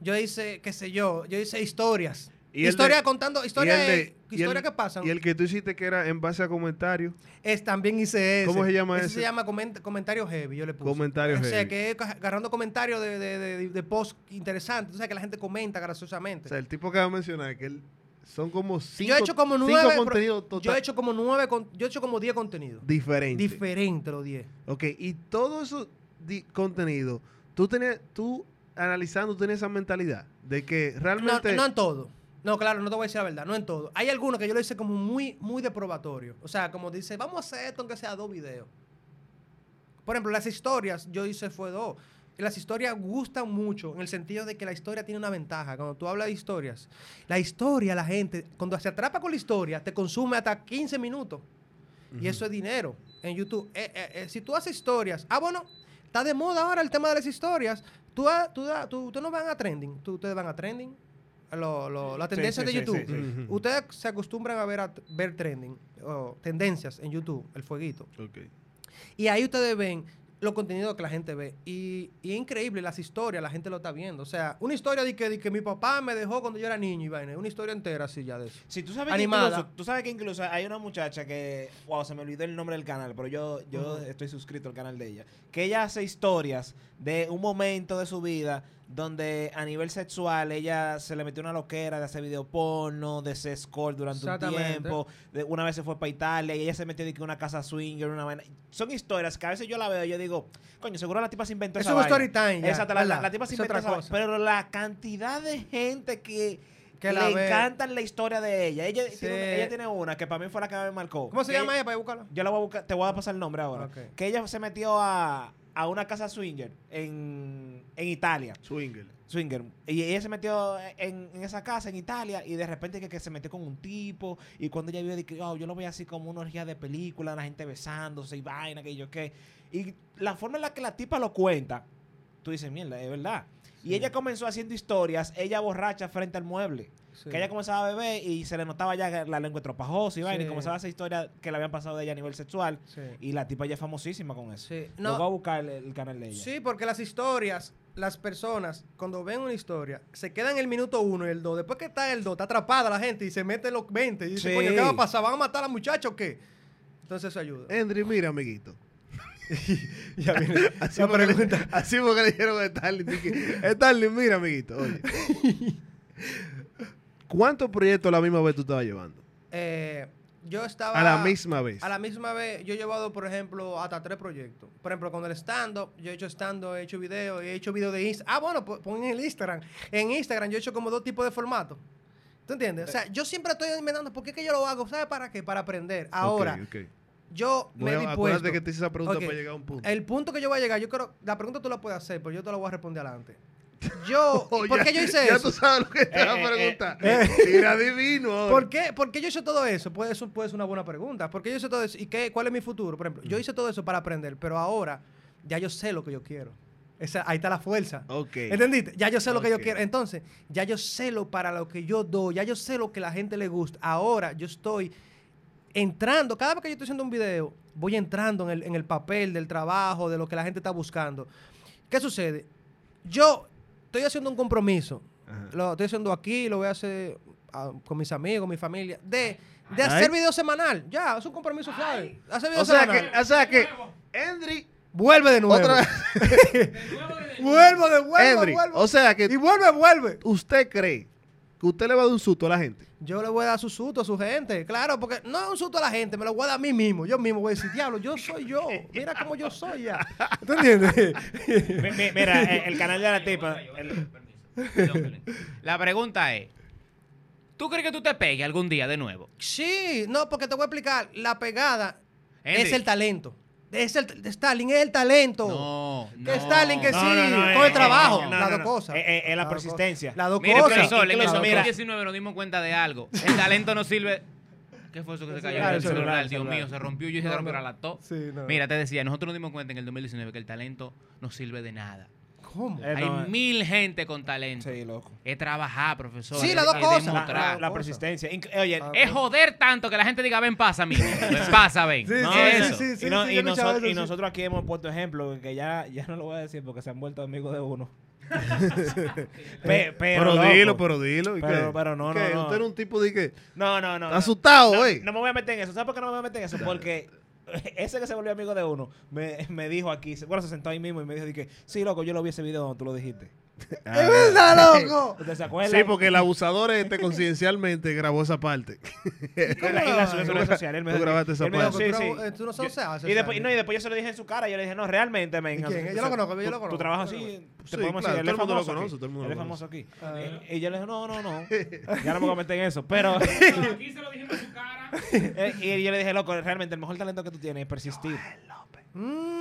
[SPEAKER 4] Yo hice, qué sé yo, yo hice historias.
[SPEAKER 1] Y
[SPEAKER 4] Historia
[SPEAKER 1] de-
[SPEAKER 4] contando,
[SPEAKER 1] y
[SPEAKER 4] historia,
[SPEAKER 1] el de- y
[SPEAKER 4] historia
[SPEAKER 1] el-
[SPEAKER 4] que pasan.
[SPEAKER 1] Y el que tú hiciste que era en base a comentarios.
[SPEAKER 4] Es, también hice ese.
[SPEAKER 1] ¿Cómo se llama
[SPEAKER 4] ese? se llama coment- comentario heavy, yo le puse.
[SPEAKER 1] Comentario
[SPEAKER 4] O sea,
[SPEAKER 1] heavy.
[SPEAKER 4] que es agarrando comentarios de, de, de, de post interesantes. O sea, que la gente comenta graciosamente.
[SPEAKER 1] O sea, el tipo que va a mencionar, que él, son como cinco,
[SPEAKER 4] yo he hecho como nueve.
[SPEAKER 1] contenidos total
[SPEAKER 4] yo he hecho como nueve. yo he hecho como diez contenidos.
[SPEAKER 1] diferentes.
[SPEAKER 4] Diferentes los diez.
[SPEAKER 1] ok, y todo eso contenido, tú tenías, tú analizando, tú tenías esa mentalidad de que
[SPEAKER 4] No,
[SPEAKER 1] realmente...
[SPEAKER 4] no en todo. No, claro, no te voy a decir la verdad, no en todo. Hay algunos que yo lo hice como muy, muy de probatorio. O sea, como dice, vamos a hacer esto aunque sea dos videos. Por ejemplo, las historias, yo hice fue dos. Y las historias gustan mucho en el sentido de que la historia tiene una ventaja. Cuando tú hablas de historias, la historia, la gente, cuando se atrapa con la historia, te consume hasta 15 minutos. Y eso es dinero en YouTube. Eh, eh, eh, si tú haces historias, ah, bueno, está de moda ahora el tema de las historias. Tú, ha- tú, da- tú, tú no van a trending, tú, ustedes van a trending. Lo, lo- las
[SPEAKER 2] Sí,
[SPEAKER 4] tendencias
[SPEAKER 2] sí,
[SPEAKER 4] de
[SPEAKER 2] sí,
[SPEAKER 4] YouTube.
[SPEAKER 2] sí,
[SPEAKER 1] sí.
[SPEAKER 4] Ustedes se acostumbran a ver, a ver trending, o tendencias en YouTube, el fueguito. Y ahí ustedes ven los contenidos que la gente ve. Y, y es increíble, las historias, la gente lo está viendo. O sea, una historia de que, de que mi papá me dejó cuando yo era niño y vaina. Una historia entera así ya de eso.
[SPEAKER 2] Si tú sabes
[SPEAKER 4] Animada.
[SPEAKER 2] que incluso, tú sabes que incluso hay una muchacha que, wow, se me olvidó el nombre del canal, pero yo, yo estoy suscrito al canal de ella, que ella hace historias de un momento de su vida donde a nivel sexual ella se le metió una loquera de hacer video porno, de ser score durante un tiempo, de, una vez se fue para Italia y ella se metió que una casa swinger, una vaina. Son historias que a veces yo la veo y yo digo, coño, seguro la tipa se inventó
[SPEAKER 4] Es
[SPEAKER 2] esa
[SPEAKER 4] un
[SPEAKER 2] vaina.
[SPEAKER 4] story time ya,
[SPEAKER 2] Exacto, la, la-
[SPEAKER 4] ¿verdad?
[SPEAKER 2] la tipa se
[SPEAKER 4] Es
[SPEAKER 2] inventó esa vaina. Pero la cantidad de gente que
[SPEAKER 4] Que
[SPEAKER 2] le
[SPEAKER 4] la ve.
[SPEAKER 2] encanta la historia de ella. Ella,
[SPEAKER 4] Sí.
[SPEAKER 2] tiene, una, ella tiene una que para mí fue la que me marcó.
[SPEAKER 4] ¿Cómo se
[SPEAKER 2] Que
[SPEAKER 4] llama ella para buscarla?
[SPEAKER 2] Yo la voy a buscar, te voy a pasar el nombre ahora. Que ella se metió a, a una casa swinger en, en Italia.
[SPEAKER 1] Swinger.
[SPEAKER 2] Swinger. Y ella se metió en, en esa casa en Italia y de repente que, que se metió con un tipo y cuando ella vio que "Oh, yo lo veía así como una orgía de película, la gente besándose y vaina, que yo qué. Y la forma en la que la tipa lo cuenta, tú dices, mierda, es verdad. Y ella comenzó haciendo historias, ella borracha frente al mueble.
[SPEAKER 4] Sí.
[SPEAKER 2] Que ella comenzaba a beber y se le notaba ya la lengua tropajosa y vaina, y comenzaba a hacer historias que le habían pasado de ella a nivel sexual.
[SPEAKER 4] Sí.
[SPEAKER 2] Y la tipa ya es famosísima con eso.
[SPEAKER 4] Sí.
[SPEAKER 2] No. Voy a buscar el, el canal de ella.
[SPEAKER 4] Sí, porque las historias, las personas, cuando ven una historia, se quedan en el minuto uno y el dos. Después que está el dos, está atrapada la gente y se mete en los 20 y dice,
[SPEAKER 2] Sí.
[SPEAKER 4] coño, ¿qué va a pasar? ¿Van a matar a la muchacha o qué? Entonces eso ayuda.
[SPEAKER 1] Henry, mira, amiguito. [LAUGHS]
[SPEAKER 4] ya viene [LAUGHS]
[SPEAKER 1] Así
[SPEAKER 4] la
[SPEAKER 1] fue, que le,
[SPEAKER 4] pregunta.
[SPEAKER 1] así le dijeron a Starling. Starling, mira, amiguito, oye. [LAUGHS] ¿Cuántos proyectos a la misma vez tú estabas llevando?
[SPEAKER 4] Eh, yo estaba...
[SPEAKER 1] A la misma vez.
[SPEAKER 4] A la misma vez, yo he llevado, por ejemplo, hasta tres proyectos. Por ejemplo, con el stand-up, yo he hecho stand-up, he hecho video, he hecho video de Instagram. Ah, bueno, pon en el Instagram. En Instagram yo he hecho como dos tipos de formatos. ¿Tú entiendes? O sea, yo siempre estoy inventando, ¿por qué que yo lo hago? ¿Sabes para qué? Para aprender. Ahora, yo me he dispuesto...
[SPEAKER 1] que te hice esa pregunta
[SPEAKER 4] Ok.
[SPEAKER 1] para llegar a un punto.
[SPEAKER 4] El punto que yo voy a llegar, yo creo, la pregunta tú la puedes hacer, pero yo te la voy a responder adelante. Yo, [LAUGHS]
[SPEAKER 1] Oh,
[SPEAKER 4] ¿por
[SPEAKER 1] ya-
[SPEAKER 4] qué yo hice
[SPEAKER 1] ya
[SPEAKER 4] eso?
[SPEAKER 1] tú sabes lo que te va a
[SPEAKER 2] Eh, eh,
[SPEAKER 1] preguntar. Tira divino.
[SPEAKER 4] ¿Por qué, por qué yo hice todo eso? Puede, eso puede ser una buena pregunta. ¿Por qué yo hice todo eso? ¿Y qué, cuál es mi futuro? Por ejemplo, yo hice todo eso para aprender, pero ahora ya yo sé lo que yo quiero. Esa, ahí está la fuerza.
[SPEAKER 1] Ok.
[SPEAKER 4] ¿Entendiste? Ya yo sé lo que yo quiero. Entonces, ya yo sé lo para lo que yo doy, ya yo sé lo que la gente le gusta. Ahora yo estoy entrando, cada vez que yo estoy haciendo un video, voy entrando en el, en el papel del trabajo, de lo que la gente está buscando. ¿Qué sucede? Yo estoy haciendo un compromiso.
[SPEAKER 1] Ajá.
[SPEAKER 4] Lo estoy haciendo aquí, lo voy a hacer ah, con mis amigos, mi familia, de, de hacer video semanal. Ya, es un compromiso. Hacer video
[SPEAKER 1] O sea
[SPEAKER 4] semanal.
[SPEAKER 1] que, o sea que, Endry,
[SPEAKER 4] Vuelve de nuevo.
[SPEAKER 1] otra [LAUGHS]
[SPEAKER 4] Vuelvo de vuelvo,
[SPEAKER 1] Endry,
[SPEAKER 4] vuelvo.
[SPEAKER 1] o sea que
[SPEAKER 4] y vuelve, vuelve.
[SPEAKER 1] usted cree que usted le va a dar un susto a la gente.
[SPEAKER 4] Yo le voy a dar su susto a su gente, claro, porque no es un susto a la gente, me lo voy a dar a mí mismo. Yo mismo voy a decir, diablo, yo soy yo. Mira cómo yo soy ya. [LAUGHS] ¿Tú entiendes?
[SPEAKER 2] Mi- mi- Mira, [LAUGHS] el canal de la tipa. [LAUGHS]
[SPEAKER 3] La pregunta es, ¿tú crees que tú te pegues algún día de nuevo?
[SPEAKER 4] sí, no, porque te voy a explicar. La pegada es el talento. Es el, Stalin es el talento.
[SPEAKER 3] No,
[SPEAKER 4] Que
[SPEAKER 3] no.
[SPEAKER 4] Stalin, que
[SPEAKER 2] No,
[SPEAKER 4] sí,
[SPEAKER 2] no, eh,
[SPEAKER 4] el trabajo,
[SPEAKER 2] no,
[SPEAKER 4] las dos cosas.
[SPEAKER 2] Eh, eh, es la persistencia.
[SPEAKER 4] Las dos
[SPEAKER 3] Mire,
[SPEAKER 4] cosas.
[SPEAKER 3] profesor, en el
[SPEAKER 2] Incluso, mira.
[SPEAKER 3] 2019 nos dimos cuenta de algo. El talento no sirve. ¿Qué fue eso que se cayó?
[SPEAKER 4] celular,
[SPEAKER 3] El
[SPEAKER 4] el
[SPEAKER 3] celular,
[SPEAKER 2] celular,
[SPEAKER 3] Dios
[SPEAKER 2] celular.
[SPEAKER 3] mío, se rompió. Yo
[SPEAKER 4] No,
[SPEAKER 3] se rompió
[SPEAKER 4] no.
[SPEAKER 3] la laptop.
[SPEAKER 4] Sí, no.
[SPEAKER 3] Mira, te decía, nosotros nos dimos cuenta en el 2019 que el talento no sirve de nada.
[SPEAKER 4] ¿Cómo?
[SPEAKER 2] Eh,
[SPEAKER 3] Hay
[SPEAKER 2] no, eh.
[SPEAKER 3] mil gente con talento.
[SPEAKER 2] Sí, loco.
[SPEAKER 3] Es trabajar, profesor.
[SPEAKER 4] Sí, las dos cosas.
[SPEAKER 2] La, persistencia. Inc- Oye,
[SPEAKER 4] Ah,
[SPEAKER 3] Es joder tanto que la gente diga, ven, pasa, amigo. [LAUGHS] Ven, pasa, ven.
[SPEAKER 4] Sí,
[SPEAKER 2] No,
[SPEAKER 4] sí,
[SPEAKER 2] eso.
[SPEAKER 4] sí, sí,
[SPEAKER 2] y, no-
[SPEAKER 4] sí,
[SPEAKER 2] y
[SPEAKER 4] yo he escuchado
[SPEAKER 2] noso-
[SPEAKER 4] eso,
[SPEAKER 2] y
[SPEAKER 4] sí.
[SPEAKER 2] nosotros aquí hemos puesto ejemplos que ya, ya no lo voy a decir porque se han vuelto amigos de uno. [LAUGHS] Pe- pero,
[SPEAKER 1] Pero,
[SPEAKER 2] loco.
[SPEAKER 1] dilo, pero dilo. ¿y
[SPEAKER 2] Pero- pero no, no, no.
[SPEAKER 1] Usted era un tipo de que...
[SPEAKER 2] No, no, no.
[SPEAKER 1] Asustado,
[SPEAKER 2] no,
[SPEAKER 1] eh.
[SPEAKER 2] No me voy a meter en eso. ¿Sabes por qué no me voy a meter en eso? Porque [LAUGHS] ese que se volvió amigo de uno me, me dijo aquí, se- bueno, se sentó ahí mismo y me dijo, dije, sí, loco, yo lo vi ese video donde tú lo dijiste. [LAUGHS]
[SPEAKER 4] ¡Es verdad, loco! [LAUGHS]
[SPEAKER 2] ¿Usted se acuerda?
[SPEAKER 1] Sí, porque el abusador este coincidencialmente grabó esa parte.
[SPEAKER 2] Y la, y la subió en sus redes sociales. Él me
[SPEAKER 1] Tú grabaste esa parte.
[SPEAKER 2] sí,
[SPEAKER 4] Pero
[SPEAKER 2] sí.
[SPEAKER 4] tú, no sabes,
[SPEAKER 2] Yo- y, después, no, y después yo se lo dije en su cara. Yo le dije, no, realmente, men.
[SPEAKER 4] Yo lo conozco, yo
[SPEAKER 2] tu-
[SPEAKER 4] lo
[SPEAKER 2] Tu
[SPEAKER 4] conozco.
[SPEAKER 2] trabajo así, te
[SPEAKER 1] Sí,
[SPEAKER 2] podemos
[SPEAKER 1] claro,
[SPEAKER 2] decir, él
[SPEAKER 1] todo
[SPEAKER 2] es
[SPEAKER 1] el mundo lo
[SPEAKER 2] famoso
[SPEAKER 1] conoce,
[SPEAKER 2] aquí.
[SPEAKER 1] todo el mundo
[SPEAKER 2] Él es famoso aquí.
[SPEAKER 4] Ah.
[SPEAKER 2] Eh, Y yo le dije, no, no, no. Ya no me voy a meter en eso. Pero,
[SPEAKER 3] Aquí se lo dijimos en su cara. [LAUGHS]
[SPEAKER 2] eh, y yo le dije, loco, realmente el mejor talento que tú tienes es persistir.
[SPEAKER 4] Mm.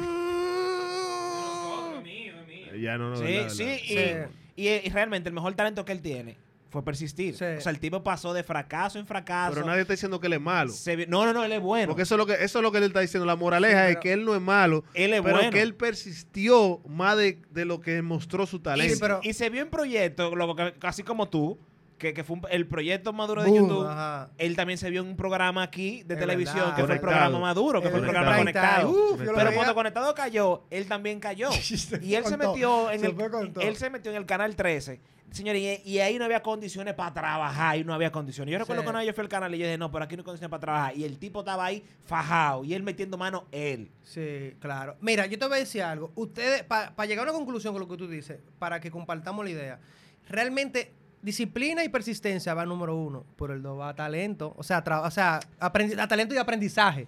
[SPEAKER 1] Ya no, no,
[SPEAKER 2] Sí,
[SPEAKER 1] verdad,
[SPEAKER 2] sí,
[SPEAKER 1] verdad.
[SPEAKER 2] y,
[SPEAKER 4] Sí.
[SPEAKER 2] y- y realmente el mejor talento que él tiene fue persistir.
[SPEAKER 4] Sí.
[SPEAKER 2] O sea, el tipo pasó de fracaso en fracaso.
[SPEAKER 1] Pero nadie está diciendo que él es malo.
[SPEAKER 2] Se no, no, no, él es bueno.
[SPEAKER 1] Porque eso es lo que eso es lo que él está diciendo. La moraleja
[SPEAKER 4] Sí,
[SPEAKER 1] es que él no es malo,
[SPEAKER 2] Él es
[SPEAKER 1] pero
[SPEAKER 2] bueno.
[SPEAKER 1] que él persistió más de, de lo que mostró su
[SPEAKER 2] y,
[SPEAKER 1] talento.
[SPEAKER 4] Sí, pero-
[SPEAKER 2] y se vio en proyectos, casi como tú, que, que fue un- el proyecto más duro de
[SPEAKER 4] Boom,
[SPEAKER 2] YouTube.
[SPEAKER 4] ajá.
[SPEAKER 2] Él también se vio en un programa aquí de
[SPEAKER 4] Es
[SPEAKER 2] televisión,
[SPEAKER 4] verdad.
[SPEAKER 2] que fue el programa más duro, que fue el programa conectado.
[SPEAKER 4] Uf,
[SPEAKER 2] Pero
[SPEAKER 4] veía.
[SPEAKER 2] cuando Conectado cayó, él también cayó. [LAUGHS]
[SPEAKER 4] Se
[SPEAKER 2] y él se metió en
[SPEAKER 4] Se
[SPEAKER 2] el él se metió en el canal 13. Señores, y, y ahí no había condiciones para trabajar, y no había condiciones. Yo recuerdo
[SPEAKER 4] Sí.
[SPEAKER 2] que una vez yo fui al canal y yo dije, no, pero aquí no hay condiciones para trabajar. Y el tipo estaba ahí fajado, y él metiendo mano él.
[SPEAKER 4] Sí, claro. Mira, yo te voy a decir algo. Ustedes, para llegar a una conclusión con lo que tú dices, para que compartamos la idea, realmente disciplina y persistencia va número uno, por el dos va talento, o sea, tra- o sea aprendi- a talento y aprendizaje.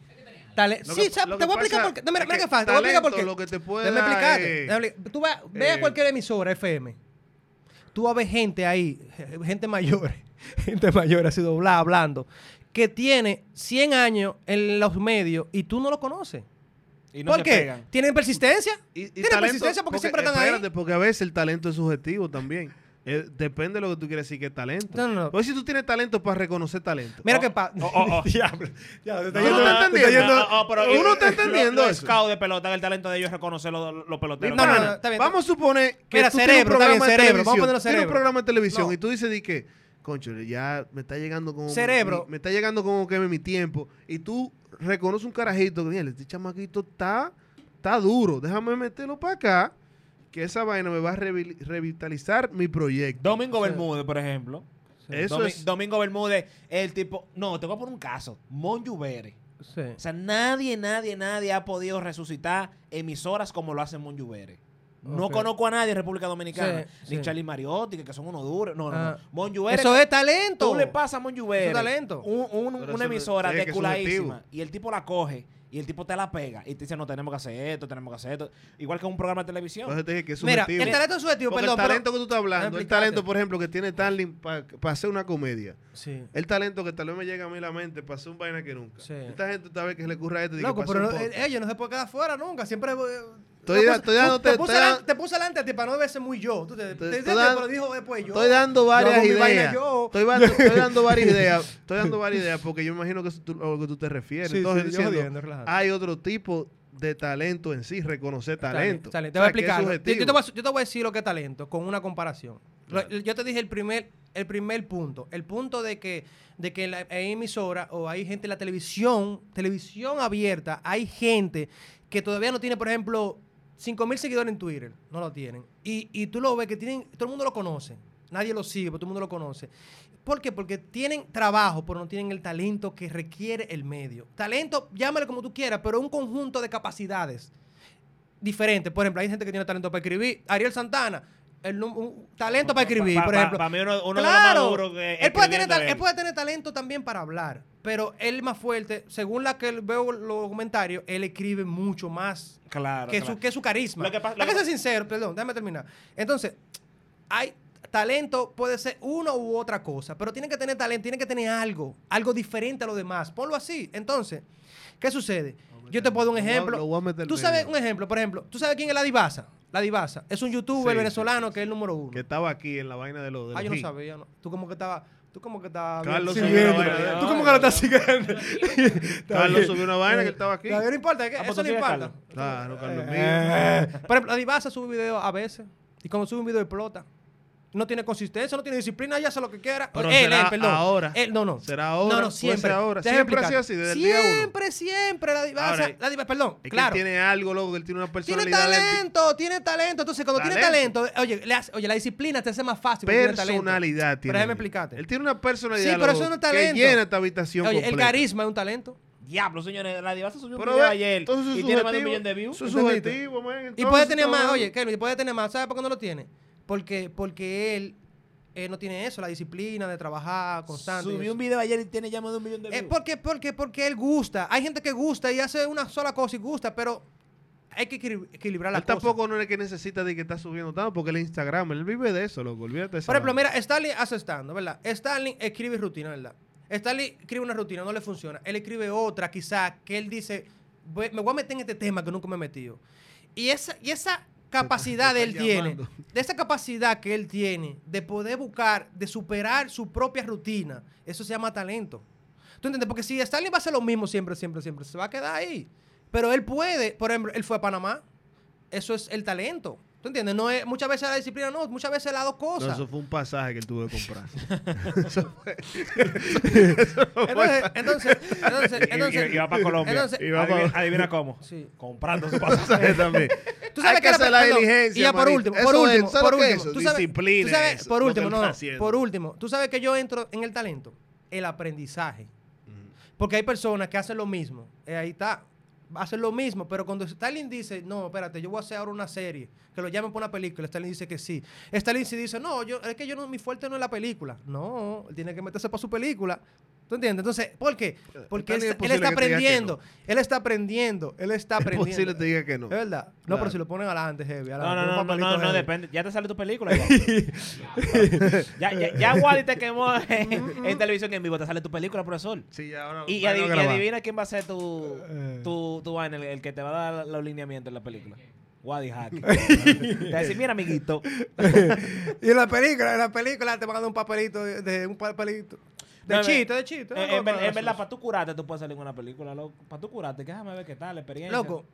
[SPEAKER 4] Tale- sí,
[SPEAKER 1] que-
[SPEAKER 4] o sea,
[SPEAKER 1] lo
[SPEAKER 4] te voy a explicar por qué. Mira, mira qué fácil, te voy a explicar por qué.
[SPEAKER 1] lo que te puede
[SPEAKER 4] Déjame
[SPEAKER 1] dar
[SPEAKER 4] explicarte. Tú vas, ve
[SPEAKER 1] eh,
[SPEAKER 4] a cualquier emisora FM. Tú vas a ver gente ahí, [LAUGHS] gente mayor, [LAUGHS] gente mayor así doblada, hablando, que tiene 100 años en los medios y tú no lo conoces.
[SPEAKER 2] Y no
[SPEAKER 4] ¿Por qué?
[SPEAKER 2] pegan.
[SPEAKER 4] ¿Tienen persistencia?
[SPEAKER 1] Y, y
[SPEAKER 4] ¿Tienen
[SPEAKER 1] talento-
[SPEAKER 4] persistencia porque, siempre están
[SPEAKER 1] espérate,
[SPEAKER 4] ahí?
[SPEAKER 1] porque a veces el talento es subjetivo también. Eh, depende de lo que tú quieres decir que es talento.
[SPEAKER 4] No, no, no.
[SPEAKER 1] Pues si tú tienes talento para reconocer talento.
[SPEAKER 4] Mira
[SPEAKER 2] Oh,
[SPEAKER 4] qué pasa.
[SPEAKER 2] oh, oh, oh. [LAUGHS]
[SPEAKER 4] Diablo. Ya, te está
[SPEAKER 1] No,
[SPEAKER 4] yendo-
[SPEAKER 1] no está
[SPEAKER 4] te está
[SPEAKER 1] entendiendo. Uno está entendiendo
[SPEAKER 2] los- scouts de pelota, el talento de ellos es reconocer los, los peloteros.
[SPEAKER 4] No, no, no, está bien.
[SPEAKER 1] Vamos a suponer que
[SPEAKER 4] Mira,
[SPEAKER 1] tú
[SPEAKER 4] cerebro,
[SPEAKER 1] tienes un
[SPEAKER 4] está bien,
[SPEAKER 1] programa de
[SPEAKER 4] cerebro,
[SPEAKER 1] televisión.
[SPEAKER 4] vamos a ponerlo
[SPEAKER 1] Tienes un programa de televisión
[SPEAKER 4] No.
[SPEAKER 1] y tú dices di que, concho, ya me está llegando como
[SPEAKER 4] Cerebro.
[SPEAKER 1] me está llegando como que mi tiempo y tú reconoces un carajito que "Mira, este chamaquito está está duro, déjame meterlo para acá que esa vaina me va a revi- revitalizar mi proyecto.
[SPEAKER 2] Domingo
[SPEAKER 4] Sí.
[SPEAKER 2] Bermúdez, por ejemplo.
[SPEAKER 1] Eso
[SPEAKER 2] Domi-
[SPEAKER 1] es
[SPEAKER 2] Domingo Bermúdez, el tipo. No, te voy a poner un caso. Mon.
[SPEAKER 4] Sí.
[SPEAKER 2] O sea, nadie, nadie, nadie ha podido resucitar emisoras como lo hace Monjubere. No conozco a nadie en República Dominicana.
[SPEAKER 4] Sí,
[SPEAKER 2] ni
[SPEAKER 4] sí.
[SPEAKER 2] Charlie Mariotti, que, son unos duros. No, no,
[SPEAKER 4] Ah.
[SPEAKER 2] no.
[SPEAKER 4] Eso es talento.
[SPEAKER 2] tú le pasas a Monjubere
[SPEAKER 4] Eso es talento.
[SPEAKER 2] un- un- una
[SPEAKER 1] eso-
[SPEAKER 2] emisora de culadísima y el tipo la coge y el tipo te la pega y te dice, no, tenemos que hacer esto, tenemos que hacer esto. Igual que un programa de televisión.
[SPEAKER 1] Entonces te dije que es
[SPEAKER 4] Mira,
[SPEAKER 1] subjetivo.
[SPEAKER 4] el talento es subjetivo,
[SPEAKER 1] Porque
[SPEAKER 4] perdón.
[SPEAKER 1] el talento
[SPEAKER 4] pero-
[SPEAKER 1] que tú estás hablando, el talento, por ejemplo, que tiene talent para hacer una comedia.
[SPEAKER 4] Sí.
[SPEAKER 1] El talento que tal vez me llega a mí a la mente para hacer un vaina que nunca.
[SPEAKER 4] Sí.
[SPEAKER 1] Esta gente tal vez que se le ocurra esto.
[SPEAKER 4] Loco, pero no, eh, ellos no se puede quedar fuera nunca. Siempre. Eh,
[SPEAKER 1] Estoy
[SPEAKER 4] te
[SPEAKER 1] da-
[SPEAKER 4] puse-
[SPEAKER 1] estoy dándote-
[SPEAKER 4] te, puse
[SPEAKER 1] dan-
[SPEAKER 4] te puse adelante a ti para no verse muy yo. Tú te, te,
[SPEAKER 1] Estoy-
[SPEAKER 4] te-
[SPEAKER 1] estoy
[SPEAKER 4] te-
[SPEAKER 1] dan-
[SPEAKER 4] pero dijo después yo.
[SPEAKER 1] Estoy dando varias ideas.
[SPEAKER 4] yo.
[SPEAKER 1] Estoy, dando, estoy [LAUGHS] dando varias ideas. Estoy dando varias ideas porque yo imagino que es tú- a lo que tú te refieres.
[SPEAKER 4] Sí,
[SPEAKER 1] Entonces,
[SPEAKER 4] sí, yo
[SPEAKER 1] diciendo,
[SPEAKER 4] jodiendo, relajado.
[SPEAKER 1] hay otro tipo de talento en sí, reconocer talento.
[SPEAKER 4] Talento. Te
[SPEAKER 1] O
[SPEAKER 4] voy a explicar. Yo,
[SPEAKER 1] subjetivo.
[SPEAKER 4] yo te voy a, yo te voy a decir lo que es talento con una comparación.
[SPEAKER 1] Claro.
[SPEAKER 4] Yo te dije el primer, el primer punto. El punto de que, de que en la, hay emisora o hay gente en la televisión, televisión abierta, hay gente que todavía no tiene, por ejemplo, 5 mil seguidores en Twitter. No lo tienen. Y, y tú lo ves que tienen, todo el mundo lo conoce. Nadie lo sigue, pero todo el mundo lo conoce. ¿Por qué? Porque tienen trabajo, pero no tienen el talento que requiere el medio. Talento, llámale como tú quieras, pero un conjunto de capacidades diferentes. Por ejemplo, hay gente que tiene talento para escribir. Ariel Santana, el, un talento para escribir,
[SPEAKER 2] Pa-
[SPEAKER 4] por
[SPEAKER 2] pa-
[SPEAKER 4] ejemplo.
[SPEAKER 2] Para mí uno, uno
[SPEAKER 4] claro,
[SPEAKER 2] de los más duros que
[SPEAKER 4] puede tener, él puede tener talento también para hablar, pero él más fuerte, según la que veo los comentarios, él escribe mucho más
[SPEAKER 2] Claro,
[SPEAKER 4] que,
[SPEAKER 2] claro.
[SPEAKER 4] Su, que su carisma.
[SPEAKER 2] Lo que pasa- lo
[SPEAKER 4] que ser sincero, perdón, déjame terminar. Entonces, hay talento, puede ser una u otra cosa, pero tiene que tener talento, tiene que tener algo, algo diferente a lo demás. Ponlo así. Entonces, ¿qué sucede? Yo te puedo dar un ejemplo. Tú sabes un ejemplo, por ejemplo, ¿tú sabes quién es la Divasa? La Divasa es un youtuber
[SPEAKER 1] Sí,
[SPEAKER 4] venezolano
[SPEAKER 1] sí, sí,
[SPEAKER 4] que es el número uno.
[SPEAKER 1] Que estaba aquí en la vaina de los. de
[SPEAKER 4] Ah,
[SPEAKER 1] los
[SPEAKER 4] yo no
[SPEAKER 1] hits.
[SPEAKER 4] sabía, no. Tú como que estaba, tú como que estabas
[SPEAKER 1] Carlos
[SPEAKER 4] bien-
[SPEAKER 1] subió una
[SPEAKER 4] siguiendo.
[SPEAKER 1] vaina
[SPEAKER 4] Tú como que lo estás siguiendo. [LAUGHS] [LAUGHS] Está
[SPEAKER 1] Carlos subió una vaina que él estaba aquí.
[SPEAKER 4] No importa, que
[SPEAKER 2] Ah, pues
[SPEAKER 4] eso no importa.
[SPEAKER 1] Claro, Carlos mío.
[SPEAKER 4] Eh, Por ejemplo, la Divasa sube video a veces. Y cuando sube un video explota. No tiene consistencia, no tiene disciplina, ya hace lo que quiera.
[SPEAKER 1] Pero
[SPEAKER 4] él,
[SPEAKER 1] será
[SPEAKER 4] él, perdón.
[SPEAKER 1] ahora.
[SPEAKER 4] Él, no, no.
[SPEAKER 1] Será ahora,
[SPEAKER 4] No, no, siempre.
[SPEAKER 1] ahora. Siempre ha sido así, desde el día uno.
[SPEAKER 4] Siempre, siempre. La Divasa,
[SPEAKER 1] Ahora,
[SPEAKER 4] la Divasa, perdón,
[SPEAKER 1] Es
[SPEAKER 4] claro.
[SPEAKER 1] que él tiene algo, loco, que él tiene una
[SPEAKER 4] Tiene
[SPEAKER 1] personalidad. de-
[SPEAKER 4] talento, tiene talento. Entonces, cuando tiene talento, oye, le hace- oye, la disciplina te hace más fácil. tiene
[SPEAKER 1] personalidad tiene.
[SPEAKER 4] Pero déjame explicarte.
[SPEAKER 1] Él tiene una personalidad
[SPEAKER 4] Sí, pero eso no es
[SPEAKER 1] que
[SPEAKER 4] talento.
[SPEAKER 1] llena esta habitación
[SPEAKER 4] Oye, el carisma es un talento.
[SPEAKER 2] Diablo, señores, la divasa subió un video
[SPEAKER 1] ve,
[SPEAKER 2] ayer y tiene más de un millón de views.
[SPEAKER 1] Subjetivo, man.
[SPEAKER 4] Y puede tener más, oye, Kelvin, puede tener más. ¿Sabes por qué no lo tiene? Porque, porque él, eh, no tiene eso, la disciplina de trabajar constante.
[SPEAKER 2] Subió un video ayer y tiene ya más de un millón de
[SPEAKER 4] Eh,
[SPEAKER 2] views.
[SPEAKER 4] porque, porque, porque él gusta. Hay gente que gusta y hace una sola cosa y gusta, pero hay que equil- equilibrar la
[SPEAKER 1] Él
[SPEAKER 4] cosa.
[SPEAKER 1] tampoco no es que necesita de que está subiendo tanto, porque el Instagram, él vive de eso, loco. Olvídate
[SPEAKER 4] Por ejemplo, mira, Stanley hace estando, ¿verdad? Stanley escribe rutina, ¿verdad? Stanley escribe una rutina, no le funciona. Él escribe otra, quizá, que él dice, "Voy- me voy a meter en este tema que nunca me he metido. Y esa, y esa capacidad él tiene, de esa capacidad que él tiene de poder buscar, de superar su propia rutina, eso se llama talento. ¿Tú entiendes? Porque si Stanley va a hacer lo mismo siempre, siempre, siempre, se va a quedar ahí. Pero él puede, por ejemplo, él fue a Panamá. Eso es el talento. ¿Tú entiendes? No es, muchas veces la disciplina no, muchas veces las dos
[SPEAKER 1] No,
[SPEAKER 4] cosas.
[SPEAKER 1] eso fue un pasaje que él tuvo que comprar. [LAUGHS]
[SPEAKER 4] Entonces, entonces, entonces,
[SPEAKER 2] Y-
[SPEAKER 4] entonces,
[SPEAKER 2] y, y va para Colombia.
[SPEAKER 4] entonces-
[SPEAKER 2] va adivina, adivina cómo.
[SPEAKER 4] Sí.
[SPEAKER 2] Comprando su pasaje.
[SPEAKER 1] también.
[SPEAKER 4] Tú sabes
[SPEAKER 1] Hay que
[SPEAKER 4] la-
[SPEAKER 1] hacer la
[SPEAKER 4] perdón,
[SPEAKER 1] diligencia,
[SPEAKER 4] Y ya por último,
[SPEAKER 1] Eso
[SPEAKER 4] por
[SPEAKER 1] es,
[SPEAKER 4] último,
[SPEAKER 1] ¿sabes
[SPEAKER 4] por
[SPEAKER 1] que es
[SPEAKER 4] último.
[SPEAKER 1] eso?
[SPEAKER 4] Tú sabes,
[SPEAKER 1] Disciplina
[SPEAKER 4] tú sabes-
[SPEAKER 1] es
[SPEAKER 4] por
[SPEAKER 1] que
[SPEAKER 4] último, no, no, por último. Tú sabes que yo entro en el talento, el aprendizaje. Porque hay personas que hacen lo mismo. Eh, ahí está. Hacen lo mismo, pero cuando Stalin dice, no, espérate, yo voy a hacer ahora una serie, que lo llamen por una película, Stalin dice que sí. Stalin sí dice, no, yo, es que yo no, mi fuerte no es la película. No, tiene que meterse para su película. ¿Tú entiendes? Entonces, ¿por qué? Porque él,
[SPEAKER 1] es
[SPEAKER 4] está aprendiendo.
[SPEAKER 1] no.
[SPEAKER 4] Él está aprendiendo. Él está [LAUGHS]
[SPEAKER 1] Es
[SPEAKER 4] aprendiendo.
[SPEAKER 1] posible te diga que no.
[SPEAKER 4] Es verdad. No,
[SPEAKER 1] Claro.
[SPEAKER 4] pero si lo ponen adelante, heavy.
[SPEAKER 2] No,
[SPEAKER 4] adelante,
[SPEAKER 2] no, no, no, no, no, depende. Ya te sale tu película. [LAUGHS] Ya, ya, ya, Wally te quemó en, [LAUGHS] en televisión en vivo. Te sale tu película, profesor.
[SPEAKER 1] Sí, ahora
[SPEAKER 2] Y, y
[SPEAKER 1] van a
[SPEAKER 2] adi- y adivina quién va a ser tu,
[SPEAKER 4] Eh.
[SPEAKER 2] tu, tu vaina, el, el que te va a dar los lineamientos en la película. Wadi Hack. te va a decir, mira, amiguito.
[SPEAKER 4] Y en la película, en la película te van a dar un papelito de, de un papelito. De
[SPEAKER 2] No,
[SPEAKER 4] chiste, de chiste.
[SPEAKER 2] Eh, en, ver- verdad, para tú curarte, tú puedes salir en una película, loco. Para tú curarte, que déjame ver qué tal, la experiencia.
[SPEAKER 4] Loco,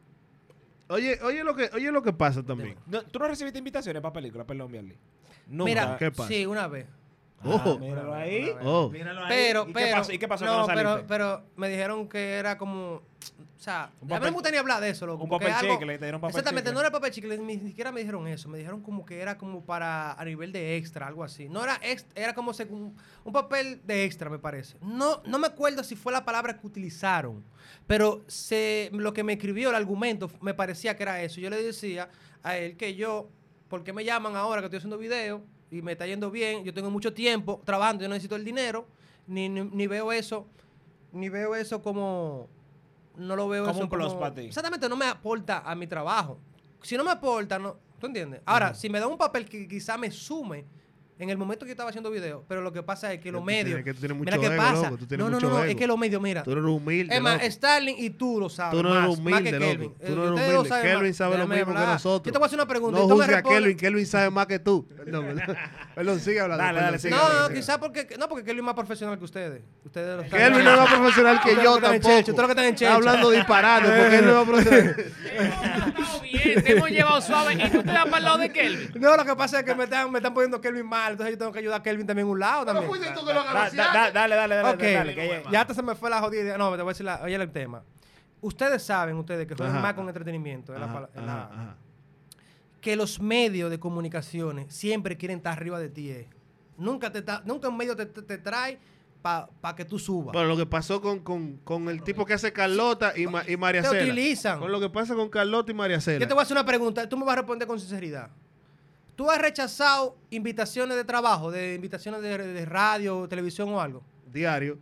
[SPEAKER 1] Oye, oye lo que, oye lo que pasa también.
[SPEAKER 2] No, ¿Tú no recibiste invitaciones para películas, perdón, Biarly? Nunca.
[SPEAKER 4] mira,
[SPEAKER 1] ¿Qué pasa?
[SPEAKER 4] sí, una vez.
[SPEAKER 1] Oh.
[SPEAKER 2] Ah, míralo ahí.
[SPEAKER 1] Oh.
[SPEAKER 2] Míralo ahí.
[SPEAKER 4] Pero,
[SPEAKER 2] ¿Y
[SPEAKER 4] pero,
[SPEAKER 2] qué pasó? ¿Y qué pasó que
[SPEAKER 4] no,
[SPEAKER 2] no saliste?
[SPEAKER 4] pero, pero me dijeron que era como, o sea,
[SPEAKER 2] Un
[SPEAKER 4] a mí no me gusta ni hablar de eso, loco,
[SPEAKER 2] un papel
[SPEAKER 4] algo-
[SPEAKER 2] chicle, te dieron papel
[SPEAKER 4] Exactamente,
[SPEAKER 2] chicle.
[SPEAKER 4] no era papel chicle, ni siquiera me dijeron eso, me dijeron como que era como para a nivel de extra, algo así. No era ex- era como según un papel de extra, me parece. No, no me acuerdo si fue la palabra que utilizaron, pero se, lo que me escribió el argumento me parecía que era eso. Yo le decía a él que yo, ¿por qué me llaman ahora que estoy haciendo video y me está yendo bien? Yo tengo mucho tiempo trabajando, yo no necesito el dinero, ni, ni, ni veo eso, ni veo eso como, no lo veo
[SPEAKER 2] Como
[SPEAKER 4] eso
[SPEAKER 2] un plus para ti.
[SPEAKER 4] Exactamente, no me aporta a mi trabajo. Si no me aporta, no, ¿tú entiendes? Ahora, si me da un papel que quizá me sume en el momento que yo estaba haciendo video, pero lo que pasa es que los
[SPEAKER 1] tú
[SPEAKER 4] medios.
[SPEAKER 1] tienes- que tú tienes
[SPEAKER 4] mira
[SPEAKER 1] mucho
[SPEAKER 4] qué
[SPEAKER 1] ego,
[SPEAKER 4] pasa.
[SPEAKER 1] loco, tú tienes
[SPEAKER 4] no, no,
[SPEAKER 1] mucho
[SPEAKER 4] no, no, es que los medios, mira.
[SPEAKER 1] Tú no eres humilde.
[SPEAKER 4] Es más. Starling y tú lo sabes.
[SPEAKER 1] Tú no eres
[SPEAKER 4] más,
[SPEAKER 1] humilde,
[SPEAKER 4] más que
[SPEAKER 1] loco.
[SPEAKER 4] Kelvin.
[SPEAKER 1] Tú
[SPEAKER 4] Eh,
[SPEAKER 1] no eres
[SPEAKER 4] ustedes lo
[SPEAKER 1] humilde.
[SPEAKER 4] saben
[SPEAKER 1] Kelvin sabe lo mismo que
[SPEAKER 4] hablar.
[SPEAKER 1] nosotros.
[SPEAKER 4] Yo te voy a hacer una pregunta.
[SPEAKER 1] No
[SPEAKER 4] y tú me
[SPEAKER 1] juzgue a Kelvin. Kelvin sabe más que tú. Perdón, [LAUGHS] perdón. Perdón, sigue hablando.
[SPEAKER 2] Dale, dale,
[SPEAKER 1] sigue
[SPEAKER 4] No, no, quizás porque. No, porque Kelvin es más profesional que ustedes. Ustedes lo están-
[SPEAKER 1] Kelvin no es más profesional que yo
[SPEAKER 4] que
[SPEAKER 1] tampoco.
[SPEAKER 4] Ustedes lo que están en
[SPEAKER 1] Está hablando disparate [LAUGHS] porque él no es más profesional. [LAUGHS]
[SPEAKER 3] Hemos estado bien, te hemos llevado suave y tú te das para el lado de Kelvin.
[SPEAKER 4] No, lo que pasa es que me están, me están poniendo Kelvin mal, entonces yo tengo que ayudar a Kelvin también en un lado también.
[SPEAKER 1] fuiste tú que lo
[SPEAKER 2] Da- da- da- Dale, dale, dale.
[SPEAKER 4] Ok,
[SPEAKER 2] dale, que ya-
[SPEAKER 4] ya hasta se me fue la jodida idea. No, te voy a decir la, oye el tema. Ustedes saben, ustedes que juegan
[SPEAKER 1] Ajá.
[SPEAKER 4] más con entretenimiento,
[SPEAKER 1] Ajá,
[SPEAKER 4] la-
[SPEAKER 1] ajá.
[SPEAKER 4] que los medios de comunicaciones siempre quieren estar arriba de ti. eh. Nunca, te ta- nunca un medio te, te- te trae para que tú subas.
[SPEAKER 1] Bueno, lo que pasó con, con, con el tipo que hace Carlota y, Ma- y María
[SPEAKER 4] te
[SPEAKER 1] Cela.
[SPEAKER 4] utilizan.
[SPEAKER 1] Con lo que pasa con Carlota y María Cela.
[SPEAKER 4] Yo te voy a hacer una pregunta, tú me vas a responder con sinceridad. ¿Tú has rechazado invitaciones de trabajo, de invitaciones de, de radio, televisión o algo? [LAUGHS]
[SPEAKER 1] Diario.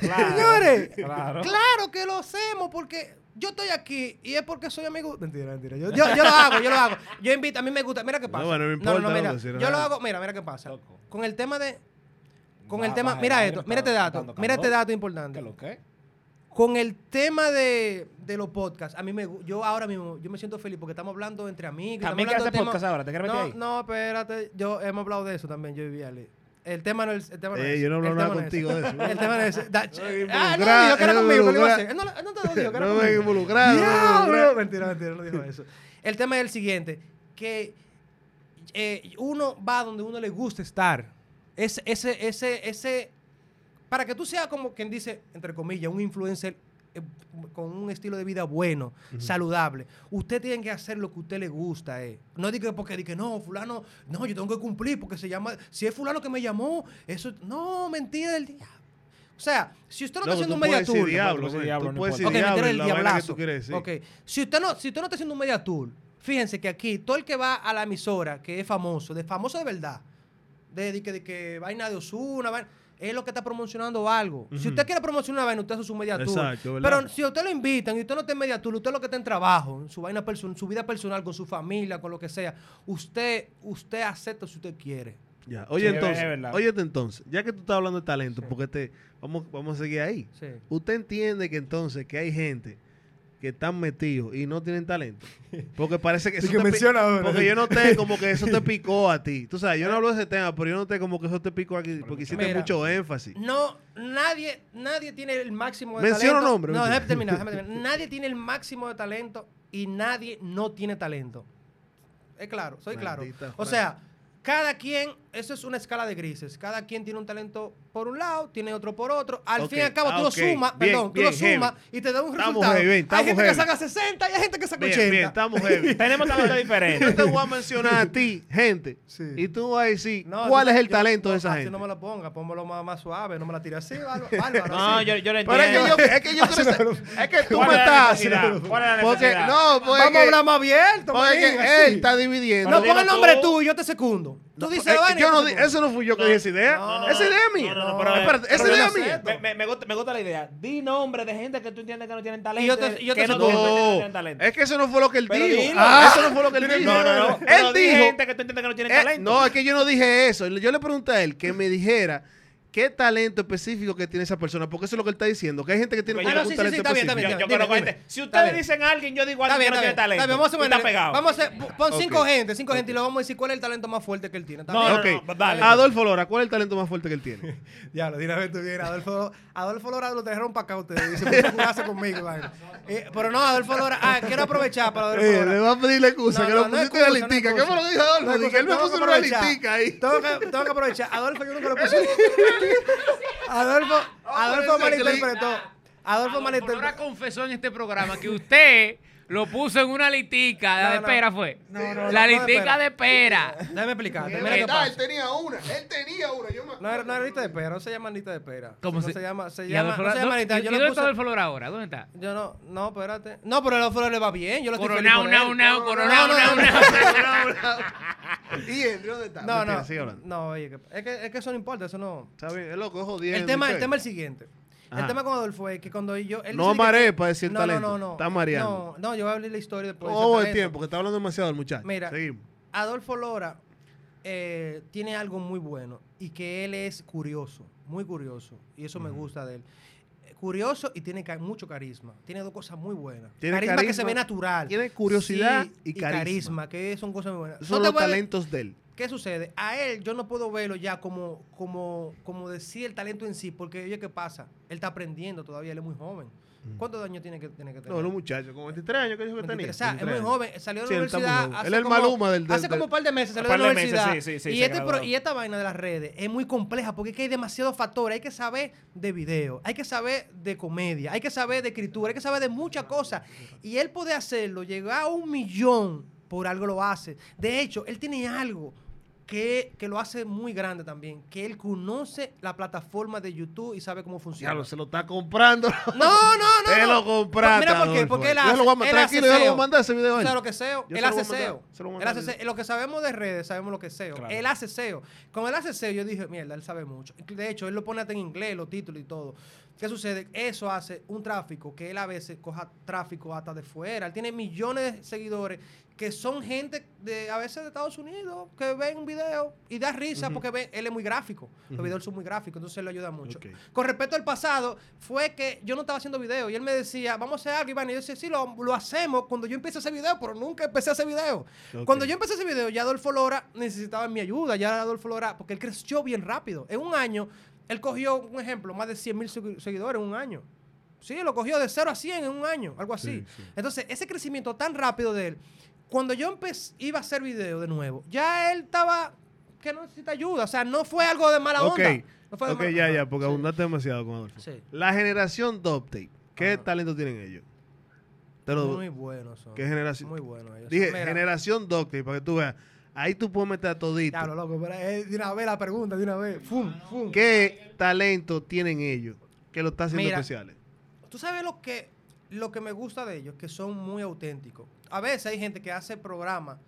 [SPEAKER 2] Claro,
[SPEAKER 4] Señores,
[SPEAKER 2] Claro.
[SPEAKER 4] claro que lo hacemos porque yo estoy aquí y es porque soy amigo. Mentira, mentira. Yo, yo, yo lo hago, yo lo hago. Yo invito, a mí me gusta. Mira qué pasa.
[SPEAKER 1] bueno, no importa,
[SPEAKER 4] mira.
[SPEAKER 1] no
[SPEAKER 4] yo lo hago, mira, mira qué pasa.
[SPEAKER 2] Loco.
[SPEAKER 4] Con el tema de. Con el tema. Mira esto, mira este dato. Mira este dato importante.
[SPEAKER 2] ¿Qué lo que?
[SPEAKER 4] Con el tema de, de los podcasts, a mí me yo ahora mismo, yo me siento feliz porque estamos hablando entre amigos.
[SPEAKER 2] También que hace podcast ahora, ¿te quieres meter
[SPEAKER 4] no,
[SPEAKER 2] ahí?
[SPEAKER 4] no, espérate, yo hemos hablado de eso también, yo y Viale. El tema no es el tema no
[SPEAKER 1] Eh,
[SPEAKER 4] es
[SPEAKER 1] yo no hablo
[SPEAKER 4] el
[SPEAKER 1] nada
[SPEAKER 4] tema es
[SPEAKER 1] contigo de eso.
[SPEAKER 4] El tema no es
[SPEAKER 1] No
[SPEAKER 4] ah,
[SPEAKER 1] me
[SPEAKER 4] no, dijo que era
[SPEAKER 1] no me
[SPEAKER 4] conmigo, que lo iba a
[SPEAKER 1] involucra-
[SPEAKER 4] hacer. Él no, no te lo dijo, que era
[SPEAKER 1] No me
[SPEAKER 4] conmigo.
[SPEAKER 1] involucrar, no me
[SPEAKER 4] Diablo.
[SPEAKER 1] involucrar.
[SPEAKER 4] Mentira, mentira, no dijo eso. El tema es el siguiente, que eh, uno va donde uno le gusta estar. Ese, ese, ese, ese, para que tú seas como quien dice, entre comillas, un influencer eh, con un estilo de vida bueno, saludable, usted tiene que hacer lo que a usted le gusta. Eh. No diga porque diga, no, fulano, no, yo tengo que cumplir porque se llama, si es fulano que me llamó, eso, no, mentira del diablo. O sea, si usted no está haciendo un media tour,
[SPEAKER 1] diablo,
[SPEAKER 2] diablo,
[SPEAKER 1] Tú
[SPEAKER 2] no
[SPEAKER 1] puedes decir
[SPEAKER 2] importa.
[SPEAKER 4] Ok,
[SPEAKER 1] diablo,
[SPEAKER 4] el diablazo.
[SPEAKER 1] quieres.
[SPEAKER 4] Si usted, no, si usted no está haciendo un media tour, fíjense que aquí todo el que va a la emisora, que es famoso, de famoso de verdad, de, de de que vaina de Osuna, vaina, es lo que está promocionando algo. Si usted quiere promocionar una vaina, usted hace su media tour.
[SPEAKER 1] Exacto, ¿verdad?
[SPEAKER 4] Pero si a usted lo invitan y usted no está en media tour, usted lo que está en trabajo, en su vaina person- su vida personal, con su familia, con lo que sea, usted, usted acepta si usted quiere.
[SPEAKER 1] Ya. Oye,
[SPEAKER 2] Sí, es
[SPEAKER 1] entonces,
[SPEAKER 2] verdad.
[SPEAKER 1] óyete entonces, ya que tú estás hablando de talento, porque te vamos, vamos a seguir ahí.
[SPEAKER 4] Sí.
[SPEAKER 1] Usted entiende que entonces que hay gente que están metidos y no tienen talento. Porque parece que [LAUGHS] eso
[SPEAKER 4] que
[SPEAKER 1] te
[SPEAKER 4] menciona ahora.
[SPEAKER 1] Porque yo noté [LAUGHS] como que eso te picó a ti. Tú sabes, yo no hablo de ese tema, pero yo noté como que eso te picó aquí porque hiciste
[SPEAKER 4] Mira.
[SPEAKER 1] mucho énfasis.
[SPEAKER 4] No, nadie, nadie tiene el máximo de
[SPEAKER 1] Menciona
[SPEAKER 4] talento.
[SPEAKER 1] nombres,
[SPEAKER 4] No, déjame terminar, déjame [LAUGHS] terminar. Nadie tiene el máximo de talento y nadie no tiene talento. Es claro, soy claro. O sea, cada quien, eso es una escala de grises. Cada quien tiene un talento por un lado, tiene otro por otro. Al fin y al cabo,
[SPEAKER 1] ah,
[SPEAKER 4] tú lo sumas,
[SPEAKER 1] Bien,
[SPEAKER 4] perdón, tú
[SPEAKER 1] bien,
[SPEAKER 4] lo sumas y te da un
[SPEAKER 1] Estamos
[SPEAKER 4] resultado.
[SPEAKER 1] heavy,
[SPEAKER 4] hay gente
[SPEAKER 1] heavy.
[SPEAKER 4] que saca 60 y hay gente que saca
[SPEAKER 1] Bien,
[SPEAKER 4] 80.
[SPEAKER 1] bien, estamos heavy. [LAUGHS]
[SPEAKER 2] Tenemos talentos
[SPEAKER 1] Yo
[SPEAKER 2] diferentes.
[SPEAKER 1] te voy a mencionar a ti, gente,
[SPEAKER 4] Sí.
[SPEAKER 1] y tú vas a decir
[SPEAKER 4] No,
[SPEAKER 1] cuál
[SPEAKER 4] yo-
[SPEAKER 1] es el
[SPEAKER 4] yo-
[SPEAKER 1] talento de esa
[SPEAKER 4] así
[SPEAKER 1] gente.
[SPEAKER 4] no me lo ponga, pónmelo más, más suave, no me la tires así, bárbaro. bárbaro, [LAUGHS]
[SPEAKER 2] No,
[SPEAKER 4] así.
[SPEAKER 2] yo, yo lo
[SPEAKER 1] Pero es que
[SPEAKER 2] entiendo.
[SPEAKER 1] yo, es que yo [LAUGHS] saber- es que tú
[SPEAKER 2] ¿Cuál
[SPEAKER 1] me estás
[SPEAKER 2] necesidad? ¿Cuál es la
[SPEAKER 1] porque no, porque
[SPEAKER 4] Vamos a hablar más abierto,
[SPEAKER 1] porque él está dividiendo.
[SPEAKER 4] No ponga el nombre
[SPEAKER 2] tú.
[SPEAKER 4] tú y yo te secundo. Tú
[SPEAKER 1] No,
[SPEAKER 4] dices y
[SPEAKER 1] yo no eso no fui yo que
[SPEAKER 2] No,
[SPEAKER 1] di esa idea.
[SPEAKER 4] no,
[SPEAKER 1] esa idea es mía.
[SPEAKER 2] No, no, no,
[SPEAKER 4] pero-
[SPEAKER 1] Espérate, esa idea es mía.
[SPEAKER 2] Me, me- me gusta, me gusta la idea. Di nombre de gente que tú entiendes que no tienen talento.
[SPEAKER 4] Y yo te- y yo te
[SPEAKER 2] que no, no
[SPEAKER 1] No,
[SPEAKER 2] tienen talento.
[SPEAKER 1] es que eso no fue lo que él
[SPEAKER 2] Pero
[SPEAKER 1] dijo.
[SPEAKER 2] dilo.
[SPEAKER 1] Ah, eso no fue lo que él dijo.
[SPEAKER 2] No, no, no.
[SPEAKER 1] Él dijo.
[SPEAKER 2] gente que tú entiendes que no tienen
[SPEAKER 1] eh,
[SPEAKER 2] talento.
[SPEAKER 1] no, es que yo no dije eso. Yo le pregunté a él que me dijera qué talento específico que tiene esa persona, porque eso es lo que él está diciendo, que hay gente que tiene
[SPEAKER 2] yo-
[SPEAKER 1] un
[SPEAKER 4] sí, sí, sí,
[SPEAKER 1] talento
[SPEAKER 4] está bien, está
[SPEAKER 1] específico.
[SPEAKER 2] Yo,
[SPEAKER 4] bien.
[SPEAKER 2] yo
[SPEAKER 4] Dime,
[SPEAKER 2] conozco
[SPEAKER 4] dime.
[SPEAKER 2] gente. Si ustedes
[SPEAKER 4] bien.
[SPEAKER 2] dicen a alguien, yo digo a alguien
[SPEAKER 4] bien,
[SPEAKER 2] que no tiene
[SPEAKER 4] bien.
[SPEAKER 2] talento.
[SPEAKER 4] Está bien, vamos a
[SPEAKER 2] está pegado.
[SPEAKER 4] Vamos a hacer, pon
[SPEAKER 1] Ok.
[SPEAKER 4] cinco gente, cinco gente y lo vamos a decir cuál es el talento más fuerte que él tiene. ¿Está
[SPEAKER 2] No,
[SPEAKER 4] bien?
[SPEAKER 2] no,
[SPEAKER 1] Ok,
[SPEAKER 2] no, dale.
[SPEAKER 1] Adolfo Lora, ¿cuál es el talento más fuerte que él tiene? [LAUGHS]
[SPEAKER 4] Ya, lo dirá vez tú bien. Adolfo, Adolfo Lora lo trajeron para acá ustedes. Dice, curarse conmigo. vaina. Eh, pero no, Adolfo Lora. Ah, quiero aprovechar para Adolfo
[SPEAKER 1] Eh,
[SPEAKER 4] Lora.
[SPEAKER 1] le va a pedir la excusa,
[SPEAKER 4] No,
[SPEAKER 1] que
[SPEAKER 4] no,
[SPEAKER 1] lo pusiste
[SPEAKER 4] es
[SPEAKER 1] listica. ¿Qué fue lo que dijo Adolfo? él me puso
[SPEAKER 4] tengo
[SPEAKER 1] una
[SPEAKER 4] que aprovechar.
[SPEAKER 1] listica ahí.
[SPEAKER 4] Tengo que, tengo que aprovechar. Adolfo, yo nunca lo [LAUGHS] puse. Adolfo, Adolfo
[SPEAKER 1] clip.
[SPEAKER 4] malinterpretó. Adolfo
[SPEAKER 3] Lora
[SPEAKER 4] malinterpretó.
[SPEAKER 3] confesó en este programa que usted lo puso en una litica
[SPEAKER 4] No,
[SPEAKER 3] la de
[SPEAKER 4] no.
[SPEAKER 3] espera fue.
[SPEAKER 4] No, no, no,
[SPEAKER 3] la
[SPEAKER 4] no de
[SPEAKER 3] litica
[SPEAKER 4] espera.
[SPEAKER 3] de espera.
[SPEAKER 4] Déjame Mira qué
[SPEAKER 1] verdad, él tenía una, él tenía una, yo me
[SPEAKER 4] No era, no era lista de espera, no se llama lista de espera.
[SPEAKER 3] ¿Cómo
[SPEAKER 4] no
[SPEAKER 3] se-
[SPEAKER 4] se llama? Se
[SPEAKER 3] ¿Y
[SPEAKER 4] llama,
[SPEAKER 3] Adolfo
[SPEAKER 4] no se llama
[SPEAKER 3] ¿dó-
[SPEAKER 4] lista.
[SPEAKER 3] ¿Y
[SPEAKER 4] Yo
[SPEAKER 3] dónde está. Adolfo Lora ahora? ¿Dónde está?
[SPEAKER 4] Yo no, no, espérate. No, pero Adolfo Lora le va bien. Yo lo estoy feliz
[SPEAKER 3] Coronao, nao,
[SPEAKER 4] No,
[SPEAKER 3] coronao,
[SPEAKER 4] no, no,
[SPEAKER 3] nao. [LAUGHS] [LAUGHS]
[SPEAKER 1] ¿Y él dónde está?
[SPEAKER 4] No, no.
[SPEAKER 1] sigue hablando.
[SPEAKER 4] No, oye, que- es que, es que eso no importa, eso no.
[SPEAKER 1] Está bien, es loco, es jodiendo.
[SPEAKER 4] El tema,
[SPEAKER 1] ¿y
[SPEAKER 4] el tema es el siguiente.
[SPEAKER 1] Ajá.
[SPEAKER 4] El tema con Adolfo es que cuando yo. él
[SPEAKER 1] No
[SPEAKER 4] dice que-
[SPEAKER 1] mareé para decir
[SPEAKER 4] no,
[SPEAKER 1] talento.
[SPEAKER 4] No, no, no.
[SPEAKER 1] Está mareando.
[SPEAKER 4] No, no, yo voy a abrir la historia después.
[SPEAKER 1] Oh,
[SPEAKER 4] del
[SPEAKER 1] el tiempo, que está hablando demasiado el muchacho.
[SPEAKER 4] Mira.
[SPEAKER 1] Seguimos.
[SPEAKER 4] Adolfo Lora eh, tiene algo muy bueno y que él es curioso, muy curioso. Y eso me gusta de él. Curioso y tiene ca- mucho carisma. Tiene dos cosas muy buenas.
[SPEAKER 1] Tiene
[SPEAKER 4] carisma, que se
[SPEAKER 1] carisma,
[SPEAKER 4] ve natural.
[SPEAKER 1] tiene curiosidad
[SPEAKER 4] Sí,
[SPEAKER 1] y carisma.
[SPEAKER 4] que son cosas muy buenas. No
[SPEAKER 1] son los talentos de él.
[SPEAKER 4] ¿Qué sucede? A él yo no puedo verlo ya como, como, como decir el talento en sí, porque oye, ¿qué pasa? Él está aprendiendo todavía, él es muy joven. ¿Cuántos años tiene que, tiene que tener?
[SPEAKER 1] No, los muchachos, con 23 años que dijo que tenía.
[SPEAKER 4] 23. O sea, es
[SPEAKER 1] 23
[SPEAKER 4] muy joven, salió de la universidad. hace
[SPEAKER 1] Él es el
[SPEAKER 4] como-
[SPEAKER 1] Maluma del- del-
[SPEAKER 4] Hace como un par de meses salió de la
[SPEAKER 2] par de meses,
[SPEAKER 4] universidad.
[SPEAKER 2] sí, sí, sí,
[SPEAKER 4] y, este pro- y esta vaina de las redes es muy compleja porque es que hay demasiados factores. Hay que saber de video, hay que saber de comedia, hay que saber de escritura, hay que saber de muchas cosas. Y él puede hacerlo, llegar a un millón por algo lo hace. De hecho, él tiene algo que, que lo hace muy grande también, que él conoce la plataforma de YouTube y sabe cómo funciona.
[SPEAKER 1] Diablo, se lo está comprando.
[SPEAKER 4] No, [LAUGHS] no, no. No.
[SPEAKER 1] lo compraste,
[SPEAKER 4] Mira por qué, porque él
[SPEAKER 1] Yo
[SPEAKER 4] hace,
[SPEAKER 1] lo voy a mandar,
[SPEAKER 4] él
[SPEAKER 1] tranquilo, yo lo voy a mandar ese video a él.
[SPEAKER 4] ¿Sabes lo que SEO?
[SPEAKER 1] Yo
[SPEAKER 4] él
[SPEAKER 1] lo
[SPEAKER 4] hace SEO.
[SPEAKER 1] lo
[SPEAKER 4] Él hace. SEO. Lo que sabemos de redes, sabemos lo que es SEO.
[SPEAKER 2] Claro.
[SPEAKER 4] Él hace SEO. Con él hace SEO, yo dije, mierda, él sabe mucho. De hecho, él lo pone hasta en inglés, los títulos y todo. ¿Qué sucede? Eso hace un tráfico que él a veces coja tráfico hasta de fuera. Él tiene millones de seguidores que son gente de a veces de Estados Unidos que ven un video y da risa porque ve, él es muy gráfico. Los videos son muy gráficos, entonces él le ayuda mucho. Con respecto al pasado, fue que yo no estaba haciendo video y él me decía, vamos a hacer algo, Iván. Y yo decía, sí, lo, lo hacemos cuando yo empecé a hacer video, pero nunca empecé a hacer video. Cuando yo empecé a hacer video, ya Adolfo Lora necesitaba mi ayuda, ya Adolfo Lora, porque él creció bien rápido. En un año, él cogió, un ejemplo, más de 100 mil seguidores en un año. Sí, lo cogió de 0 a 100 en un año, algo así.
[SPEAKER 1] Sí, sí.
[SPEAKER 4] Entonces, ese crecimiento tan rápido de él, cuando yo empecé, iba a hacer video de nuevo, ya él estaba que no necesita ayuda. O sea, no fue algo de mala onda. No fue de
[SPEAKER 1] ok,
[SPEAKER 4] mala-
[SPEAKER 1] ya, ya, porque
[SPEAKER 4] sí.
[SPEAKER 1] abundaste demasiado con Adolfo.
[SPEAKER 4] Sí.
[SPEAKER 1] La generación Doptape, ¿qué
[SPEAKER 4] Ajá.
[SPEAKER 1] talento tienen ellos? Te lo-
[SPEAKER 4] Muy buenos son.
[SPEAKER 1] ¿Qué generación?
[SPEAKER 4] Muy buenos ellos.
[SPEAKER 1] Dije,
[SPEAKER 4] Mira,
[SPEAKER 1] generación Doptape, para que tú veas. Ahí tú puedes meter a todito.
[SPEAKER 4] Diablo, loco, pero es de una vez la pregunta, de una vez. Fum, fum.
[SPEAKER 1] ¿Qué talento tienen ellos que lo está haciendo
[SPEAKER 4] Mira,
[SPEAKER 1] especiales?
[SPEAKER 4] Tú sabes lo que, lo que me gusta de ellos, que son muy auténticos. A veces hay gente que hace programas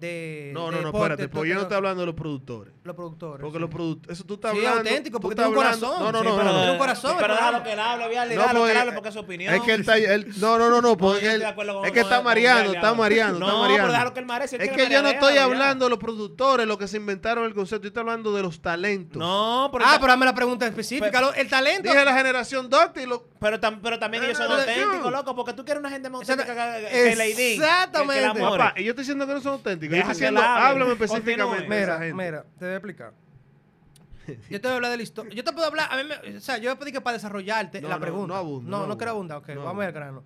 [SPEAKER 4] de.
[SPEAKER 1] No,
[SPEAKER 4] de
[SPEAKER 1] no, no,
[SPEAKER 4] deporte,
[SPEAKER 1] espérate, porque yo no estoy hablando de los productores.
[SPEAKER 4] Los productores.
[SPEAKER 1] Porque
[SPEAKER 4] sí.
[SPEAKER 1] los productores, eso tú estás
[SPEAKER 4] Sí,
[SPEAKER 1] hablando.
[SPEAKER 4] auténtico,
[SPEAKER 1] tú
[SPEAKER 4] porque
[SPEAKER 1] estás
[SPEAKER 4] tiene un
[SPEAKER 1] hablando-
[SPEAKER 4] corazón.
[SPEAKER 1] No, no,
[SPEAKER 4] Sí,
[SPEAKER 1] no,
[SPEAKER 4] pero
[SPEAKER 1] no,
[SPEAKER 4] tiene
[SPEAKER 1] no.
[SPEAKER 4] un corazón,
[SPEAKER 2] Pero déjalo que él hable, véale,
[SPEAKER 1] No,
[SPEAKER 2] déjalo que
[SPEAKER 1] porque-
[SPEAKER 2] él hable porque es su opinión.
[SPEAKER 1] Es que él está, él, no, no, no, no, porque él,
[SPEAKER 2] de acuerdo con-
[SPEAKER 1] es que está mareando, está mareando,
[SPEAKER 2] No,
[SPEAKER 1] está
[SPEAKER 2] pero
[SPEAKER 1] mareando.
[SPEAKER 2] déjalo que él maree,
[SPEAKER 1] es que yo no estoy hablando de los productores, los que se inventaron el concepto, yo estoy hablando de los talentos.
[SPEAKER 2] No, pero,
[SPEAKER 4] Ah, pero dame la pregunta específica.
[SPEAKER 2] Pero-
[SPEAKER 4] el talento.
[SPEAKER 1] Dije la generación Doctor y lo,
[SPEAKER 2] pero, tam- pero también ellos son
[SPEAKER 1] No, no, no,
[SPEAKER 2] auténticos,
[SPEAKER 1] no.
[SPEAKER 2] loco, porque tú quieres una gente más auténtica que, Lady.
[SPEAKER 4] Exactamente.
[SPEAKER 1] Papá, y yo estoy diciendo que no son auténticos. Yo
[SPEAKER 2] Deja que
[SPEAKER 1] háblame específicamente.
[SPEAKER 4] Mira, mira, te voy a explicar. [LAUGHS] Yo te voy a hablar de la historia. Yo te puedo hablar, a mí me- o sea, yo voy a pedir que para desarrollarte
[SPEAKER 1] No,
[SPEAKER 4] la pregunta.
[SPEAKER 1] no
[SPEAKER 4] no,
[SPEAKER 1] no
[SPEAKER 4] no quiero
[SPEAKER 1] abundo.
[SPEAKER 4] abundar, ok, vamos al grano.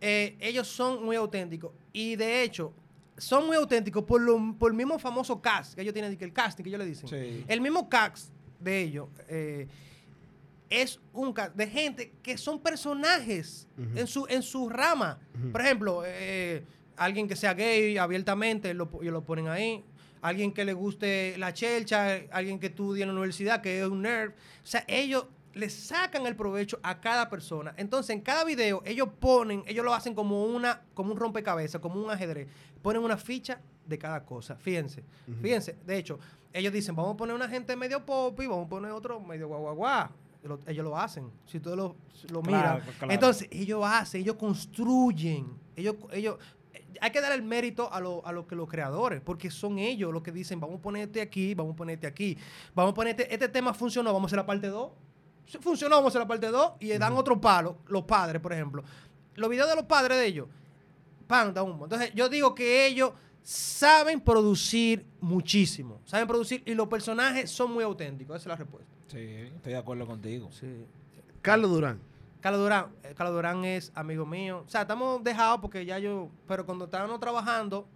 [SPEAKER 4] Eh, ellos son muy auténticos y de hecho son muy auténticos por, lo, por el mismo famoso cast que ellos tienen, que el casting que ellos le dicen.
[SPEAKER 2] Sí.
[SPEAKER 4] El mismo cast de ellos eh, es un cast de gente que son personajes en, su, en su rama. Por ejemplo, eh, alguien que sea gay abiertamente, lo, ellos lo ponen ahí. Alguien que le guste la chelcha, alguien que estudie en la universidad, que es un nerd. O sea, ellos le sacan el provecho a cada persona. Entonces, en cada video, ellos ponen, ellos lo hacen como una, como un rompecabezas, como un ajedrez. Ponen una ficha de cada cosa. Fíjense, fíjense. De hecho, ellos dicen, vamos a poner una gente medio pop y vamos a poner otro medio guau. Lo- ellos lo hacen. Si tú lo, lo
[SPEAKER 2] Claro,
[SPEAKER 4] miras.
[SPEAKER 2] claro.
[SPEAKER 4] Entonces, ellos hacen, ellos construyen. Ellos, ellos, hay que dar el mérito a lo, a lo que los creadores, porque son ellos los que dicen, vamos a ponerte aquí, vamos a ponerte aquí, vamos a ponerte, este tema funcionó, vamos a hacer la parte 2. Si Funcionó, vamos a hacer la parte 2 y dan otro palo, los padres, por ejemplo. Los videos de los padres de ellos, pan, da humo. Entonces, yo digo que ellos saben producir muchísimo, saben producir y los personajes son muy auténticos, esa es la respuesta.
[SPEAKER 2] Sí, estoy de acuerdo contigo.
[SPEAKER 4] Sí.
[SPEAKER 1] Carlos Durán.
[SPEAKER 4] Carlos Durán, eh, Carlos Durán es amigo mío. O sea, estamos dejados porque ya yo, pero cuando estábamos trabajando,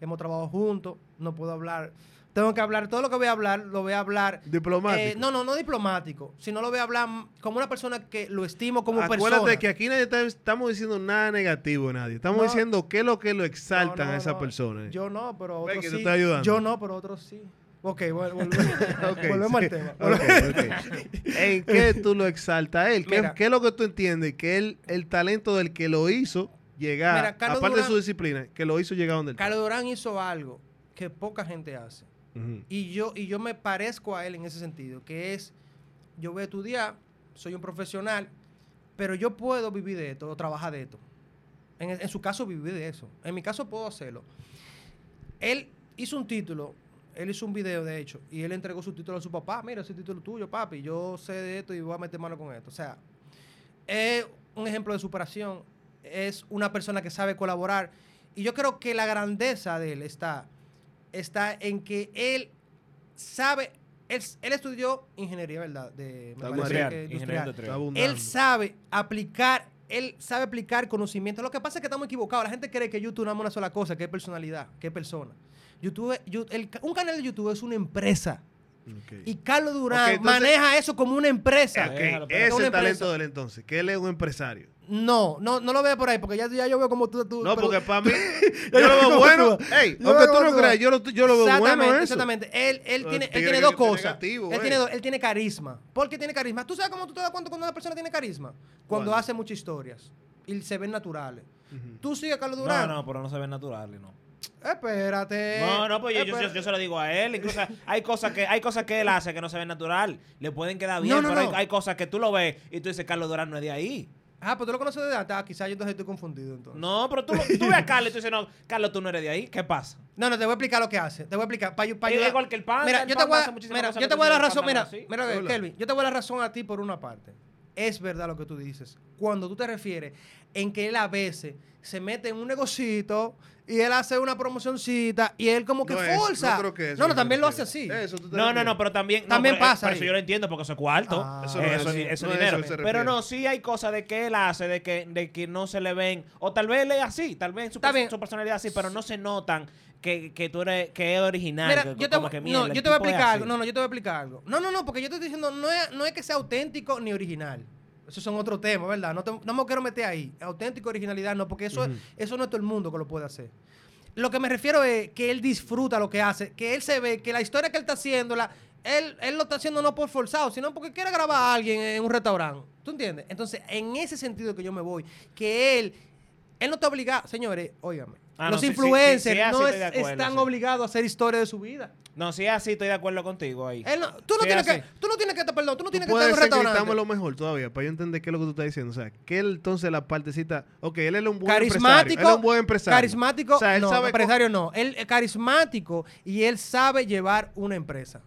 [SPEAKER 4] hemos trabajado juntos, no puedo hablar. Tengo que hablar, todo lo que voy a hablar, lo voy a hablar.
[SPEAKER 1] Diplomático.
[SPEAKER 4] eh, no, no, no diplomático, sino lo voy a hablar como una persona que lo estimo como
[SPEAKER 1] Acuérdate
[SPEAKER 4] persona.
[SPEAKER 1] que aquí nadie está- estamos diciendo nada negativo de nadie. Estamos
[SPEAKER 4] No.
[SPEAKER 1] diciendo qué es lo que lo exaltan
[SPEAKER 4] No, no,
[SPEAKER 1] a esa persona.
[SPEAKER 4] Yo no, pero otros sí.
[SPEAKER 1] te ayudando.
[SPEAKER 4] Yo no, pero otros sí. Ok, vol- vol- [LAUGHS]
[SPEAKER 1] Ok,
[SPEAKER 4] volvemos
[SPEAKER 1] sí.
[SPEAKER 4] al tema.
[SPEAKER 1] ¿En qué [LAUGHS] tú lo exaltas a él? ¿Qué,
[SPEAKER 4] Mira.
[SPEAKER 1] qué es lo que tú entiendes? Que él, el talento del que lo hizo llegar,
[SPEAKER 4] Mira,
[SPEAKER 1] aparte de su disciplina, que lo hizo llegar donde él.
[SPEAKER 4] Carlos Durán hizo algo que poca gente hace. Y yo, y yo me parezco a él en ese sentido, que es, yo voy a estudiar, soy un profesional, pero yo puedo vivir de esto o trabajar de esto. En, en su caso, vivir de eso. En mi caso, puedo hacerlo. Él hizo un título, él hizo un video, de hecho, y él entregó su título a su papá. Mira, ese título es tuyo, papi. Yo sé de esto y voy a meter mano con esto. O sea, es un ejemplo de superación. Es una persona que sabe colaborar. Y yo creo que la grandeza de él está, está en que él sabe, él, él estudió ingeniería, ¿verdad? De, me parece
[SPEAKER 2] Industrial,
[SPEAKER 4] que industrial. Él sabe aplicar, él sabe aplicar conocimiento. Lo que pasa es que estamos equivocados. La gente cree que YouTube no es una sola cosa, que es personalidad, que es persona. YouTube, el un canal de YouTube es una empresa. Y Carlos Durán
[SPEAKER 1] entonces-
[SPEAKER 4] maneja eso como una empresa.
[SPEAKER 1] Ese es el talento
[SPEAKER 4] empresa.
[SPEAKER 1] de él entonces, que él es un empresario.
[SPEAKER 4] No, no, no lo veo por ahí, porque ya, ya yo veo como tú. tú-
[SPEAKER 1] No,
[SPEAKER 4] pero-
[SPEAKER 1] porque para mí, [LAUGHS] yo lo veo bueno.
[SPEAKER 4] tú.
[SPEAKER 1] Ey,
[SPEAKER 4] Yo
[SPEAKER 1] aunque tú no creas, yo lo, yo lo veo
[SPEAKER 4] exactamente,
[SPEAKER 1] bueno eso.
[SPEAKER 4] exactamente. Él, él tiene, él tiene dos cosas. él, tiene dos- él tiene carisma. ¿Por qué tiene carisma? ¿Tú sabes cómo tú te das cuenta cuando una persona tiene carisma? Cuando hace muchas historias y se ven naturales.
[SPEAKER 1] Ujú.
[SPEAKER 4] Tú sigues a Carlos
[SPEAKER 2] No,
[SPEAKER 4] Durán.
[SPEAKER 2] no, pero no se ven naturales, no.
[SPEAKER 4] Espérate.
[SPEAKER 2] No, no, pues yo, yo,
[SPEAKER 4] Espérate.
[SPEAKER 2] yo- yo se lo digo a él. Incluso hay cosas que hay cosas que él hace que no se ven natural. Le pueden quedar bien,
[SPEAKER 4] No, no,
[SPEAKER 2] pero hay-
[SPEAKER 4] no.
[SPEAKER 2] Hay, cosas que tú lo ves y tú dices, Carlos Durán no es de ahí.
[SPEAKER 4] Ah, pues tú lo conoces de. Ah, quizás yo entonces estoy confundido entonces.
[SPEAKER 2] No, pero tú, tú ves a Carlos y tú dices, no, Carlos, tú no eres de ahí. ¿Qué pasa?
[SPEAKER 4] No, no, te voy a explicar lo que hace. Te voy a explicar. Para, para
[SPEAKER 2] Es igual que el Panda,
[SPEAKER 4] Mira,
[SPEAKER 2] el
[SPEAKER 4] yo te voy a, mira, yo te voy a dar la razón. Mira,
[SPEAKER 2] así.
[SPEAKER 4] mira,
[SPEAKER 1] Hola.
[SPEAKER 4] Kelvin, yo te voy a dar la razón a ti por una parte. Es verdad lo que tú dices. Cuando tú te refieres en que él a veces se mete en un negocito y él hace una promocioncita y él como que
[SPEAKER 1] No es-
[SPEAKER 4] forza.
[SPEAKER 1] no creo que eso
[SPEAKER 4] no, no, también lo hace así.
[SPEAKER 1] Eso tú te
[SPEAKER 2] No, no,
[SPEAKER 1] refieres.
[SPEAKER 2] no, pero también. no,
[SPEAKER 4] También
[SPEAKER 2] pero, eh,
[SPEAKER 4] pasa
[SPEAKER 2] por
[SPEAKER 4] ahí.
[SPEAKER 2] eso yo lo entiendo porque eso es cuarto.
[SPEAKER 4] Ah.
[SPEAKER 1] Eso
[SPEAKER 2] eso,
[SPEAKER 1] no es
[SPEAKER 2] eso
[SPEAKER 1] No
[SPEAKER 2] dinero.
[SPEAKER 1] eso
[SPEAKER 2] pero no, sí hay cosas de que él hace, de que, de que no se le ven. O tal vez él es así, tal vez su,
[SPEAKER 4] Está
[SPEAKER 2] pers-
[SPEAKER 4] bien.
[SPEAKER 2] su personalidad es así, pero no se notan que, que tú eres, que es original.
[SPEAKER 4] Mira,
[SPEAKER 2] que-
[SPEAKER 4] yo te,
[SPEAKER 2] como
[SPEAKER 4] voy-
[SPEAKER 2] que,
[SPEAKER 4] no,
[SPEAKER 2] mierda, el
[SPEAKER 4] yo te voy a
[SPEAKER 2] tipo es
[SPEAKER 4] explicar
[SPEAKER 2] así.
[SPEAKER 4] algo. No, no, yo te voy a explicar algo. No, no, no, porque yo te estoy diciendo, no es, no es que sea auténtico ni original. Esos son otros temas, ¿verdad? No, te- no me quiero meter ahí. Auténtico, originalidad, no, porque eso, es- eso no es todo el mundo que lo puede hacer. Lo que me refiero es que él disfruta lo que hace, que él se ve, que la historia que él está haciendo, la, él, él lo está haciendo no por forzado, sino porque quiere grabar a alguien en un restaurante. ¿Tú entiendes? Entonces, en ese sentido que yo me voy, que él, él no está obligado, señores, óigame.
[SPEAKER 2] Ah,
[SPEAKER 4] los
[SPEAKER 2] no, sí, sí,
[SPEAKER 4] influencers
[SPEAKER 2] sí, sí,
[SPEAKER 4] no es-
[SPEAKER 2] acuerdo,
[SPEAKER 4] están
[SPEAKER 2] sí.
[SPEAKER 4] obligados a hacer historia de su vida.
[SPEAKER 2] No, si es así, estoy de acuerdo contigo ahí.
[SPEAKER 4] Él no- tú, no
[SPEAKER 2] Sí,
[SPEAKER 4] tienes
[SPEAKER 2] así.
[SPEAKER 4] que, tú no tienes que, perdón, tú no
[SPEAKER 1] Tú
[SPEAKER 4] tienes que estar en un
[SPEAKER 1] gritármelo mejor todavía, para yo entender qué es lo que tú estás diciendo. O sea, que él entonces la partecita... Ok, él es un buen empresario.
[SPEAKER 4] Carismático.
[SPEAKER 1] Él es un buen empresario.
[SPEAKER 4] Carismático.
[SPEAKER 1] O sea, él
[SPEAKER 4] no,
[SPEAKER 1] sabe... co-
[SPEAKER 4] empresario no. Él es carismático y él sabe llevar una empresa.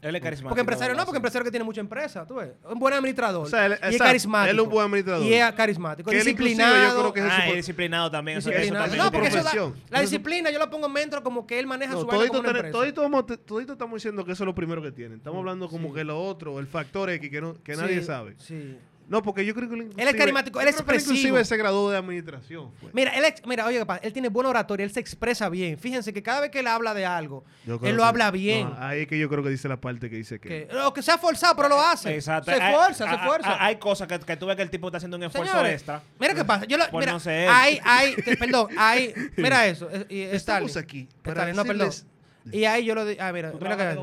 [SPEAKER 2] Él es carismático.
[SPEAKER 4] Porque empresario no, porque empresario que tiene mucha empresa, tú ves. Un buen administrador.
[SPEAKER 1] O sea, él-
[SPEAKER 4] y es
[SPEAKER 1] exacto,
[SPEAKER 4] carismático.
[SPEAKER 1] él es un buen administrador.
[SPEAKER 4] Y es carismático.
[SPEAKER 1] Que
[SPEAKER 4] disciplinado.
[SPEAKER 1] yo creo que es
[SPEAKER 2] Ah,
[SPEAKER 1] su-
[SPEAKER 2] disciplinado también. Eso, eso
[SPEAKER 4] disciplinado.
[SPEAKER 2] también
[SPEAKER 4] No,
[SPEAKER 2] es
[SPEAKER 4] porque eso da-
[SPEAKER 1] profesión.
[SPEAKER 4] la disciplina yo lo pongo en dentro como que él maneja
[SPEAKER 1] No,
[SPEAKER 4] su vaina
[SPEAKER 1] todito,
[SPEAKER 4] como una empresa.
[SPEAKER 1] todito vamos- todito estamos diciendo que eso es lo primero que tienen. Estamos hablando como
[SPEAKER 4] Sí.
[SPEAKER 1] que lo otro, el factor X que, no, que nadie
[SPEAKER 4] Sí,
[SPEAKER 1] sabe.
[SPEAKER 4] Sí.
[SPEAKER 1] No, porque yo creo que él, inclusive-
[SPEAKER 4] carismático, él es expresivo.
[SPEAKER 1] Inclusive se graduó de administración.
[SPEAKER 4] Mira, él, ex- mira, oye, papá, él tiene buena oratoria, él se expresa bien. Fíjense que cada vez que él habla de algo, él lo
[SPEAKER 1] que-
[SPEAKER 4] habla bien.
[SPEAKER 1] no, ahí es que yo creo que dice la parte que dice que...
[SPEAKER 4] Que, o que sea forzado, pero lo hace.
[SPEAKER 2] Exacto.
[SPEAKER 4] Se
[SPEAKER 2] Hay-
[SPEAKER 4] esfuerza, se
[SPEAKER 2] hay-
[SPEAKER 4] esfuerza.
[SPEAKER 2] Hay, hay cosas que, que tú ves que el tipo está haciendo un esfuerzo
[SPEAKER 4] Señores,
[SPEAKER 2] extra.
[SPEAKER 4] Mira qué pasa. Yo lo, mira,
[SPEAKER 2] no él.
[SPEAKER 4] hay, hay, te- perdón, hay, mira eso. eh, y
[SPEAKER 1] Estamos
[SPEAKER 4] Stalin.
[SPEAKER 1] aquí para
[SPEAKER 4] no, perdón. Y ahí yo lo di- ah, mira,
[SPEAKER 2] Tú
[SPEAKER 4] mira
[SPEAKER 2] él,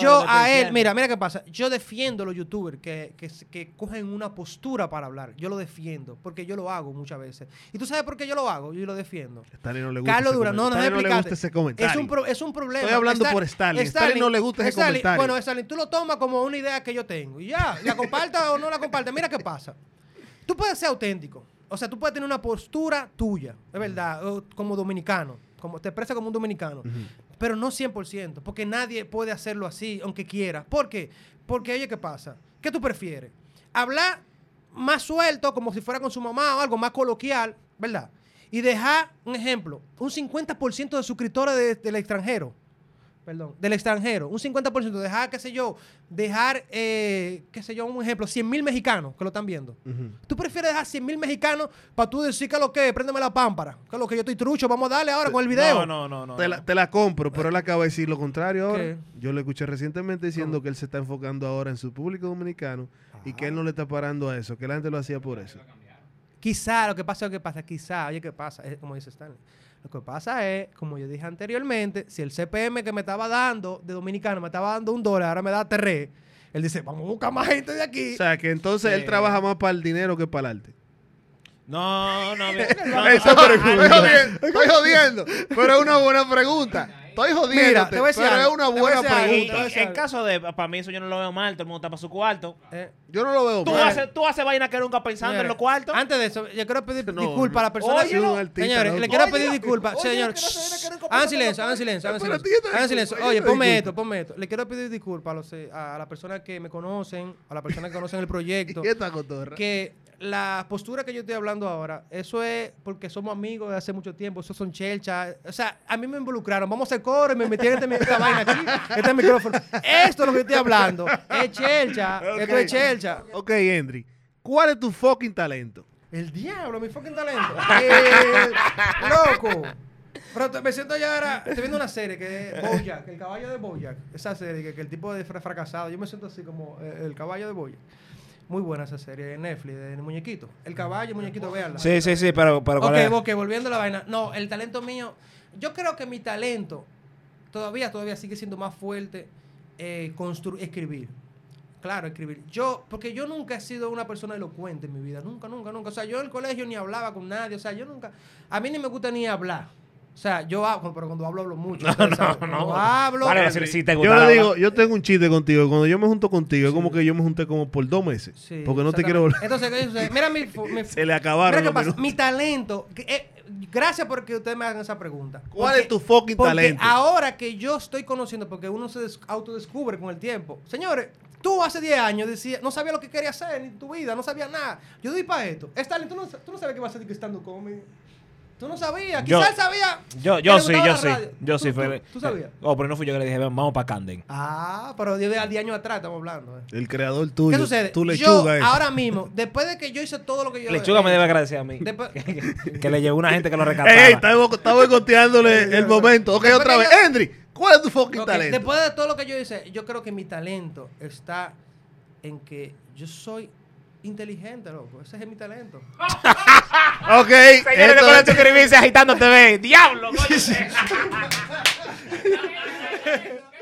[SPEAKER 4] yo
[SPEAKER 2] que estoy
[SPEAKER 4] a él, mira, mira qué pasa. Yo defiendo a los youtubers que, que, que cogen una postura para hablar. Yo lo defiendo, porque yo lo hago muchas veces. ¿Y tú sabes por qué yo lo hago? Yo lo defiendo.
[SPEAKER 1] Stalin no le gusta
[SPEAKER 4] Carlos Durán, no, no,
[SPEAKER 1] Stalin no le gusta ese comentario.
[SPEAKER 4] Es un, pro- es un problema.
[SPEAKER 1] Estoy hablando por Stalin. Stalin no le gusta ese
[SPEAKER 4] Stalin,
[SPEAKER 1] comentario.
[SPEAKER 4] Bueno, Stalin, tú lo tomas como una idea que yo tengo. Y ya, la compartas o no la compartas. Mira qué pasa. Tú puedes ser auténtico. o sea, tú puedes tener una postura tuya, es verdad, como dominicano, como te expresa como un dominicano, pero no 100%, porque nadie puede hacerlo así, aunque quiera. ¿Por qué? Porque, oye, ¿qué pasa? ¿Qué tú prefieres? Hablar más suelto, como si fuera con su mamá o algo más coloquial, ¿verdad? Y dejar, un ejemplo, un 50% de suscriptores de- del extranjero. Perdón, del extranjero, un 50%, dejar, qué sé yo, dejar, eh, qué sé yo, un ejemplo, 100 mil mexicanos que lo están viendo.
[SPEAKER 1] Ujú.
[SPEAKER 4] ¿Tú prefieres dejar 100 mil mexicanos para tú decir que lo que? Préndeme la pámpara. Que lo que yo estoy trucho, vamos a darle ahora con el video.
[SPEAKER 2] No, no, no, no.
[SPEAKER 1] Te la, te la compro, pero él acaba de decir lo contrario ahora.
[SPEAKER 4] ¿Qué?
[SPEAKER 1] Yo lo escuché recientemente diciendo
[SPEAKER 4] ¿Cómo?
[SPEAKER 1] que él se está enfocando ahora en su público dominicano y que él no le está parando a eso, que la gente lo hacía por eso.
[SPEAKER 4] Quizá, lo que pasa es lo que pasa, quizá, oye, ¿qué pasa? Es como dice Stanley. Lo que pasa es, como yo dije anteriormente, si el CPM que me estaba dando de dominicano me estaba dando un dólar, ahora me da tres, él dice, vamos a buscar más gente de aquí.
[SPEAKER 1] O sea, que entonces él trabaja más para el dinero que para el arte.
[SPEAKER 2] No, no, bien.
[SPEAKER 1] Esa pregunta. Estoy jodiendo, estoy jodiendo, pero es una buena pregunta. Estoy jodiendo,
[SPEAKER 4] Mira, te voy a decir
[SPEAKER 1] pero es una
[SPEAKER 4] te voy a
[SPEAKER 1] buena
[SPEAKER 4] decir algo.
[SPEAKER 2] Y-
[SPEAKER 1] pregunta.
[SPEAKER 2] y en caso de, para mí eso yo no lo veo mal, todo el mundo está para su cuarto.
[SPEAKER 4] Eh,
[SPEAKER 1] Yo no lo veo
[SPEAKER 2] Tú
[SPEAKER 1] mal.
[SPEAKER 2] haces, tú haces vaina que nunca pensando en los cuartos.
[SPEAKER 4] Antes de eso, yo quiero pedir
[SPEAKER 1] No,
[SPEAKER 4] disculpas a
[SPEAKER 1] no.
[SPEAKER 4] las personas.
[SPEAKER 1] Oye,
[SPEAKER 4] Señores, le quiero
[SPEAKER 2] Oye,
[SPEAKER 4] pedir disculpas.
[SPEAKER 2] oye,
[SPEAKER 4] Señor,
[SPEAKER 2] que no se viene, que no
[SPEAKER 4] hagan silencio, hagan silencio, hagan
[SPEAKER 1] Espérate,
[SPEAKER 4] silencio.
[SPEAKER 1] yo te
[SPEAKER 4] Hagan
[SPEAKER 1] disculpo,
[SPEAKER 4] silencio.
[SPEAKER 1] yo
[SPEAKER 4] Oye,
[SPEAKER 1] te
[SPEAKER 4] ponme
[SPEAKER 1] disculpo.
[SPEAKER 4] esto, ponme esto. Le quiero pedir disculpas a, los, eh, a las personas que me conocen, a las personas que conocen el [LAUGHS] proyecto.
[SPEAKER 1] ¿Y esta cotorra?
[SPEAKER 4] que la postura que yo estoy hablando ahora, eso es porque somos amigos de hace mucho tiempo, eso son chelcha. O sea, a mí me involucraron. Vamos a hacer coro y me metieron este, esta vaina aquí, este micrófono. Esto es lo que estoy hablando. Es chelcha. Esto es chelcha.
[SPEAKER 1] Ok, Henry, ¿cuál es tu fucking talento?
[SPEAKER 4] El diablo, mi fucking talento. Eh, loco. Pero me siento ya ahora. Estoy viendo una serie que es Bojack, el caballo de Bojack. Esa serie que, que el tipo de fra- fracasado. Yo me siento así como eh, el caballo de Bojack. Muy buena esa serie de Netflix, de muñequito. El caballo, el muñequito, véanla.
[SPEAKER 2] Sí, sí, sí, pero, pero ¿cuál
[SPEAKER 4] Ok,
[SPEAKER 2] es?
[SPEAKER 4] ok, volviendo a la vaina. No, el talento mío. Yo creo que mi talento todavía, todavía sigue siendo más fuerte eh, constru- escribir. Claro, escribir. Yo, porque yo nunca he sido una persona elocuente en mi vida. Nunca, nunca, nunca. O sea, yo en el colegio ni hablaba con nadie. O sea, yo nunca. A mí ni me gusta ni hablar. O sea, yo hablo, pero cuando hablo, hablo mucho. [LAUGHS] ustedes saben. Cuando hablo.
[SPEAKER 2] Vale, si, si te
[SPEAKER 1] Yo le digo, yo tengo un chiste contigo. Cuando yo me junto contigo, es como que yo me junté como por dos meses.
[SPEAKER 4] Sí,
[SPEAKER 1] porque no te quiero volver.
[SPEAKER 4] Entonces, ¿qué sucede? Mira mi, [LAUGHS]
[SPEAKER 1] Se le acabaron
[SPEAKER 4] Mira
[SPEAKER 1] los
[SPEAKER 4] pasa. Mi talento. que, eh, gracias por que ustedes me hagan esa pregunta.
[SPEAKER 1] ¿Cuál
[SPEAKER 4] Porque-
[SPEAKER 1] es tu fucking
[SPEAKER 4] porque
[SPEAKER 1] talento?
[SPEAKER 4] ahora que yo estoy conociendo, porque uno se des- autodescubre con el tiempo. Señores, tú hace 10 años decías, no sabías lo que querías hacer en tu vida, no sabías nada. Yo doy para esto. Stalin, tú no, tú no sabes que vas a hacer estando comedy. Tú no sabías.
[SPEAKER 2] Yo-
[SPEAKER 4] Quizás él sabía.
[SPEAKER 2] Yo, yo sí, yo sí. Yo sí.
[SPEAKER 4] ¿Tú-
[SPEAKER 2] fue-
[SPEAKER 4] tú- ¿Tú sabías?
[SPEAKER 2] Oh, pero no fui yo que le dije, "Ven, vamos para Camden.
[SPEAKER 4] Ah, pero de 10 años atrás estamos hablando. eh.
[SPEAKER 1] El creador tuyo.
[SPEAKER 4] ¿Qué sucede?
[SPEAKER 1] Tu lechuga
[SPEAKER 4] ahora mismo, después de que yo hice todo lo que yo
[SPEAKER 2] Lechuga me debe agradecer a mí.
[SPEAKER 4] Después- [LAUGHS]
[SPEAKER 2] que, que le llegó una gente que lo [LAUGHS] rescataba.
[SPEAKER 1] Ey, estaba, boicoteándole el momento. Ok,
[SPEAKER 4] Después
[SPEAKER 1] otra vez. Henry, ¿cuál es tu fucking talento?
[SPEAKER 4] Después de todo lo que yo hice, yo creo que mi talento está en que yo soy inteligente, loco. Ese es mi talento. [LAUGHS]
[SPEAKER 1] Ok,
[SPEAKER 2] Señores, recuerden
[SPEAKER 1] es-
[SPEAKER 2] suscribirse a Agitando TV. ¡Diablo! [LAUGHS] [LAUGHS]